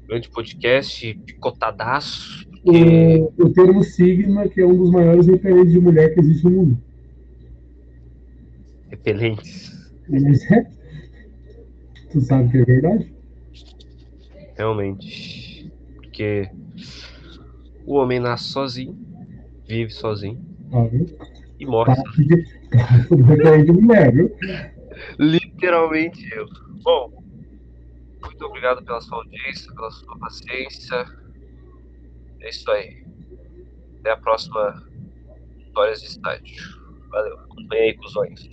Grande podcast, picotadaço. Porque... O, o termo Sigma, que é um dos maiores referentes de mulher que existe no mundo. Repelentes. Tu sabe que é verdade? Realmente porque o homem nasce sozinho, vive sozinho uhum. e morre tá. sozinho. Literalmente eu. Bom, muito obrigado pela sua audiência, pela sua paciência. É isso aí. Até a próxima Histórias de Estádio. Valeu. Acompanhe aí, cuzões.